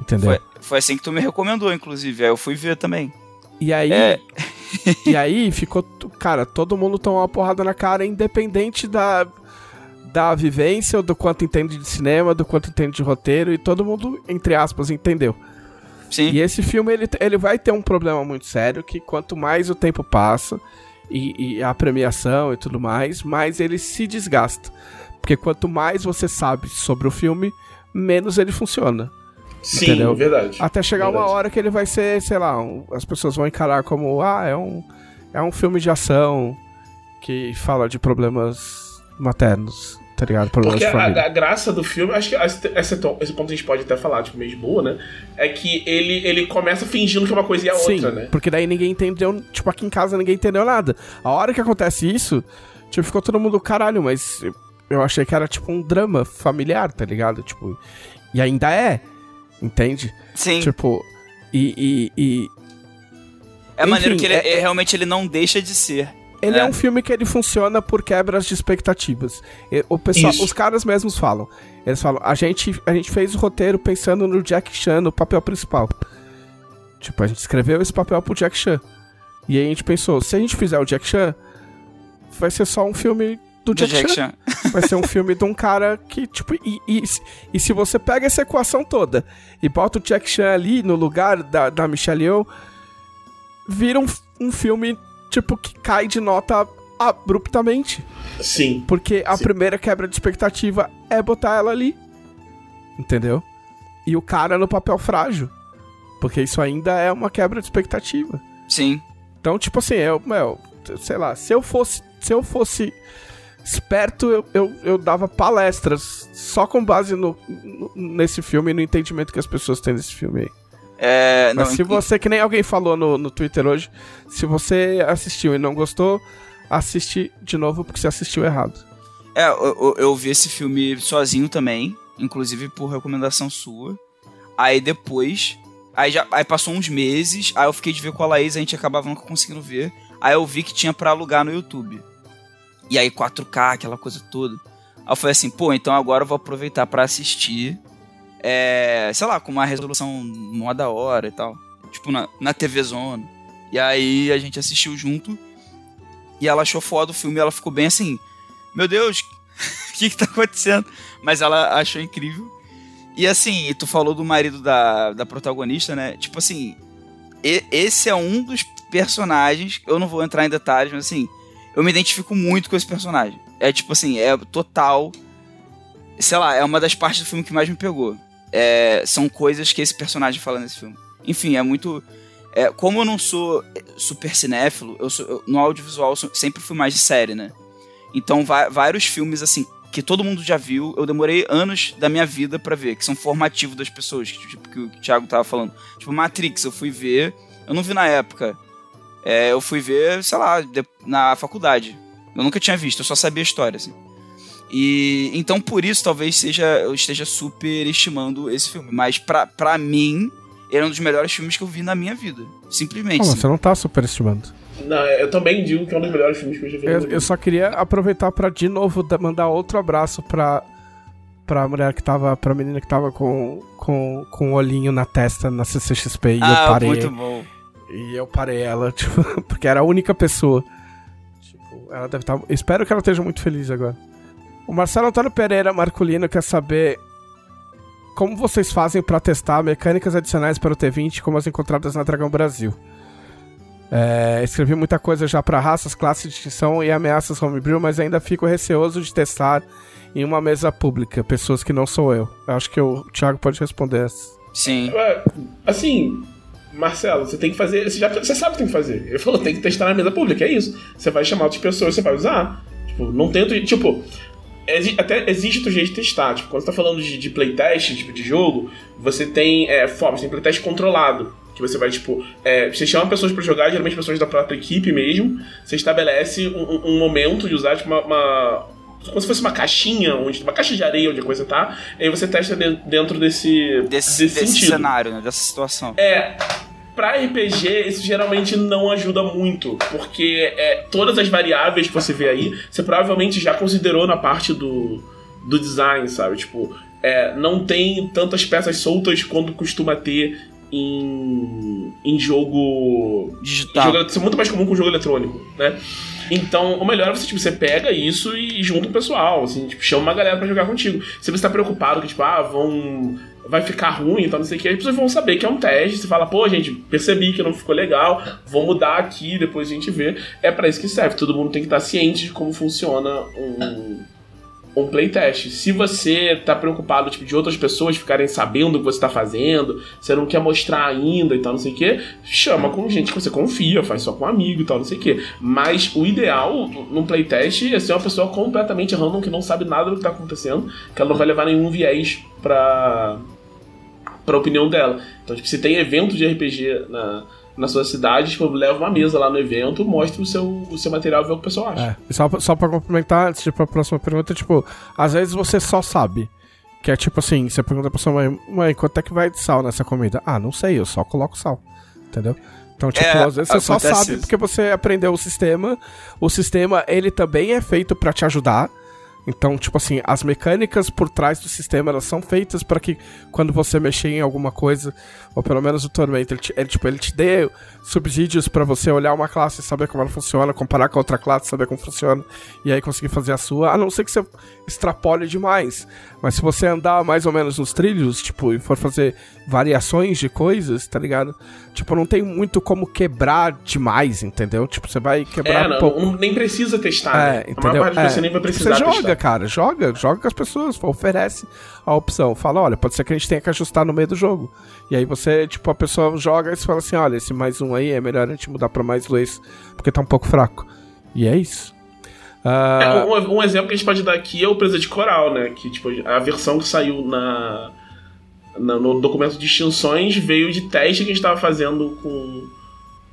Entendeu? Foi, foi assim que tu me recomendou, inclusive. Aí eu fui ver também. E aí. É. <laughs> e aí ficou. Cara, todo mundo tomou uma porrada na cara, independente da da vivência, do quanto entende de cinema, do quanto entende de roteiro, e todo mundo, entre aspas, entendeu. Sim. E esse filme ele, ele vai ter um problema muito sério que quanto mais o tempo passa e, e a premiação e tudo mais, mais ele se desgasta. Porque quanto mais você sabe sobre o filme, menos ele funciona. Sim, entendeu? verdade. Até chegar verdade. uma hora que ele vai ser, sei lá, um, as pessoas vão encarar como, ah, é um, é um filme de ação que fala de problemas maternos tá ligado? Porque a, a, graça do filme, acho que esse, esse ponto a gente pode até falar, tipo, meio de boa, né? É que ele, ele começa fingindo que uma coisa e a Sim, outra, né? Porque daí ninguém entendeu, tipo, aqui em casa ninguém entendeu nada. A hora que acontece isso, tipo, ficou todo mundo, caralho, mas eu achei que era tipo um drama familiar, tá ligado? Tipo, e ainda é, entende? Sim. Tipo, e. e, e... É Enfim, maneiro que ele, é, é, realmente ele não deixa de ser. Ele é. é. um filme que ele funciona por quebras de expectativas. O pessoal, os caras mesmos falam. Eles falam, a gente, a gente fez o roteiro pensando no Jack Chan no papel principal. Tipo, a gente escreveu esse papel pro Jack Chan. E aí a gente pensou, se a gente fizer o Jack Chan, vai ser só um filme do, Jack, Jack, Chan. Chan. Vai ser um filme de um cara que, tipo, e, e, e, se você pega essa equação toda e bota o Jack Chan ali no lugar da, da Michelle Yeoh, vira um, um filme tipo, que cai de nota abruptamente. Sim. Porque a sim. primeira quebra de expectativa é botar ela ali. Entendeu? E o cara no papel frágil. Porque isso ainda é uma quebra de expectativa. Sim. Então, tipo assim, eu, meu, sei lá, se eu fosse, se eu fosse esperto, eu, eu, eu dava palestras só com base no, no, nesse filme e no entendimento que as pessoas têm desse filme aí. É, Mas se você, que nem alguém falou no, no Twitter hoje, se você assistiu e não gostou, assiste de novo porque você assistiu errado. É, eu, eu vi esse filme sozinho também, inclusive por recomendação sua. Aí depois, aí já aí passou uns meses, aí eu fiquei de ver com a Laís, a gente acabava nunca conseguindo ver. Aí eu vi que tinha para alugar no YouTube. E aí 4K, aquela coisa toda. Aí eu falei assim, pô, então agora eu vou aproveitar para assistir. É, sei lá, com uma resolução mó da hora e tal. Tipo, na, na TV Zona. E aí a gente assistiu junto. E ela achou foda o filme, ela ficou bem assim, meu Deus, o <laughs> que, que tá acontecendo? Mas ela achou incrível. E assim, tu falou do marido da, da protagonista, né? Tipo assim, e, esse é um dos personagens, eu não vou entrar em detalhes, mas assim, eu me identifico muito com esse personagem. É tipo assim, é total. Sei lá, é uma das partes do filme que mais me pegou. É, são coisas que esse personagem fala nesse filme. Enfim, é muito. É, como eu não sou super cinéfilo, eu sou, eu, no audiovisual eu sempre fui mais de série, né? Então, vários filmes, assim, que todo mundo já viu, eu demorei anos da minha vida para ver, que são formativos das pessoas, tipo que o Thiago tava falando. Tipo, Matrix, eu fui ver, eu não vi na época. É, eu fui ver, sei lá, na faculdade. Eu nunca tinha visto, eu só sabia a história, assim. E então por isso talvez seja eu esteja super estimando esse filme, mas pra, pra mim, ele é um dos melhores filmes que eu vi na minha vida. Simplesmente. Não, você não tá superestimando. Não, eu também digo que é um dos melhores filmes que eu já vi. Eu, eu só queria aproveitar para de novo mandar outro abraço pra, pra mulher que tava. pra menina que tava com, com, com o um olhinho na testa na CCXP e ah, eu parei. Muito bom. E eu parei ela, <laughs> tipo, porque era a única pessoa. Tipo, ela deve estar. Tá, espero que ela esteja muito feliz agora. O Marcelo Antônio Pereira Marculino quer saber como vocês fazem para testar mecânicas adicionais para o T20 como as encontradas na Dragão Brasil. É, escrevi muita coisa já para raças, classes de extinção e ameaças homebrew, mas ainda fico receoso de testar em uma mesa pública, pessoas que não sou eu. eu acho que o Thiago pode responder essa. Sim. É, assim, Marcelo, você tem que fazer. Você, já, você sabe o que tem que fazer. Ele falou, tem que testar na mesa pública, é isso. Você vai chamar outras pessoas, você vai usar. Tipo, não tento. Tipo, até existe outro jeito de testar. Tipo, quando você tá falando de, de playtest, tipo, de jogo, você tem é, formas, tem playtest controlado. Que você vai, tipo, é, você chama pessoas para jogar, geralmente pessoas da própria equipe mesmo. Você estabelece um, um momento de usar, tipo, uma, uma como se fosse uma caixinha, onde, uma caixa de areia onde a coisa tá, e aí você testa dentro desse, desse, desse, desse cenário, né? Dessa situação. É. Pra RPG, isso geralmente não ajuda muito, porque é, todas as variáveis que você vê aí, você provavelmente já considerou na parte do, do design, sabe? Tipo, é, não tem tantas peças soltas quanto costuma ter em, em jogo digital. Jogo, isso é muito mais comum com jogo eletrônico, né? Então, o melhor é você, tipo, você pega isso e junta o pessoal, assim, tipo, chama uma galera para jogar contigo. Se você tá preocupado que, tipo, ah, vão. Vai ficar ruim, então não sei o que, as pessoas vão saber que é um teste. Você fala, pô, gente, percebi que não ficou legal, vou mudar aqui, depois a gente vê. É para isso que serve. Todo mundo tem que estar ciente de como funciona um um playtest. Se você tá preocupado tipo, de outras pessoas ficarem sabendo o que você tá fazendo, você não quer mostrar ainda e tal, não sei o que, chama com gente que você confia, faz só com um amigo e tal, não sei o que. Mas o ideal num playtest é ser uma pessoa completamente random que não sabe nada do que tá acontecendo, que ela não vai levar nenhum viés pra, pra opinião dela. Então, tipo, se tem evento de RPG na na sua cidade, tipo, leva uma mesa lá no evento, mostra o seu, o seu material e vê o que o pessoal acha. É. Só, só pra complementar, antes de ir pra próxima pergunta, tipo, às vezes você só sabe. Que é tipo assim, você pergunta pra sua mãe, mãe, quanto é que vai de sal nessa comida? Ah, não sei, eu só coloco sal. Entendeu? Então, tipo, é, às vezes você só sabe isso. porque você aprendeu o sistema. O sistema, ele também é feito para te ajudar. Então, tipo assim, as mecânicas por trás do sistema, elas são feitas para que quando você mexer em alguma coisa, ou pelo menos o Tormento, ele, te, ele, tipo, ele te dê subsídios para você olhar uma classe e saber como ela funciona, comparar com a outra classe, saber como funciona, e aí conseguir fazer a sua, a não ser que você extrapole demais. Mas se você andar mais ou menos nos trilhos, tipo, e for fazer variações de coisas, tá ligado? Tipo, não tem muito como quebrar demais, entendeu? Tipo, você vai quebrar é, não, um pouco. Não, nem precisa testar, é, né? Entendeu? A maior parte é. você nem vai precisar Você joga. Cara. Joga, joga com as pessoas, oferece a opção. Fala, olha, pode ser que a gente tenha que ajustar no meio do jogo. E aí você, tipo, a pessoa joga e você fala assim, olha, esse mais um aí é melhor a gente mudar pra mais dois, porque tá um pouco fraco. E é isso. Uh... É, um, um, exemplo que a gente pode dar aqui é o Presa de Coral, né? Que, tipo, a versão que saiu na, na no documento de extinções veio de teste que a gente tava fazendo com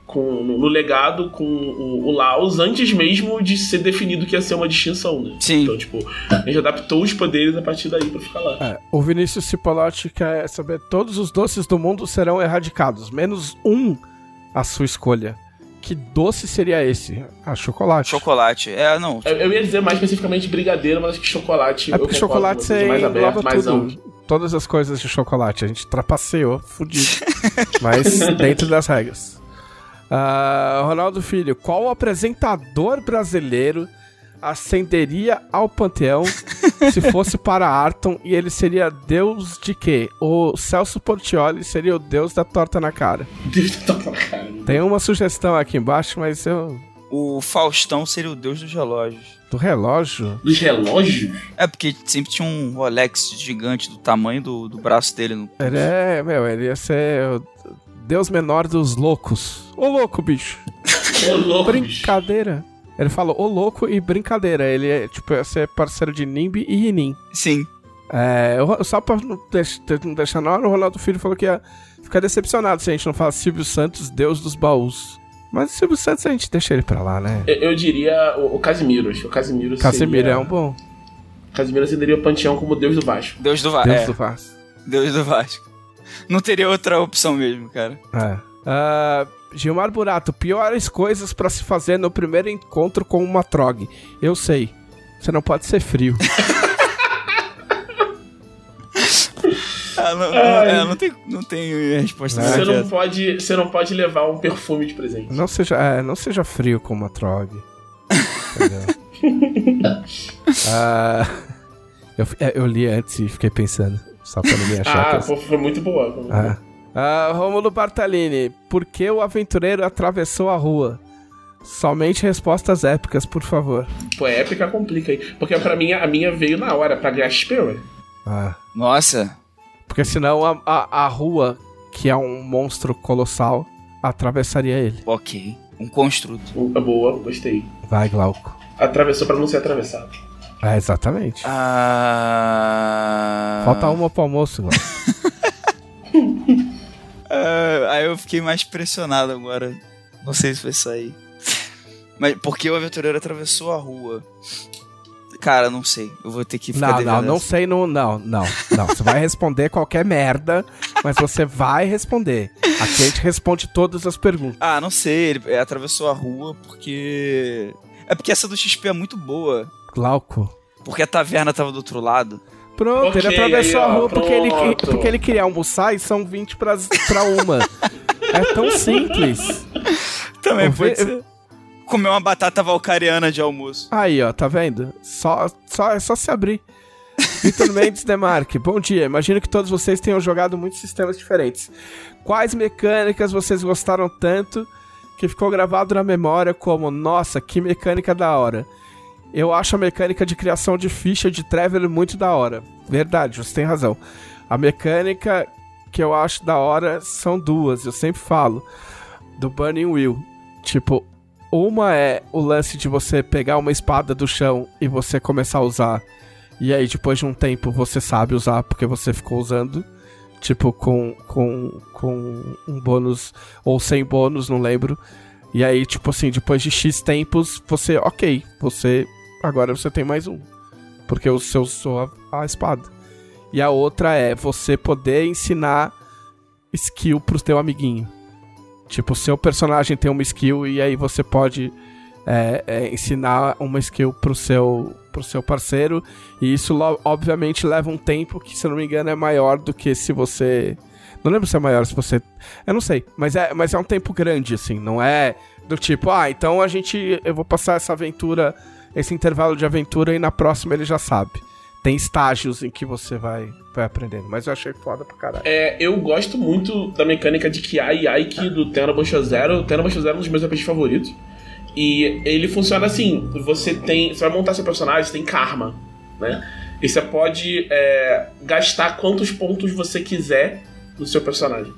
com, no legado com o, o, Laos antes mesmo de ser definido que ia ser uma distinção, né? Sim. Então, tipo, a gente adaptou os poderes a partir daí pra ficar lá. É, o Vinícius Cipolotti quer saber: todos os doces do mundo serão erradicados, menos um a sua escolha. Que doce seria esse? Ah, chocolate. Chocolate. É, não. Eu, eu ia dizer mais especificamente brigadeiro, mas acho que chocolate. É porque chocolate você mais aberto, mais tudo. Amplo. Todas as coisas de chocolate. A gente trapaceou, fudido. <laughs> mas dentro das regras. Uh, Ronaldo Filho, qual apresentador brasileiro ascenderia ao panteão <laughs> se fosse para Arton e ele seria deus de quê? O Celso Portioli seria o deus da torta na cara. Deus da torta na cara. Tem uma sugestão aqui embaixo, mas eu. O Faustão seria o deus dos relógios. Do relógio? Dos relógios? É, porque sempre tinha um Rolex gigante do tamanho do, do braço dele. No... Ele é, meu, ele ia ser Deus menor dos loucos. Ô louco, bicho. <laughs> Ô louco, Brincadeira. Bicho. Ele falou ô louco e brincadeira. Ele é, tipo, ia ser parceiro de Nimbi e Rinin. Sim. É, só pra não deixar, não deixar na hora, o Ronaldo Filho falou que ia ficar decepcionado se a gente não fala Silvio Santos, Deus dos baús. Mas o Silvio Santos a gente deixa ele pra lá, né? Eu, eu diria o, o Casimiro. Acho que o Casimiro Casimiro seria... é um bom. Casimiro acenderia o panteão como Deus do Vasco. Deus do, Va Deus é. do Vasco. Deus do Vasco. Não teria outra opção mesmo, cara. É. Uh, Gilmar Burato, piores coisas para se fazer no primeiro encontro com uma trog. Eu sei. Você não pode ser frio. <laughs> ah, não, não, é, não, tem, não tem resposta. Você não, pode, você não pode levar um perfume de presente. Não seja, é, não seja frio com uma trog. <laughs> uh, eu, é, eu li antes e fiquei pensando. Só pra ninguém achar ah, que... foi muito boa. Foi muito ah. boa. Uh, Romulo Bartalini, por que o aventureiro atravessou a rua? Somente respostas épicas, por favor. Pô, épica complica aí. Porque pra mim, a minha veio na hora, pra Gasper. Ah. Nossa. Porque senão a, a, a rua, que é um monstro colossal, atravessaria ele. Ok. Um construto. Boa, gostei. Vai, Glauco. Atravessou pra não ser atravessado. É, exatamente. Ah... Falta uma pro almoço. Uh, <laughs> aí eu fiquei mais pressionado agora. Não sei se vai sair. Mas porque o aventureiro atravessou a rua. Cara, não sei. Eu vou ter que ficar Não, não, não sei no. Não, não, não. Você vai responder qualquer merda, mas você vai responder. Aqui a gente responde todas as perguntas. Ah, não sei. Ele atravessou a rua porque. É porque essa do XP é muito boa. Glauco. Porque a taverna tava do outro lado. Pronto, okay, ele atravessou aí, ó, a rua porque ele, porque ele queria almoçar e são 20 pra, pra uma. é tão simples. Também pode ser. Comer uma batata valcariana de almoço. Aí, ó, tá vendo? Só, só, é só se abrir. Vitor Mendes Demarque, bom dia. Imagino que todos vocês tenham jogado muitos sistemas diferentes. Quais mecânicas vocês gostaram tanto que ficou gravado na memória como, nossa, que mecânica da hora? Eu acho a mecânica de criação de ficha de Traveler muito da hora. Verdade, você tem razão. A mecânica que eu acho da hora são duas, eu sempre falo. Do Burning Wheel. Tipo, uma é o lance de você pegar uma espada do chão e você começar a usar. E aí, depois de um tempo, você sabe usar porque você ficou usando. Tipo, com, com, com um bônus ou sem bônus, não lembro. E aí, tipo assim, depois de X tempos, você, ok, você agora você tem mais um. Porque o seu usou a, a espada. E a outra é você poder ensinar skill pro teu amiguinho. Tipo, o seu personagem tem uma skill e aí você pode é, é, ensinar uma skill pro seu, pro seu parceiro. E isso, obviamente, leva um tempo que, se eu não me engano, é maior do que se você. Não lembro se é maior, se você. Eu não sei. Mas é, mas é um tempo grande, assim. Não é do tipo, ah, então a gente. Eu vou passar essa aventura esse intervalo de aventura e na próxima ele já sabe. Tem estágios em que você vai, vai aprendendo. Mas eu achei foda pra caralho. É, eu gosto muito da mecânica de Kiai e Aiki do Tenno Busho Zero. O Busho Zero é um dos meus RPGs favoritos. E ele funciona assim: você tem. Você vai montar seu personagem, você tem karma. né? E você pode é, gastar quantos pontos você quiser no seu personagem.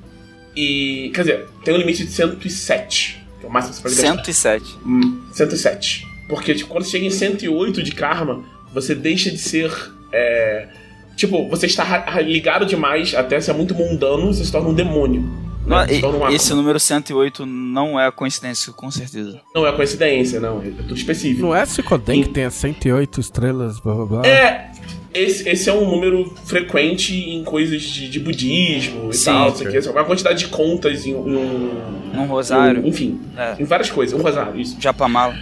E, quer dizer, tem um limite de 107, que é o máximo que você pode gastar. 107. Hum, 107. Porque tipo, quando você chega em 108 de karma, você deixa de ser. é, tipo, você está ligado demais até ser muito mundano, você se torna um demônio. né? Não, Se e- torna um esse número 108 não é coincidência, com certeza. Não é coincidência, não. É tudo específico. Não é Suikoden que tem 108 estrelas, blá blá blá? É. Esse, esse é um número frequente em coisas de, de budismo e Sim, tal, sei que. Uma quantidade de contas em, em um. Num rosário. em- enfim, É. em várias coisas. Um rosário, isso. Japamala.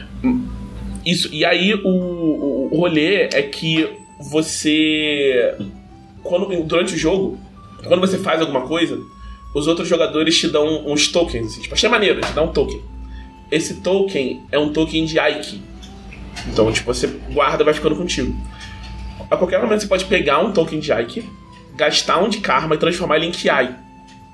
Isso. E aí o, o, rolê é que você. Quando, durante o jogo, quando você faz alguma coisa, os outros jogadores te dão uns tokens. Assim, tipo, achei maneiro, te dá um token. Esse token é um token de Aiki. Então, tipo, você guarda vai ficando contigo. A qualquer momento você pode pegar um token de Aiki, gastar um de Karma e transformar ele em Kiai.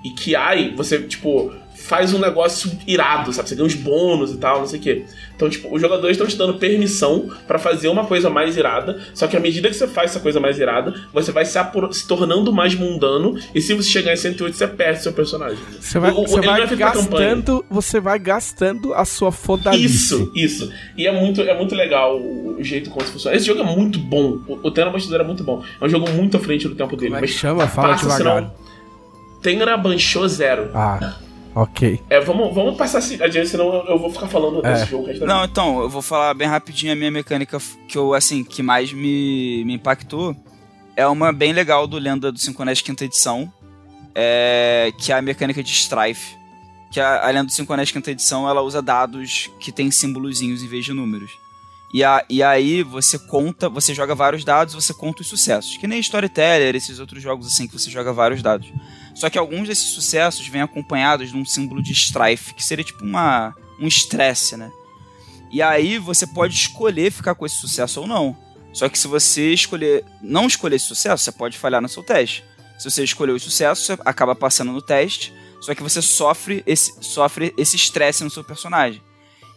E Kiai, você, tipo, faz um negócio irado, sabe? Você ganha uns bônus e tal, não sei o quê. Então, tipo, os jogadores estão te dando permissão pra fazer uma coisa mais irada, só que à medida que você faz essa coisa mais irada, você vai se, se tornando mais mundano, e se você chegar em 108, você perde seu personagem. Você vai, O- você vai gastando, você vai gastando a sua fodalice. Isso, isso. E é muito, é muito legal o, o jeito como isso funciona. Esse jogo é muito bom. O, o Tenra Bastidor é muito bom. É um jogo muito à frente do tempo dele. Como é mas chama? Fala passa, devagar. senão- Tenra Banshou Zero. Ah, ok. É, vamos, vamos passar adiante, senão eu, eu vou ficar falando É. desse jogo Não, então, eu vou falar bem rapidinho a minha mecânica que eu, assim, que mais me, me impactou. É uma bem legal do Lenda do Synchronest quinta edição, é, que é a mecânica de Strife. Que a, a Lenda do Synchronest quinta edição, ela usa dados que tem símbolozinhos em vez de números. E, a, e aí você conta, você joga vários dados, você conta os sucessos. Que nem Storyteller, esses outros jogos assim que você joga vários dados. Só que alguns desses sucessos vêm acompanhados de um símbolo de strife, que seria tipo uma, um estresse, né? E aí você pode escolher ficar com esse sucesso ou não. Só que se você escolher não escolher esse sucesso, você pode falhar no seu teste. Se você escolher o sucesso, você acaba passando no teste, só que você sofre esse sofre esse estresse no seu personagem.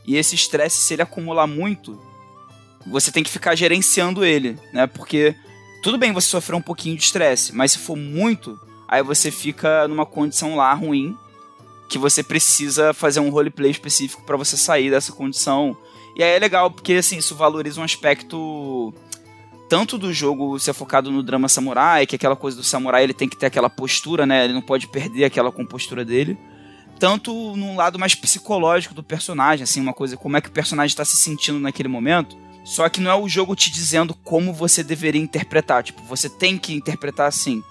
E esse estresse, se ele acumular muito, você tem que ficar gerenciando ele, né? Porque tudo bem você sofrer um pouquinho de estresse, mas se for muito, aí você fica numa condição lá ruim que você precisa fazer um roleplay específico para você sair dessa condição. E aí é legal porque assim, isso valoriza um aspecto tanto do jogo ser focado no drama samurai, que aquela coisa do samurai, ele tem que ter aquela postura, né? Ele não pode perder aquela compostura dele. Tanto num lado mais psicológico do personagem, assim, uma coisa, como é que o personagem está se sentindo naquele momento. Só que não é o jogo te dizendo como você deveria interpretar, tipo, você tem que interpretar assim.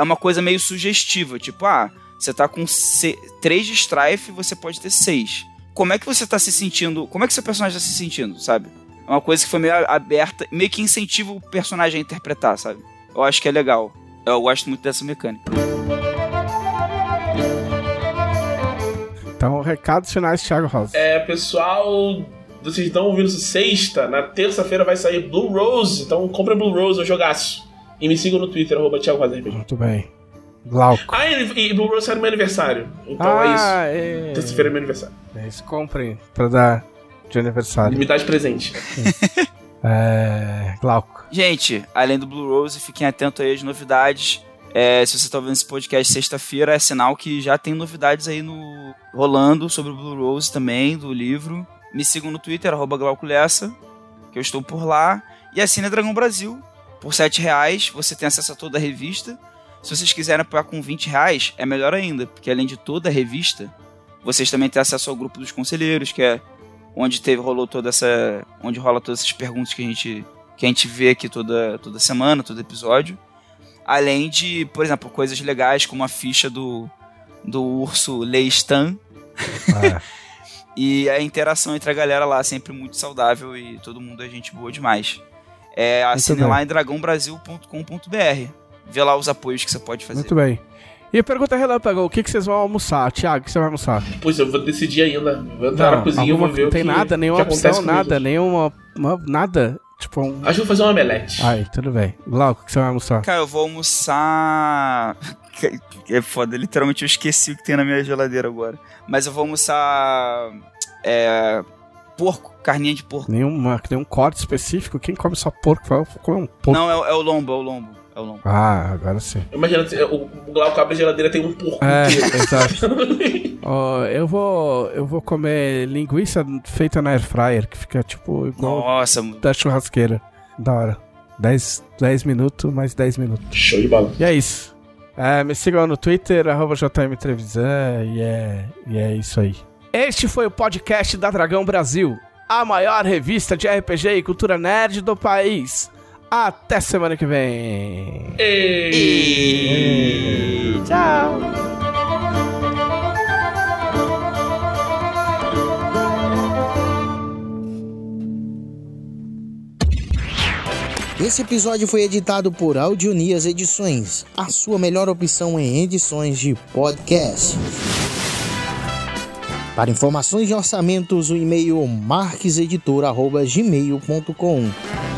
É uma coisa meio sugestiva, tipo, ah, você tá com 3 de Strife, você pode ter 6. Como é que você tá se sentindo? Como é que seu personagem tá se sentindo, sabe? É uma coisa que foi meio aberta, meio que incentiva o personagem a interpretar, sabe? Eu acho que é legal. Eu gosto muito dessa mecânica. Então, recados finais, Thiago Rosa. É, pessoal, vocês estão ouvindo isso sexta, na terça-feira vai sair Blue Rose, então compra Blue Rose, um jogaço. E me sigam no Twitter, arroba Thiago. Muito bem. Glauco. Ah, e, e Blue Rose sai no meu aniversário. Então é isso. ah, é Terça-feira é meu aniversário. É isso, comprem pra dar de aniversário. Me dá de presente. <laughs> É. Glauco. Gente, além do Blue Rose, fiquem atentos aí às novidades. É, se você está ouvindo esse podcast sexta-feira, é sinal que já tem novidades aí no rolando sobre o Blue Rose também, do livro. Me sigam no Twitter, arroba Glauco Lessa, que eu estou por lá. E assine a Dragão Brasil. Por R$ reais você tem acesso a toda a revista. Se vocês quiserem apoiar com 20 reais, é melhor ainda, porque além de toda a revista, vocês também têm acesso ao grupo dos conselheiros, que é onde teve rolou toda essa, onde rola todas essas perguntas que a gente que a gente vê aqui toda toda semana, todo episódio. Além de, por exemplo, coisas legais como a ficha do do urso Leistan É. <laughs> e a interação entre a galera lá sempre muito saudável e todo mundo é gente boa demais. É, assine lá em dragãobrasil.com.br. Vê lá os apoios que você pode fazer. Muito bem. E a pergunta relâmpago, o que, que vocês vão almoçar? Thiago, o que você vai almoçar? Pois eu vou decidir ainda. Vou entrar na cozinha e alguma- vou ver não o tem que, nada, nenhuma opção, nada, nenhuma. uma- nada. Tipo um. Acho que vou fazer um omelete. Ai, tudo bem. Glauco, o que você vai almoçar? Cara, eu vou almoçar. <laughs> É foda, literalmente eu esqueci o que tem na minha geladeira agora. Mas eu vou almoçar. É. porco, carninha de porco. Nenhuma, nenhum corte específico? Quem come só porco? Vai comer um porco. Não, é, é o lombo, é o lombo. É o lombo. Ah, agora sim. Imagina, o, o Glauco abre a geladeira tem um porco É, exato. <laughs> Ó, eu vou eu vou comer linguiça feita na air fryer, que fica tipo igual Nossa, da churrasqueira. Da hora. 10, 10 minutos, mais 10 minutos. Show de bola. E é isso. É, me sigam no Twitter, arroba JM Trevisan, e é, e é isso aí. Este foi o podcast da Dragão Brasil, a maior revista de RPG e cultura nerd do país. Até semana que vem. E... Tchau. Esse episódio foi editado por Audionias Edições, a sua melhor opção em edições de podcast. Para informações de orçamentos, o e-mail marqueseditor.gmail.com